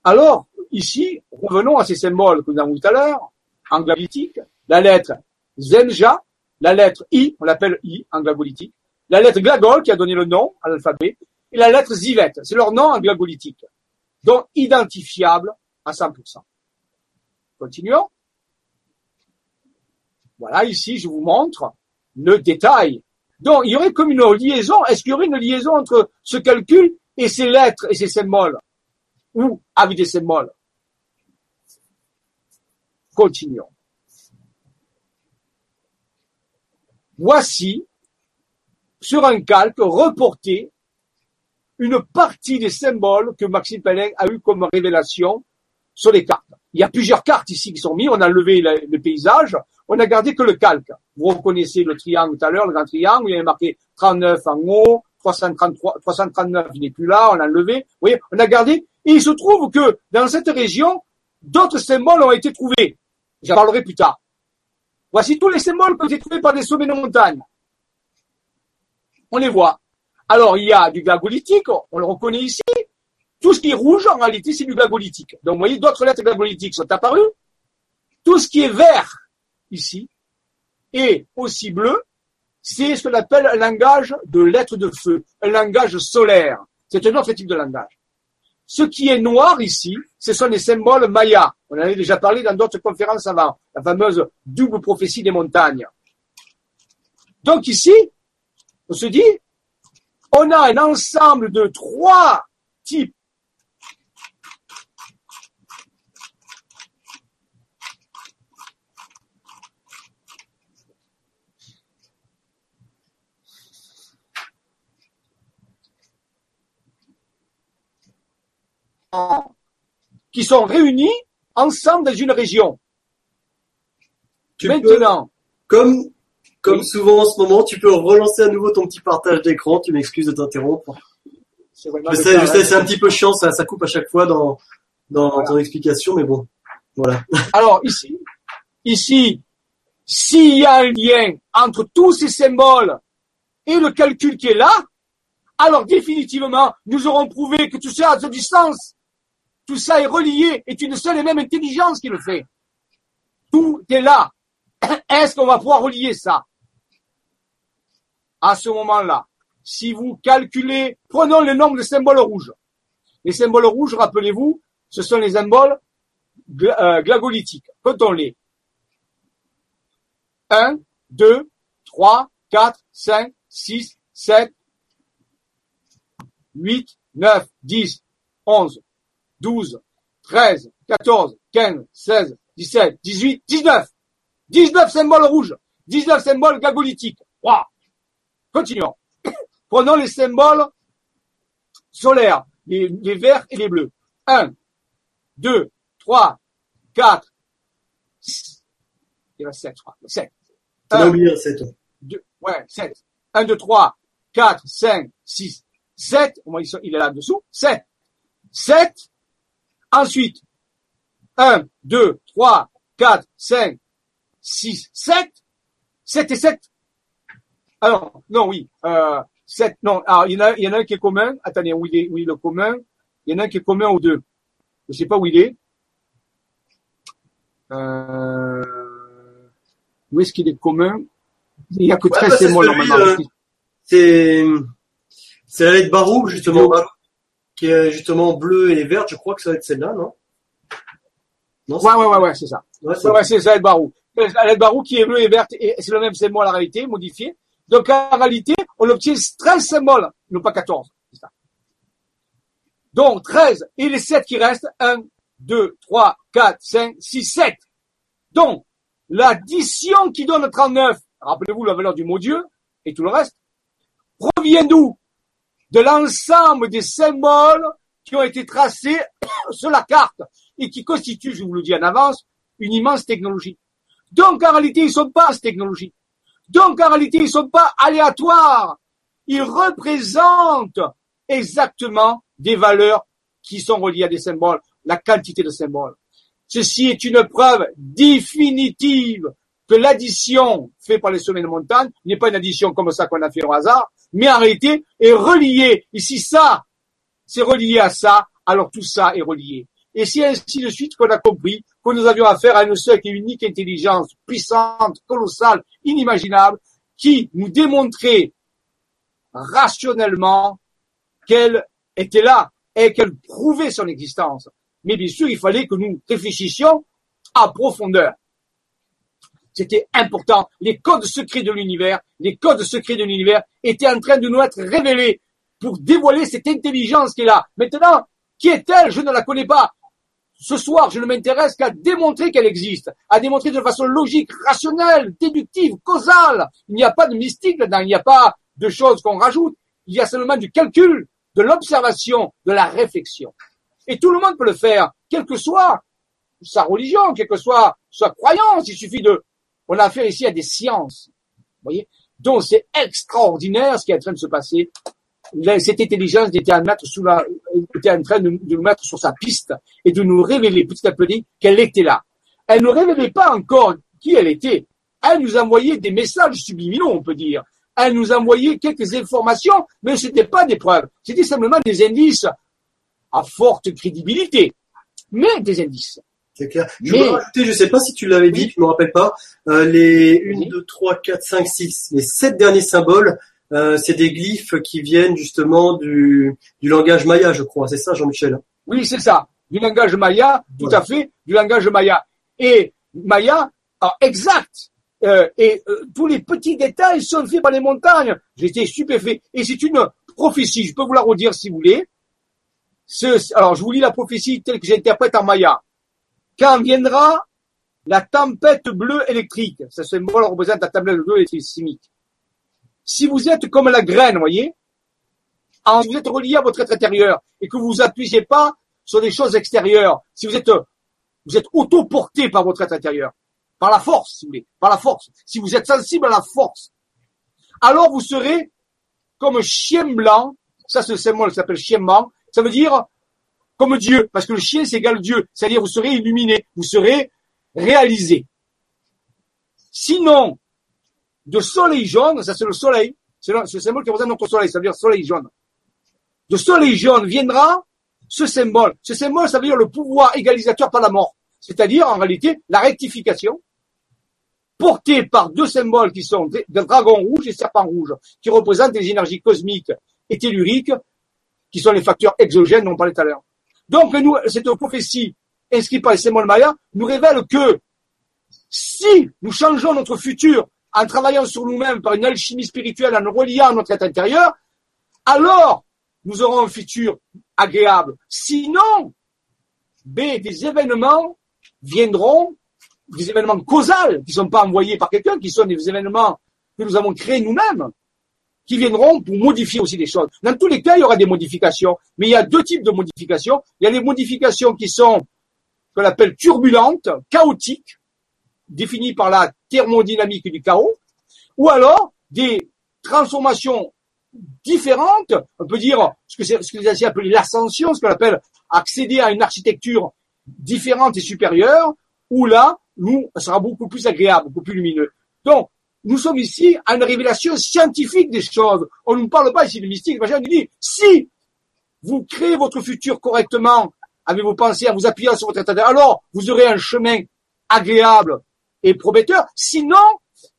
[SPEAKER 1] Alors, ici, revenons à ces symboles que nous avons tout à l'heure, anglabolitiques, la lettre Zenja, la lettre I, on l'appelle I, anglabolitique, la lettre Glagol, qui a donné le nom à l'alphabet, et la lettre Zivet, c'est leur nom anglabolitique. donc identifiable à 100%. Continuons. Voilà, ici, je vous montre le détail donc, il y aurait comme une liaison. Est-ce qu'il y aurait une liaison entre ce calcul et ces lettres et ces symboles Ou avec des symboles Continuons. Voici, sur un calque, reporté une partie des symboles que Maxime Pellin a eu comme révélation sur les cartes. Il y a plusieurs cartes ici qui sont mises. On a levé le paysage on a gardé que le calque. Vous reconnaissez le triangle tout à l'heure, le grand triangle, il y avait marqué 39 en haut, 333, 339, il n'est plus là, on l'a enlevé. Vous voyez, on a gardé. Et il se trouve que dans cette région, d'autres symboles ont été trouvés. J'en parlerai plus tard. Voici tous les symboles qui ont été trouvés par des sommets de montagne. On les voit. Alors, il y a du glagolitique, on le reconnaît ici. Tout ce qui est rouge, en réalité, c'est du glagolitique. Donc, vous voyez, d'autres lettres glagolitiques sont apparues. Tout ce qui est vert, ici, et aussi bleu, c'est ce qu'on appelle un langage de lettres de feu, un langage solaire. C'est un autre type de langage. Ce qui est noir ici, ce sont les symboles mayas. On en avait déjà parlé dans d'autres conférences avant, la fameuse double prophétie des montagnes. Donc ici, on se dit, on a un ensemble de trois types qui sont réunis ensemble dans une région.
[SPEAKER 2] Maintenant. comme, comme souvent en ce moment, tu peux relancer à nouveau ton petit partage d'écran. Tu m'excuses de t'interrompre. Je sais, c'est un petit peu chiant, ça, coupe à chaque fois dans, dans ton explication, mais bon. Voilà.
[SPEAKER 1] Alors, ici, ici, s'il y a un lien entre tous ces symboles et le calcul qui est là, alors définitivement, nous aurons prouvé que tu ça à du sens. Tout ça est relié, est une seule et même intelligence qui le fait. Tout est là. Est-ce qu'on va pouvoir relier ça À ce moment-là, si vous calculez, prenons le nombre de symboles rouges. Les symboles rouges, rappelez-vous, ce sont les symboles euh, glagolithiques. euh, les 1, 2, 3, 4, 5, 6, 7, 8, 9, 10, 11, 12, 13, 14, 15, 16, 17, 18, 19. 19 symboles rouges. 19 symboles gagolithiques. 3 Continuons. Prenons les symboles solaires, les, verts et les bleus. 1, 2, 3, 4, Il y a 7, 3, 7. 2, ouais, 7. 1, 2, 3, 4, 5, 6, 7. Il est là dessous. 7. 7. Ensuite, 1, 2, 3, 4, 5, 6, 7. 7 et 7. Alors, non, oui. Euh, 7, non. Alors, il y, en a, un qui est commun. Attendez, où il est, le commun Il y en a un qui est commun aux deux. Je ne sais pas où il est. Euh, où est-ce qu'il est commun Il n'y a que 13
[SPEAKER 2] ouais, bah, c'est la lettre euh, Barou, justement qui est justement bleu et verte. Je crois que ça va être celle-là, non non,
[SPEAKER 1] ouais, ouais, ouais, ouais, c'est ça. Ouais, c'est ouais, ça, El Barou. El Barou qui est bleu et verte, et c'est le même symbole la réalité, modifié. Donc, la réalité, on obtient 13 symboles, non pas 14. Ça. Donc, 13 et les 7 qui restent, 1, 2, 3, 4, 5, 6, 7. Donc, l'addition qui donne 39, rappelez-vous la valeur du mot Dieu et tout le reste, provient d'où de l'ensemble des symboles qui ont été tracés sur la carte et qui constituent, je vous le dis en avance, une immense technologie. Donc en réalité, ils ne sont pas technologiques. Donc en réalité, ils ne sont pas aléatoires. Ils représentent exactement des valeurs qui sont reliées à des symboles, la quantité de symboles. Ceci est une preuve définitive que l'addition faite par les sommets de montagne n'est pas une addition comme ça qu'on a fait au hasard, mais arrêter et relié. Et si ça, c'est relié à ça, alors tout ça est relié. Et c'est ainsi de suite qu'on a compris que nous avions affaire à une seule et unique intelligence, puissante, colossale, inimaginable, qui nous démontrait rationnellement qu'elle était là et qu'elle prouvait son existence. Mais bien sûr, il fallait que nous réfléchissions à profondeur. C'était important. Les codes secrets de l'univers, les codes secrets de l'univers étaient en train de nous être révélés pour dévoiler cette intelligence qui est là. Maintenant, qui est-elle Je ne la connais pas. Ce soir, je ne m'intéresse qu'à démontrer qu'elle existe, à démontrer de façon logique, rationnelle, déductive, causale. Il n'y a pas de mystique là-dedans, il n'y a pas de choses qu'on rajoute. Il y a seulement du calcul, de l'observation, de la réflexion. Et tout le monde peut le faire, quelle que soit sa religion, quelle que soit sa croyance. Il suffit de on a affaire ici à des sciences. Vous voyez dont c'est extraordinaire ce qui est en train de se passer. Cette intelligence était, sous était en train de, nous mettre sur sa piste et de nous révéler petit à petit qu'elle était là. Elle ne révélait pas encore qui elle était. Elle nous envoyait des messages subliminaux, on peut dire. Elle nous envoyait quelques informations, mais ce n'était pas des preuves. C'était simplement des indices à forte crédibilité, mais des indices.
[SPEAKER 2] Je veux je sais pas si tu l'avais dit, je me rappelles pas, euh, les 1, 2, 3, 4, 5, 6, les sept derniers symboles, euh, c'est des glyphes qui viennent justement du, langage maya, je crois. C'est ça, Jean-Michel
[SPEAKER 1] Oui, c'est ça. Du langage maya, tout à fait, du langage maya. Et maya, exact. Euh, et tous les petits détails sont faits par les montagnes. J'étais stupéfait. Et c'est une prophétie, je peux vous la redire si vous voulez. Ce, alors, je vous lis la prophétie telle que j'interprète en maya. Quand viendra la tempête bleue électrique, ce symbole représente la tempête bleue électrique Si vous êtes comme la graine, voyez, si vous êtes relié à votre être intérieur et que vous vous appuyez pas sur des choses extérieures, si vous êtes, vous êtes autoporté par votre être intérieur, par la force, si vous voulez, par la force, si vous êtes sensible à la force, alors vous serez comme chien blanc, ça c'est moi symbole s'appelle chien blanc, ça veut dire comme Dieu, parce que le chien, c'est Dieu, c'est-à-dire vous serez illuminé, vous serez réalisé. Sinon, de soleil jaune, ça c'est le soleil, c'est le, symbole qui représente notre soleil, ça veut dire soleil jaune. De soleil jaune viendra ce symbole. Ce symbole, ça veut dire le pouvoir égalisateur par la mort. C'est-à-dire, en réalité, la rectification portée par deux symboles qui sont le dragon rouge et serpent rouge, qui représentent les énergies cosmiques et telluriques, qui sont les facteurs exogènes dont on parlait tout à l'heure. Donc, nous, cette prophétie inscrite par les Simon Maya nous révèle que si nous changeons notre futur en travaillant sur nous-mêmes par une alchimie spirituelle, en nous reliant à notre être intérieur, alors nous aurons un futur agréable. Sinon, B, des événements viendront, des événements causaux qui ne sont pas envoyés par quelqu'un, qui sont des événements que nous avons créés nous-mêmes, qui viendront pour modifier aussi les choses. Dans tous les cas, il y aura des modifications, mais il y a deux types de modifications. Il y a les modifications qui sont qu'on appelle turbulentes, chaotiques, définies par la thermodynamique du chaos, ou alors des transformations différentes, on peut dire ce que, les anciens appellent l'ascension, ce qu'on appelle accéder à une architecture différente et supérieure, où là, nous, sera beaucoup plus agréable, beaucoup plus lumineux. Donc, nous sommes ici à une révélation scientifique des choses. On ne parle pas ici de mystique. On dit, si vous créez votre futur correctement, avec vos pensées, en vous appuyant sur votre état alors vous aurez un chemin agréable et prometteur. Sinon,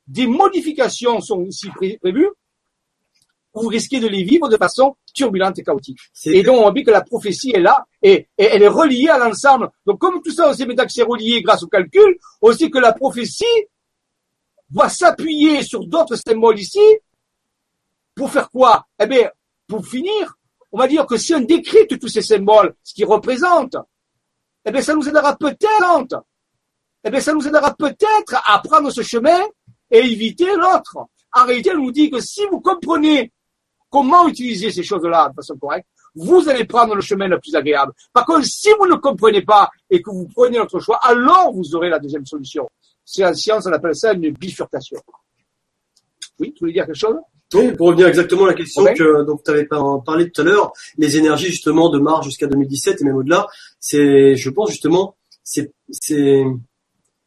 [SPEAKER 1] des modifications sont aussi prévues. Vous risquez de les vivre de façon turbulente et chaotique. Et donc, on dit que la prophétie est là et, elle est reliée à l'ensemble. Donc, comme tout ça, on sait maintenant que c'est relié grâce au calcul, on sait que la prophétie Va s'appuyer sur d'autres symboles ici, pour faire quoi Eh bien, pour finir, on va dire que si on décrit tous ces symboles, ce qu'ils représentent, eh bien, ça nous aidera peut-être, eh bien, ça nous aidera peut-être à prendre ce chemin et éviter l'autre. En réalité, elle nous dit que si vous comprenez comment utiliser ces choses-là de façon correcte, vous allez prendre le chemin le plus agréable. Par contre, si vous ne comprenez pas et que vous prenez notre choix, alors vous aurez la deuxième solution. C'est en science, on appelle ça une bifurcation. Oui, tu voulais dire quelque chose
[SPEAKER 2] oui, pour revenir exactement à la question que euh, donc tu avais parlé tout à l'heure, les énergies justement de mars jusqu'à 2017 et même au-delà, c'est je pense justement c'est c'est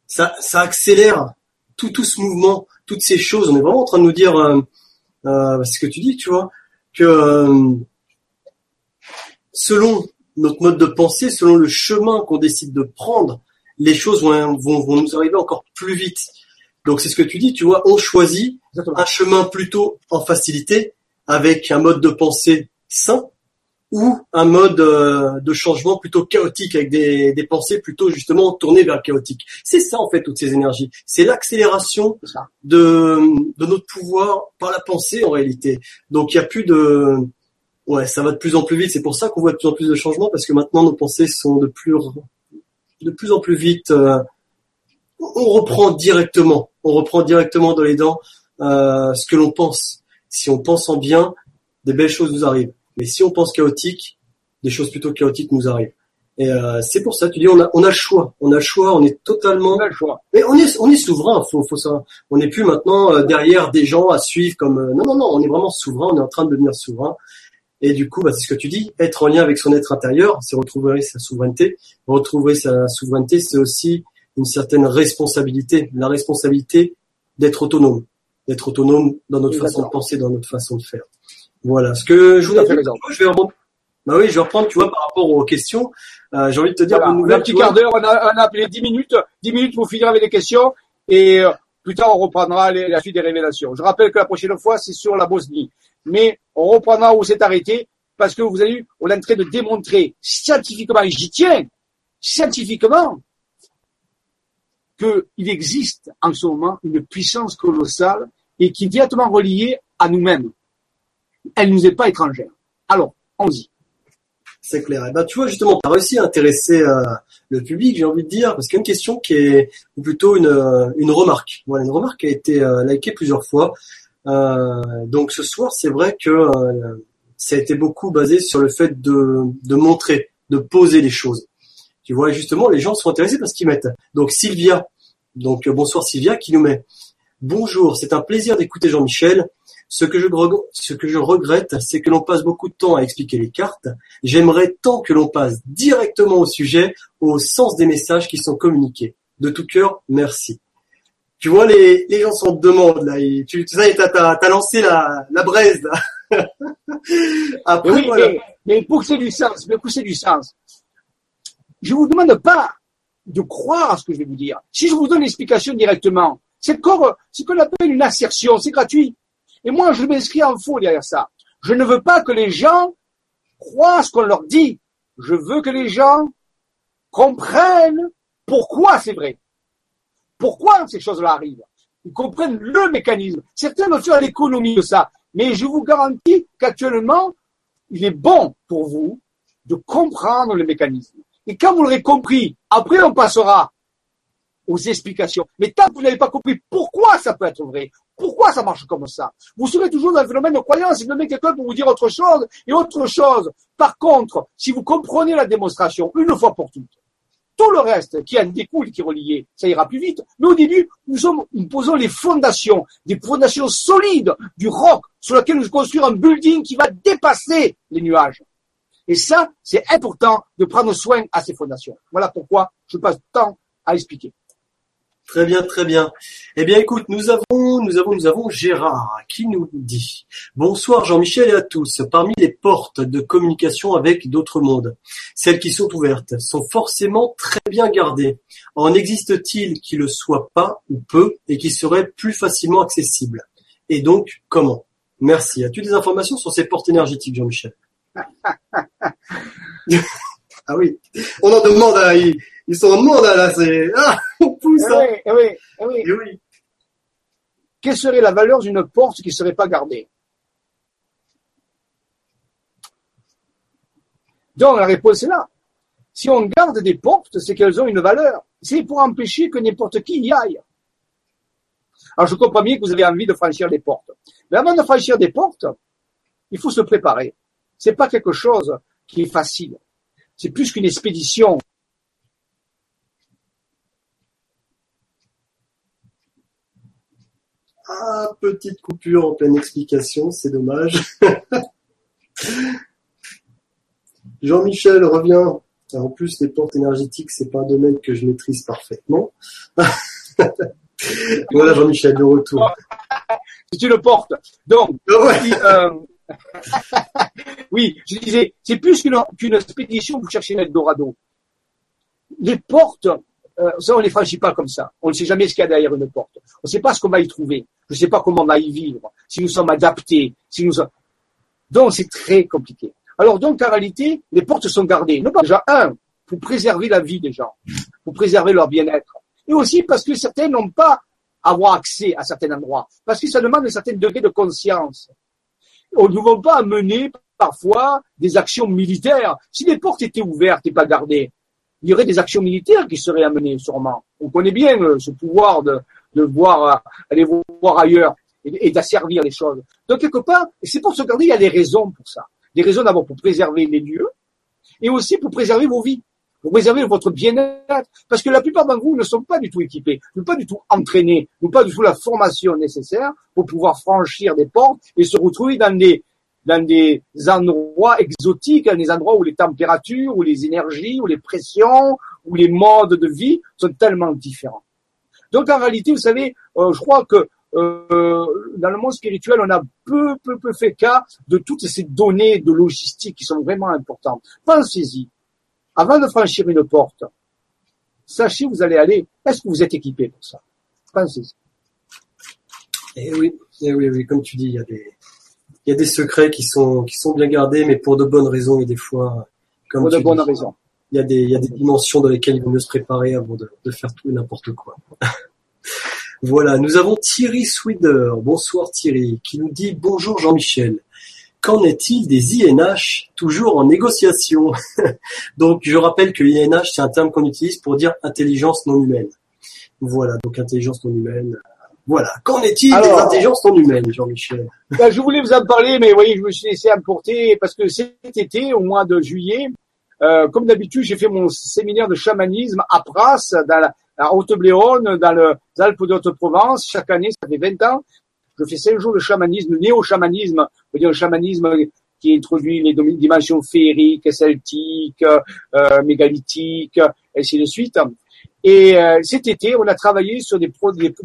[SPEAKER 2] ça ça accélère tout tout ce mouvement, toutes ces choses, on est vraiment en train de nous dire euh, euh ce que tu dis, tu vois, que euh, selon notre mode de pensée, selon le chemin qu'on décide de prendre, les choses vont, nous arriver encore plus vite. Donc c'est ce que tu dis, tu vois, on choisit un chemin plutôt en facilité, avec un mode de pensée sain, ou un mode euh, de changement plutôt chaotique, avec des, pensées plutôt justement tournées vers le chaotique. C'est ça en fait toutes ces énergies. C'est l'accélération de, notre pouvoir par la pensée en réalité. Donc il n'y a plus de... Ouais, ça va de plus en plus vite. C'est pour ça qu'on voit de plus en plus de changements, parce que maintenant nos pensées sont de plus de plus en plus vite. Euh, on reprend directement, on reprend directement dans les dents euh, ce que l'on pense. Si on pense en bien, des belles choses nous arrivent. Mais si on pense chaotique, des choses plutôt chaotiques nous arrivent. Et euh, c'est pour ça, tu dis, on a, le choix, on a le choix, on est totalement. On a le choix. Mais on est, on est souverain, faut, faut ça. On n'est plus maintenant derrière des gens à suivre comme. non, non, non, on est vraiment souverain, on est en train de devenir souverain. Et du coup, bah, c'est ce que tu dis, être en lien avec son être intérieur, c'est retrouver sa souveraineté. Retrouver sa souveraineté, c'est aussi une certaine responsabilité, la responsabilité d'être autonome, d'être autonome dans notre façon de penser, dans notre façon de faire. Voilà. Ce que je voulais dire, je vais reprendre. Bah oui, je vais reprendre, tu vois, par rapport aux questions. Euh, j'ai envie de te dire,
[SPEAKER 1] un petit quart d'heure, on a, appelé 10 minutes. 10 minutes, pour finir avec les questions et euh, plus tard, on reprendra la suite des révélations. Je rappelle que la prochaine fois, c'est sur la Bosnie mais on reprendra où c'est arrêté, parce que vous avez eu on est en train de démontrer scientifiquement, et j'y tiens, scientifiquement, qu'il existe en ce moment une puissance colossale et qui est directement reliée à nous-mêmes. Elle nous est pas étrangère. Alors, on y
[SPEAKER 2] c'est clair. Et eh ben, tu vois, justement, tu réussi à intéresser euh, le public, j'ai envie de dire, parce qu'il y a une question qui est, ou plutôt une, euh, une remarque. Voilà, une remarque qui a été euh, likée plusieurs fois. Euh, donc ce soir, c'est vrai que euh, ça a été beaucoup basé sur le fait de, montrer, de poser les choses. Tu vois, justement, les gens sont intéressés par ce qu'ils mettent. Donc Sylvia, donc euh, bonsoir Sylvia, qui nous met Bonjour, c'est un plaisir d'écouter Jean-Michel. Ce que je, ce que je regrette, c'est que l'on passe beaucoup de temps à expliquer les cartes. J'aimerais tant que l'on passe directement au sujet, au sens des messages qui sont communiqués. De tout cœur, merci tu vois, les, les gens s'en demandent là. tu, tu sais, t'as, lancé la, la braise là.
[SPEAKER 1] Après, oui, mais, pour que c'est du sens, mais pour c'est du sens, je vous demande pas de croire à ce que je vais vous dire. Si je vous donne l'explication directement, c'est comme, c'est qu'on appelle une assertion, c'est gratuit. Et moi, je m'inscris en faux derrière ça. Je ne veux pas que les gens croient ce qu'on leur dit. Je veux que les gens comprennent pourquoi c'est vrai pourquoi ces choses-là arrivent. Ils comprennent le mécanisme. Certains sont à l'économie de ça. Mais je vous garantis qu'actuellement, il est bon pour vous de comprendre le mécanisme. Et quand vous l'aurez compris, après on passera aux explications. Mais tant que vous n'avez pas compris pourquoi ça peut être vrai, pourquoi ça marche comme ça, vous serez toujours dans le phénomène de croyance. Il met quelqu'un pour vous dire autre chose et autre chose. Par contre, si vous comprenez la démonstration une fois pour toutes, tout le reste qui en découle, qui est relié, ça ira plus vite. Mais au début, nous, sommes, nous posons les fondations, des fondations solides du roc sur lequel nous construire un building qui va dépasser les nuages. Et ça, c'est important de prendre soin à ces fondations. Voilà pourquoi je passe tant à expliquer.
[SPEAKER 2] Très bien, très bien. Eh bien, écoute, nous avons, nous avons, nous avons Gérard qui nous dit Bonsoir Jean-Michel et à tous. Parmi les portes de communication avec d'autres mondes, celles qui sont ouvertes sont forcément très bien gardées. En existe-t-il qui le soit pas ou peu et qui serait plus facilement accessible Et donc, comment Merci. As-tu des informations sur ces portes énergétiques, Jean-Michel
[SPEAKER 1] Ah oui, on en demande, à, ils, sont en demande là, c'est. Ah Hein. Eh oui, eh eh oui. Quelle serait la valeur d'une porte qui ne serait pas gardée Donc la réponse est là. Si on garde des portes, c'est qu'elles ont une valeur. C'est pour empêcher que n'importe qui y aille. Alors je comprends bien que vous avez envie de franchir des portes. Mais avant de franchir des portes, il faut se préparer. C'est pas quelque chose qui est facile. C'est plus qu'une expédition.
[SPEAKER 2] Ah, petite coupure en pleine explication, c'est dommage. Jean-Michel revient. Ah, en plus, les portes énergétiques, c'est pas un domaine que je maîtrise parfaitement. voilà, Jean-Michel, de retour.
[SPEAKER 1] C'est oh. tu le portes. Donc, ah euh, oui, je disais, c'est plus qu'une qu expédition pour chercher dorado. Les portes euh, ça, on les franchit pas comme ça. On ne sait jamais ce qu'il y a derrière une porte. On ne sait pas ce qu'on va y trouver. Je ne sais pas comment on va y vivre, si nous sommes adaptés, si nous. Donc, c'est très compliqué. Alors, donc, en réalité, les portes sont gardées. Non pas déjà, un, pour préserver la vie des gens, pour préserver leur bien-être. Et aussi parce que certains n'ont pas avoir accès à certains endroits, parce que ça demande un certain degré de conscience. On ne va pas mener parfois des actions militaires. Si les portes étaient ouvertes et pas gardées, il y aurait des actions militaires qui seraient amenées sûrement. On connaît bien euh, ce pouvoir de, voir, euh, aller voir ailleurs et, d'asservir les choses. Donc quelque part, c'est pour se garder, il y a des raisons pour ça. Des raisons d'abord pour préserver les lieux et aussi pour préserver vos vies, pour préserver votre bien-être. Parce que la plupart d'entre vous ne sont pas du tout équipés, ne pas du tout entraînés, ne pas du tout la formation nécessaire pour pouvoir franchir des portes et se retrouver dans des dans des endroits exotiques, dans des endroits où les températures, où les énergies, où les pressions, où les modes de vie sont tellement différents. Donc en réalité, vous savez, euh, je crois que euh, dans le monde spirituel, on a peu, peu, peu fait cas de toutes ces données de logistique qui sont vraiment importantes. Pensez-y. Avant de franchir une porte, sachez où vous allez aller. Est-ce que vous êtes équipé pour ça Pensez-y.
[SPEAKER 2] Eh oui, eh oui, oui, comme tu dis, il y a des, il y a des secrets qui sont qui sont bien gardés, mais pour de bonnes raisons et des fois,
[SPEAKER 1] comme pour de bonnes raisons.
[SPEAKER 2] Il y a des il y a des dimensions dans lesquelles il vaut mieux se préparer avant de, faire tout et n'importe quoi. voilà, nous avons Thierry Swider. Bonsoir Thierry, qui nous dit bonjour Jean-Michel. Qu'en est-il des INH toujours en négociation Donc je rappelle que INH c'est un terme qu'on utilise pour dire intelligence non humaine. Voilà, donc intelligence non humaine, voilà. Qu'en est-il des intelligences non humaines, Jean-Michel
[SPEAKER 1] bah, Je voulais vous en parler, mais vous voyez, je me suis laissé emporter parce que cet été, au mois de juillet, euh, comme d'habitude, j'ai fait mon séminaire de chamanisme à Pras, dans la, Haute-Bléone, dans les Alpes de provence Chaque année, ça fait 20 ans, je fais 5 jours de chamanisme, néo-chamanisme, dire le chamanisme qui introduit les dimensions féeriques, celtiques, euh, mégalithiques, et ainsi de suite. Et euh, cet été, on a travaillé sur des,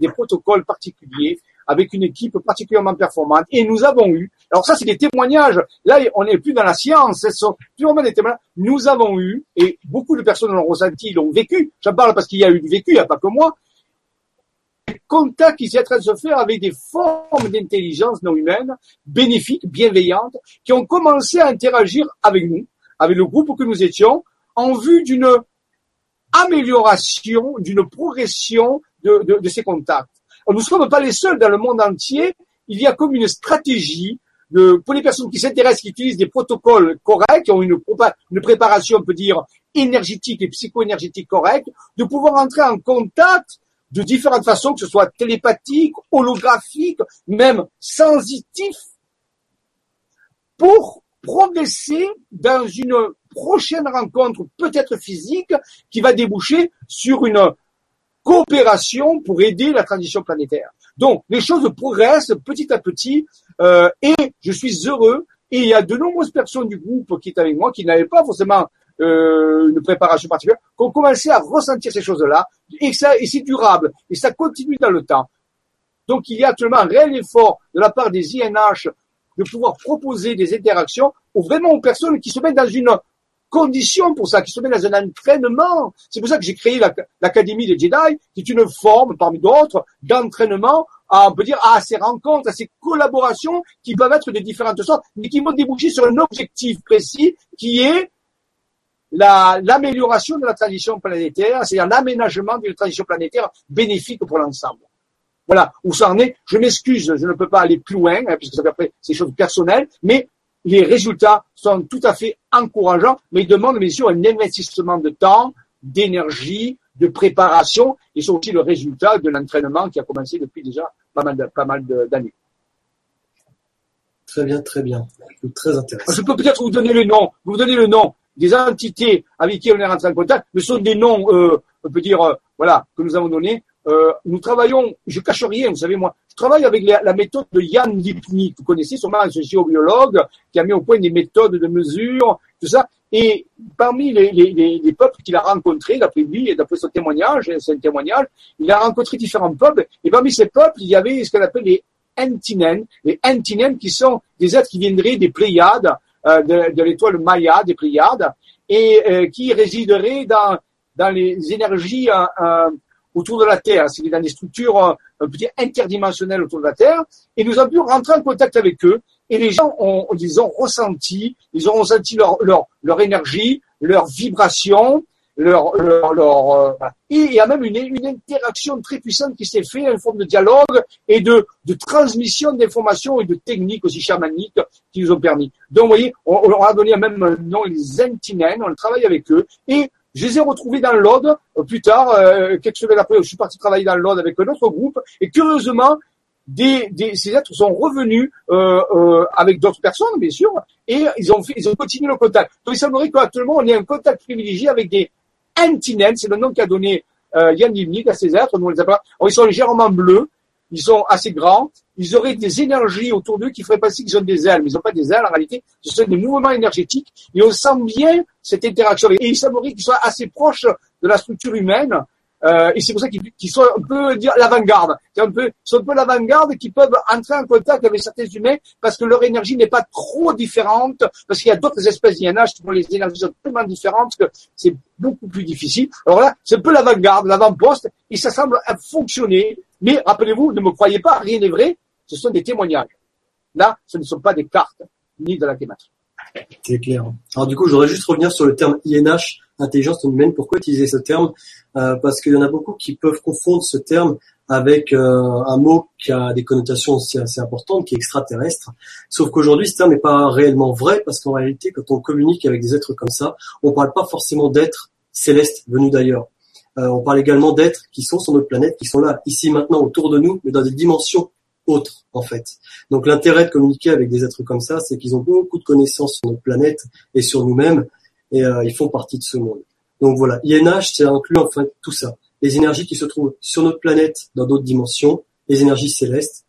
[SPEAKER 1] des, protocoles particuliers avec une équipe particulièrement performante. Et nous avons eu, alors ça c'est des témoignages, là on n'est plus dans la science, hein, ce sont purement des témoignages, nous avons eu, et beaucoup de personnes l'ont ressenti, l'ont vécu, j'en parle parce qu'il y a eu du vécu, il n'y a pas que moi, contact qui s'est en train de se faire avec des formes d'intelligence non humaine, bénéfiques, bienveillantes, qui ont commencé à interagir avec nous, avec le groupe que nous étions, en vue d'une amélioration, d'une progression de, de, de ces contacts. nous ne sommes pas les seuls dans le monde entier. Il y a comme une stratégie de, pour les personnes qui s'intéressent, qui utilisent des protocoles corrects, qui ont une, une préparation, on peut dire, énergétique et psycho-énergétique correcte, de pouvoir entrer en contact de différentes façons, que ce soit télépathique, holographique, même sensitif, pour progresser dans une prochaine rencontre, peut-être physique, qui va déboucher sur une coopération pour aider la transition planétaire. Donc, les choses progressent petit à petit euh, et je suis heureux. Et il y a de nombreuses personnes du groupe qui est avec moi, qui n'avaient pas forcément euh, une préparation particulière, qui ont commencé à ressentir ces choses-là et, ça, et c'est durable et ça continue dans le temps. Donc, il y a actuellement un réel effort de la part des INH de pouvoir proposer des interactions ou vraiment aux personnes qui se mettent dans une conditions pour ça, qui se met à un entraînement. C'est pour ça que j'ai créé l'Académie des Jedi, qui est une forme, parmi d'autres, d'entraînement à, on peut dire, à ces rencontres, à ces collaborations qui peuvent être de différentes sortes, mais qui vont déboucher sur un objectif précis qui est l'amélioration de la tradition planétaire, c'est-à-dire l'aménagement d'une tradition planétaire bénéfique pour l'ensemble. Voilà où ça en est. Je m'excuse, je ne peux pas aller plus loin, hein, puisque ça fait après ces choses personnelles, mais les résultats sont tout à fait encourageants, mais ils demandent bien sûr un investissement de temps, d'énergie, de préparation, et sont aussi le résultat de l'entraînement qui a commencé depuis déjà pas mal, d'années.
[SPEAKER 2] Très bien, très bien. Très intéressant.
[SPEAKER 1] Je peux peut-être vous donner le nom. Vous donner le nom des entités avec qui on est rentré en contact, ce sont des noms, euh, on peut dire, euh, voilà, que nous avons donnés euh, nous travaillons, je cache rien, vous savez moi, je travaille avec la, méthode de Yann que vous connaissez sûrement un géobiologue qui a mis au point des méthodes de mesure, tout ça, et parmi les, les, les, peuples qu'il a rencontrés, d'après lui et d'après son témoignage, un témoignage, il a rencontré différents peuples, et parmi ces peuples, il y avait ce qu'on appelle les Entinen, les Antinens qui sont des êtres qui viendraient des Pléiades, euh, de, de l'étoile Maya, des Pléiades, et euh, qui résideraient dans, dans les énergies euh, autour de la Terre. C'est dans des structures euh, un petit interdimensionnelles autour de la Terre. Et nous avons pu rentrer en contact avec eux. Et les gens, ont, ils ont ressenti, ils ont ressenti leur, leur, leur énergie, leur vibration, leur, leur, euh, et il y a même une, une interaction très puissante qui s'est faite, une forme de dialogue et de, de transmission d'informations et de techniques aussi chamaniques qui nous ont permis. Donc, vous voyez, on, leur a donné même nom, les Entinen, on travaille avec eux, et je les ai retrouvés dans l'Aude euh, plus tard, euh, quelques semaines après, je suis parti travailler dans l'Aude avec un autre groupe. Et curieusement, des, ces êtres sont revenus euh, avec d'autres personnes, bien sûr, et ils ont, fait, ils ont continué le contact. Donc il semblerait qu'actuellement, on ait un contact privilégié avec des Antinens, c'est le nom qu'a donné euh, Yann Yimnik à ces êtres, nous on les appelle. ils sont légèrement bleus, ils sont assez grands, ils auraient des énergies autour d'eux qui feraient passer qu'ils ont des ailes, mais ils n'ont pas des ailes en réalité, ce sont des mouvements énergétiques, et on sent bien cette interaction, et il semblerait qu'ils soient assez proches de la structure humaine, euh, et c'est pour ça qu'ils sont un peu dire l'avant-garde. C'est un peu, sont un peu l'avant-garde qui peuvent entrer en contact avec certains humains parce que leur énergie n'est pas trop différente, parce qu'il y a d'autres espèces INH dont les énergies sont tellement différentes que c'est beaucoup plus difficile. Alors là, c'est un peu l'avant-garde, l'avant-poste, et ça semble fonctionner. Mais rappelez-vous, ne me croyez pas, rien n'est vrai. Ce sont des témoignages. Là, ce ne sont pas des cartes, ni de la thématique.
[SPEAKER 2] C'est clair. Alors du coup, j'aurais juste revenir sur le terme INH intelligence humaine. Pourquoi utiliser ce terme euh, Parce qu'il y en a beaucoup qui peuvent confondre ce terme avec euh, un mot qui a des connotations assez importantes, qui est extraterrestre. Sauf qu'aujourd'hui, ce terme n'est pas réellement vrai, parce qu'en réalité, quand on communique avec des êtres comme ça, on ne parle pas forcément d'êtres célestes venus d'ailleurs. Euh, on parle également d'êtres qui sont sur notre planète, qui sont là, ici, maintenant, autour de nous, mais dans des dimensions autres, en fait. Donc l'intérêt de communiquer avec des êtres comme ça, c'est qu'ils ont beaucoup de connaissances sur notre planète et sur nous-mêmes, et euh, ils font partie de ce monde. Donc voilà, INH, ça inclut enfin tout ça. Les énergies qui se trouvent sur notre planète dans d'autres dimensions, les énergies célestes,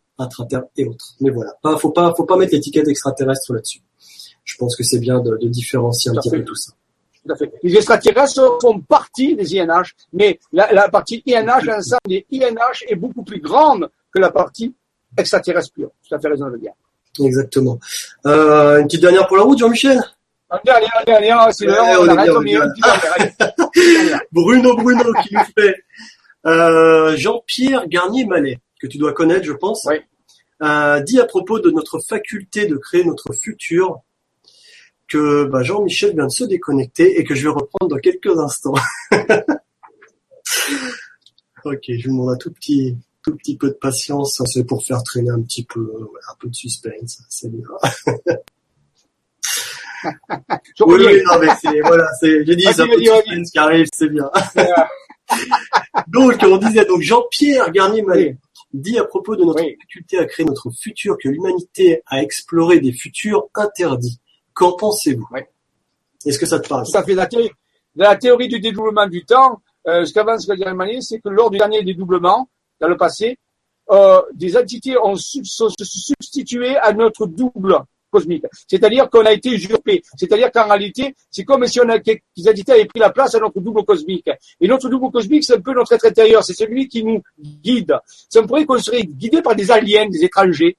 [SPEAKER 2] terre et autres. Mais voilà, pas, faut pas, faut pas mettre l'étiquette extraterrestre là-dessus. Je pense que c'est bien de, de différencier un petit peu tout ça.
[SPEAKER 1] Tout à fait. Les extraterrestres font partie des INH, mais la, la partie INH, l'ensemble des INH est beaucoup plus grande que la partie extraterrestre pure.
[SPEAKER 2] Tout à fait raison de le dire. Exactement. Euh, une petite dernière pour la route, Jean-Michel Bruno Bruno qui nous fait euh, Jean-Pierre Garnier-Mallet, que tu dois connaître, je pense. Euh, dit à propos de notre faculté de créer notre futur que bah, Jean-Michel vient de se déconnecter et que je vais reprendre dans quelques instants. ok, je vous demande un tout petit, tout petit peu de patience, c'est pour faire traîner un petit peu, un peu de suspense, c'est oui, non, mais c'est, voilà, c'est, j'ai dit, ça ah, qui arrive, c'est bien. donc, on disait, donc, Jean-Pierre Garnier-Mallet dit à propos de notre oui. à créer notre futur que l'humanité a exploré des futurs interdits. Qu'en pensez-vous?
[SPEAKER 1] Est-ce que ça te parle? Ça fait la théorie, du dédoublement du temps. Euh, ce qu'avance Garnier-Mallet, c'est que lors du dernier dédoublement, dans le passé, euh, des entités ont, substitué à notre double c'est-à-dire qu'on a été usurpé. C'est-à-dire qu'en réalité, c'est comme si on a, dit, avait pris la place à notre double cosmique. Et notre double cosmique, c'est un peu notre être intérieur. C'est celui qui nous guide. Ça me pourrait qu'on serait guidé par des aliens, des étrangers.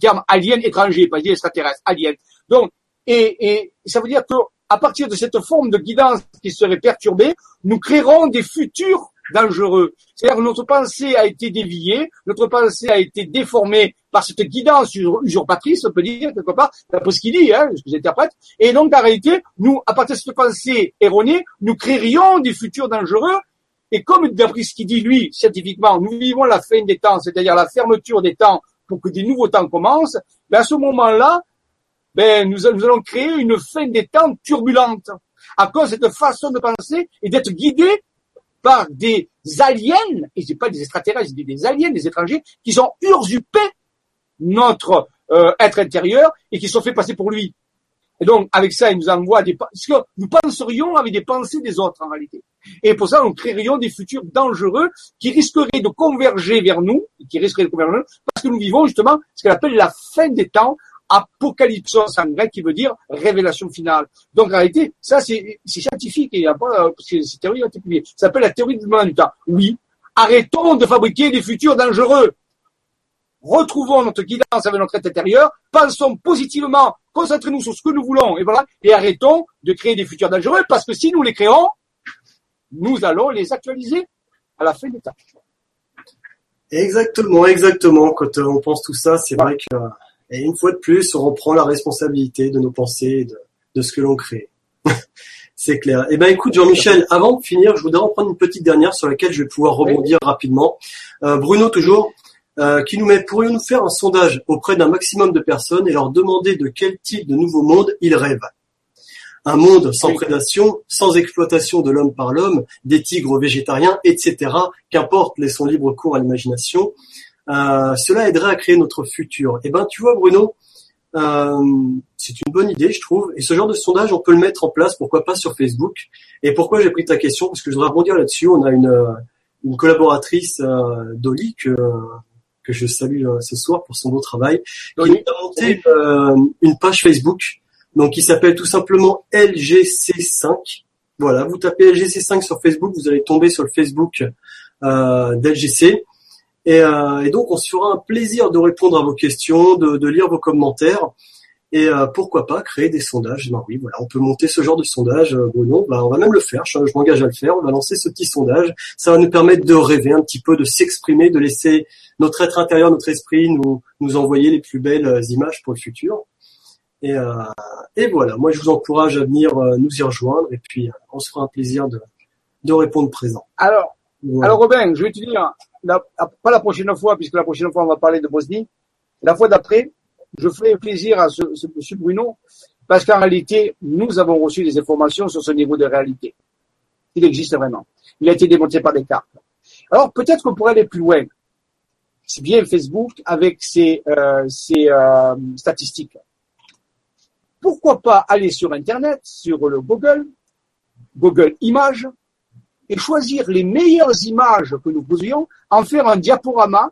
[SPEAKER 1] Terme alien étranger, pas dit extraterrestre, alien. Donc, et, ça veut dire que à partir de cette forme de guidance qui serait perturbée, nous créerons des futurs dangereux. C'est-à-dire que notre pensée a été déviée, notre pensée a été déformée par cette guidance usurpatrice, on peut dire quelque part, d'après ce qu'il dit, hein, ce que j'interprète. Et donc, en réalité, nous, à partir de ce pensée erronée, nous créerions des futurs dangereux. Et comme d'après ce qu'il dit, lui, scientifiquement, nous vivons la fin des temps, c'est-à-dire la fermeture des temps pour que des nouveaux temps commencent, mais ben, à ce moment-là, ben, nous, allons créer une fin des temps turbulente à cause de cette façon de penser et d'être guidé par des aliens, et c'est pas des extraterrestres, c'est des aliens, des étrangers, qui sont usurpés notre euh, être intérieur et qui sont fait passer pour lui. Et donc, avec ça, il nous envoie des... Parce que nous penserions avec des pensées des autres, en réalité. Et pour ça, nous créerions des futurs dangereux qui risqueraient de converger vers nous, qui risqueraient de converger, parce que nous vivons justement ce qu'elle appelle la fin des temps, apocalypse en grec, qui veut dire révélation finale. Donc, en réalité, ça, c'est scientifique, et après, parce euh, que Ça s'appelle la théorie du moment du temps. Oui, arrêtons de fabriquer des futurs dangereux retrouvons notre guidance avec notre tête intérieure, pensons positivement, concentrons nous sur ce que nous voulons, et voilà, et arrêtons de créer des futurs dangereux, parce que si nous les créons, nous allons les actualiser à la fin des
[SPEAKER 2] tâches. Exactement, exactement. Quand euh, on pense tout ça, c'est vrai que, euh, et une fois de plus, on reprend la responsabilité de nos pensées et de, ce que l'on crée. c'est clair. Eh ben, écoute, Jean-Michel, avant de finir, je voudrais en prendre une petite dernière sur laquelle je vais pouvoir rebondir rapidement. Euh, Bruno, toujours. Euh, qui nous met pourrions-nous faire un sondage auprès d'un maximum de personnes et leur demander de quel type de nouveau monde ils rêvent un monde sans prédation, sans exploitation de l'homme par l'homme, des tigres végétariens, etc. Qu'importe, laissons libre cours à l'imagination. Euh, cela aiderait à créer notre futur. Eh ben, tu vois, Bruno, euh, c'est une bonne idée, je trouve. Et ce genre de sondage, on peut le mettre en place, pourquoi pas sur Facebook. Et pourquoi j'ai pris ta question Parce que je voudrais rebondir là-dessus. On a une, une collaboratrice, euh, que que je salue euh, ce soir pour son beau travail, Il a monté euh, une page Facebook donc qui s'appelle tout simplement LGC5. Voilà, vous tapez LGC5 sur Facebook, vous allez tomber sur le Facebook euh, d'LGC. Et, euh, et, donc, on se fera un plaisir de répondre à vos questions, de, de lire vos commentaires et euh, pourquoi pas créer des sondages. Eh ben oui, voilà, on peut monter ce genre de sondage, euh, Bruno. Ben, on va même le faire. Je, m'engage à le faire. On va lancer ce petit sondage. Ça va nous permettre de rêver un petit peu, de s'exprimer, de laisser notre être intérieur, notre esprit nous nous envoyer les plus belles euh, images pour le futur. Et, et voilà. Moi, je vous encourage à venir nous y rejoindre. Et puis, on se fera un plaisir de de répondre présent.
[SPEAKER 1] Alors, alors Robin, je vais te dire, pas la prochaine fois, puisque la prochaine fois on va parler de Bosnie. La fois d'après, je ferai plaisir à ce, monsieur Bruno, parce qu'en réalité, nous avons reçu des informations sur ce niveau de réalité. Il existe vraiment. Il a été démonté par des cartes. Alors peut-être qu'on pourrait aller plus loin C'est bien Facebook avec ses, euh, euh, statistiques. Pourquoi pas aller sur Internet, sur le Google, Google Images, et choisir les meilleures images que nous pouvions en faire un diaporama,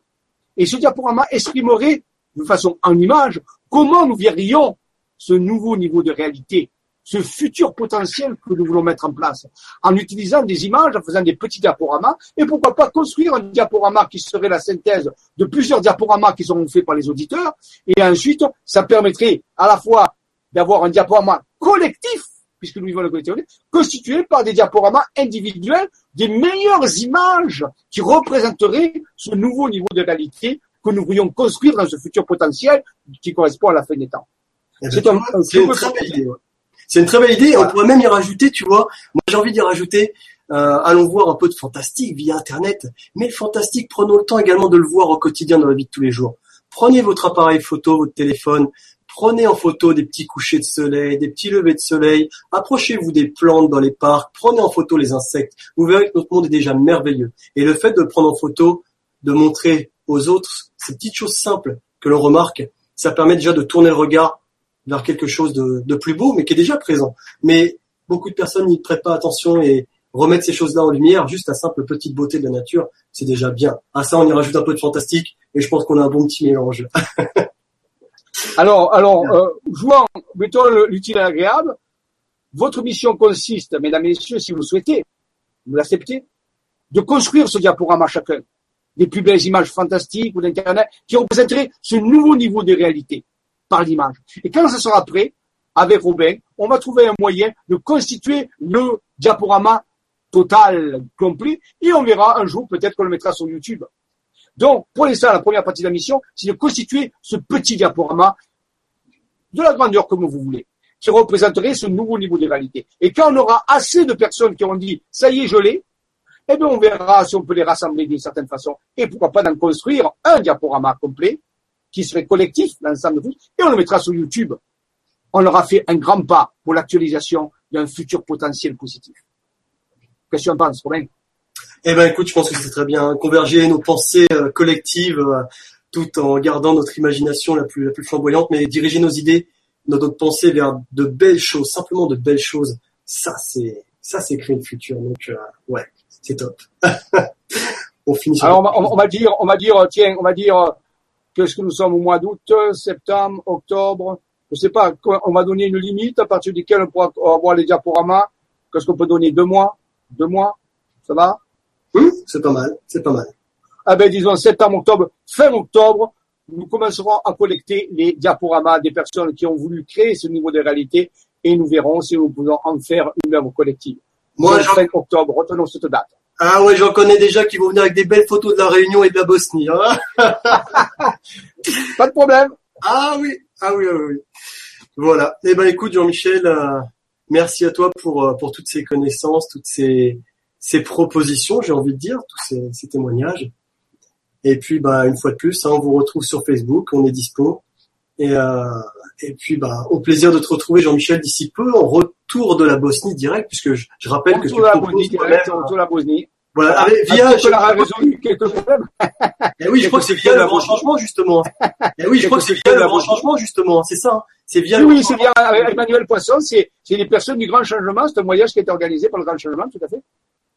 [SPEAKER 1] et ce diaporama exprimerait de façon en image, comment nous verrions ce nouveau niveau de réalité, ce futur potentiel que nous voulons mettre en place, en utilisant des images, en faisant des petits diaporamas, et pourquoi pas construire un diaporama qui serait la synthèse de plusieurs diaporamas qui seront faits par les auditeurs, et ensuite, ça permettrait à la fois d'avoir un diaporama collectif, puisque nous vivons le collectif, constitué par des diaporamas individuels des meilleures images qui représenteraient ce nouveau niveau de réalité que nous voulions construire dans ce futur potentiel qui correspond à la fin des temps.
[SPEAKER 2] C'est
[SPEAKER 1] une
[SPEAKER 2] très belle idée. On pourrait même y rajouter, tu vois. Moi, j'ai envie d'y rajouter. Euh, allons voir un peu de fantastique via Internet. Mais le fantastique, prenons le temps également de le voir au quotidien dans la vie de tous les jours. Prenez votre appareil photo, votre téléphone, prenez en photo des petits couchers de soleil, des petits levées de soleil, approchez-vous des plantes dans les parcs, prenez en photo les insectes. Vous verrez que notre monde est déjà merveilleux. Et le fait de prendre en photo, de montrer aux autres, ces petites choses simples que l'on remarque, ça permet déjà de tourner le regard vers quelque chose de, plus beau, mais qui est déjà présent. Mais beaucoup de personnes n'y prêtent pas attention et remettre ces choses-là en lumière, juste la simple petite beauté de la nature, c'est déjà bien. À ça, on y rajoute un peu de fantastique et je pense qu'on a un bon petit mélange.
[SPEAKER 1] alors, alors, euh, jouant, mettons l'utile et l'agréable, votre mission consiste, mesdames et messieurs, si vous souhaitez, vous l'acceptez, de construire ce diaporama chacun des plus belles images fantastiques ou d'Internet, qui représenteraient ce nouveau niveau de réalité par l'image. Et quand ça sera prêt, avec Robin, on va trouver un moyen de constituer le diaporama total complet et on verra un jour peut-être qu'on le mettra sur YouTube. Donc, pour l'instant, la première partie de la mission, c'est de constituer ce petit diaporama de la grandeur comme vous voulez, qui représenterait ce nouveau niveau de réalité. Et quand on aura assez de personnes qui ont dit, ça y est, je l'ai, eh bien, on verra si on peut les rassembler d'une certaine façon. Et pourquoi pas d'en construire un diaporama complet qui serait collectif, l'ensemble de tous, et on le mettra sur YouTube. On leur a fait un grand pas pour l'actualisation d'un futur potentiel positif. Question de qu'on
[SPEAKER 2] Eh ben, écoute, je pense que c'est très bien. Converger nos pensées euh, collectives euh, tout en gardant notre imagination la plus, la plus flamboyante, mais diriger nos idées, notre pensée vers de belles choses, simplement de belles choses. Ça, c'est, ça, c'est créer le futur. Donc, euh, ouais c'est top. on
[SPEAKER 1] Alors on va, on va, dire, on va dire, euh, tiens, on va dire euh, quest ce que nous sommes au mois d'août, septembre, octobre, je sais pas, on va donner une limite à partir duquel on pourra avoir les diaporamas. Qu'est-ce qu'on peut donner Deux mois Deux mois Ça va
[SPEAKER 2] hmm? C'est pas mal, c'est pas mal.
[SPEAKER 1] Ah ben disons septembre, octobre, fin octobre, nous commencerons à collecter les diaporamas des personnes qui ont voulu créer ce niveau de réalité et nous verrons si nous pouvons en faire une œuvre collective. Moi, fin octobre, retenons cette date.
[SPEAKER 2] Ah ouais, j'en connais déjà qui vont venir avec des belles photos de la Réunion et de la Bosnie. Hein.
[SPEAKER 1] Pas de problème.
[SPEAKER 2] Ah oui, ah oui, oui, oui. Voilà. Eh ben écoute Jean-Michel, euh, merci à toi pour euh, pour toutes ces connaissances, toutes ces ces propositions, j'ai envie de dire, tous ces, témoignages. Et puis bah une fois de plus, hein, on vous retrouve sur Facebook, on est dispo et euh, et puis, bah, au plaisir de te retrouver, Jean-Michel, d'ici peu, en retour de la Bosnie direct, puisque je, je rappelle
[SPEAKER 1] que tu la
[SPEAKER 2] Bosnie direct,
[SPEAKER 1] retour de la Bosnie. Voilà,
[SPEAKER 2] avec, via. résolu quelques problèmes. Et eh oui, je crois que c'est via le grand changement, justement. Et eh oui, je crois que c'est via le grand changement, justement. C'est ça. Hein. C'est via.
[SPEAKER 1] Oui, c'est via euh, Emmanuel Poisson. C'est, c'est les personnes du grand changement. C'est un voyage qui est organisé par le grand changement, tout à fait.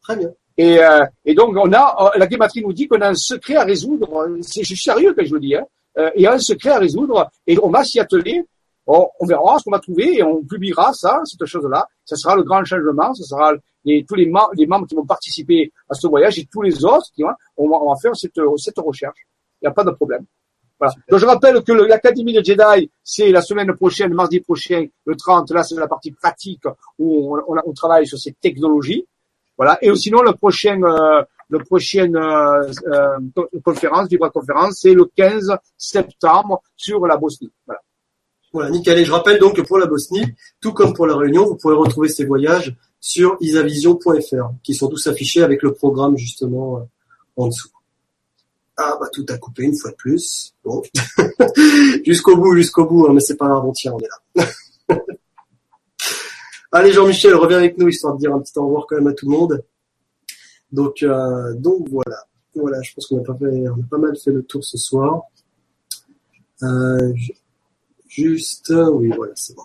[SPEAKER 1] Très bien. Et, euh, et donc, on a, euh, la guématrie nous dit qu'on a un secret à résoudre. C'est, sérieux quand je vous dis, hein. Euh, il y a un secret à résoudre et on va s'y atteler on verra ce qu'on va trouver et on publiera ça, cette chose-là. Ça sera le grand changement, ça sera les, tous les, les, membres qui vont participer à ce voyage et tous les autres qui vont, faire cette, cette recherche. Il n'y a pas de problème. je rappelle que l'Académie de Jedi, c'est la semaine prochaine, mardi prochain, le 30, là c'est la partie pratique où on, on, travaille sur ces technologies. Voilà. Et sinon, le prochain, euh, le prochaine euh, euh, conférence, euh, conférence, Conférence, c'est le 15 septembre sur la Bosnie.
[SPEAKER 2] Voilà. Voilà, nickel. Et je rappelle donc que pour la Bosnie, tout comme pour la Réunion, vous pourrez retrouver ces voyages sur isavision.fr, qui sont tous affichés avec le programme justement euh, en dessous. Ah bah tout a coupé une fois de plus. Bon. jusqu'au bout, jusqu'au bout, hein, mais c'est pas un on on est là. Allez Jean-Michel, reviens avec nous, histoire de dire un petit au revoir quand même à tout le monde. Donc, euh, donc voilà. Voilà, je pense qu'on a, pas fait, pas mal fait le tour ce soir. Euh, juste. Oui, voilà, c'est bon.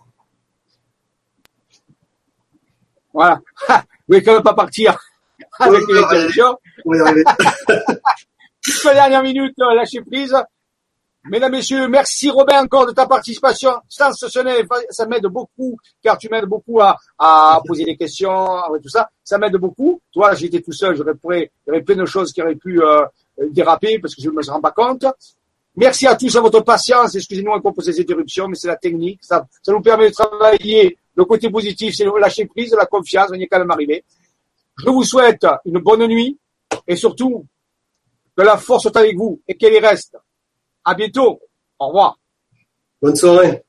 [SPEAKER 1] Voilà. vous ne quand même pas partir avec les questions. Oui, la dernière minute, lâchez prise. Mesdames, Messieurs, merci Robin encore de ta participation. Sans ça m'aide beaucoup, car tu m'aides beaucoup à, poser des questions, tout ça. Ça m'aide beaucoup. Toi, j'étais tout seul, j'aurais pourrais, plein de choses qui auraient pu euh, déraper parce que je ne me rends pas compte. Merci à tous à votre patience. Excusez-nous encore pour ces interruptions, mais c'est la technique. Ça, ça nous permet de travailler. Le côté positif, c'est lâcher prise, la confiance. On y est quand même arrivé. Je vous souhaite une bonne nuit et surtout que la force soit avec vous et qu'elle y reste. À bientôt. Au revoir. Bonne soirée.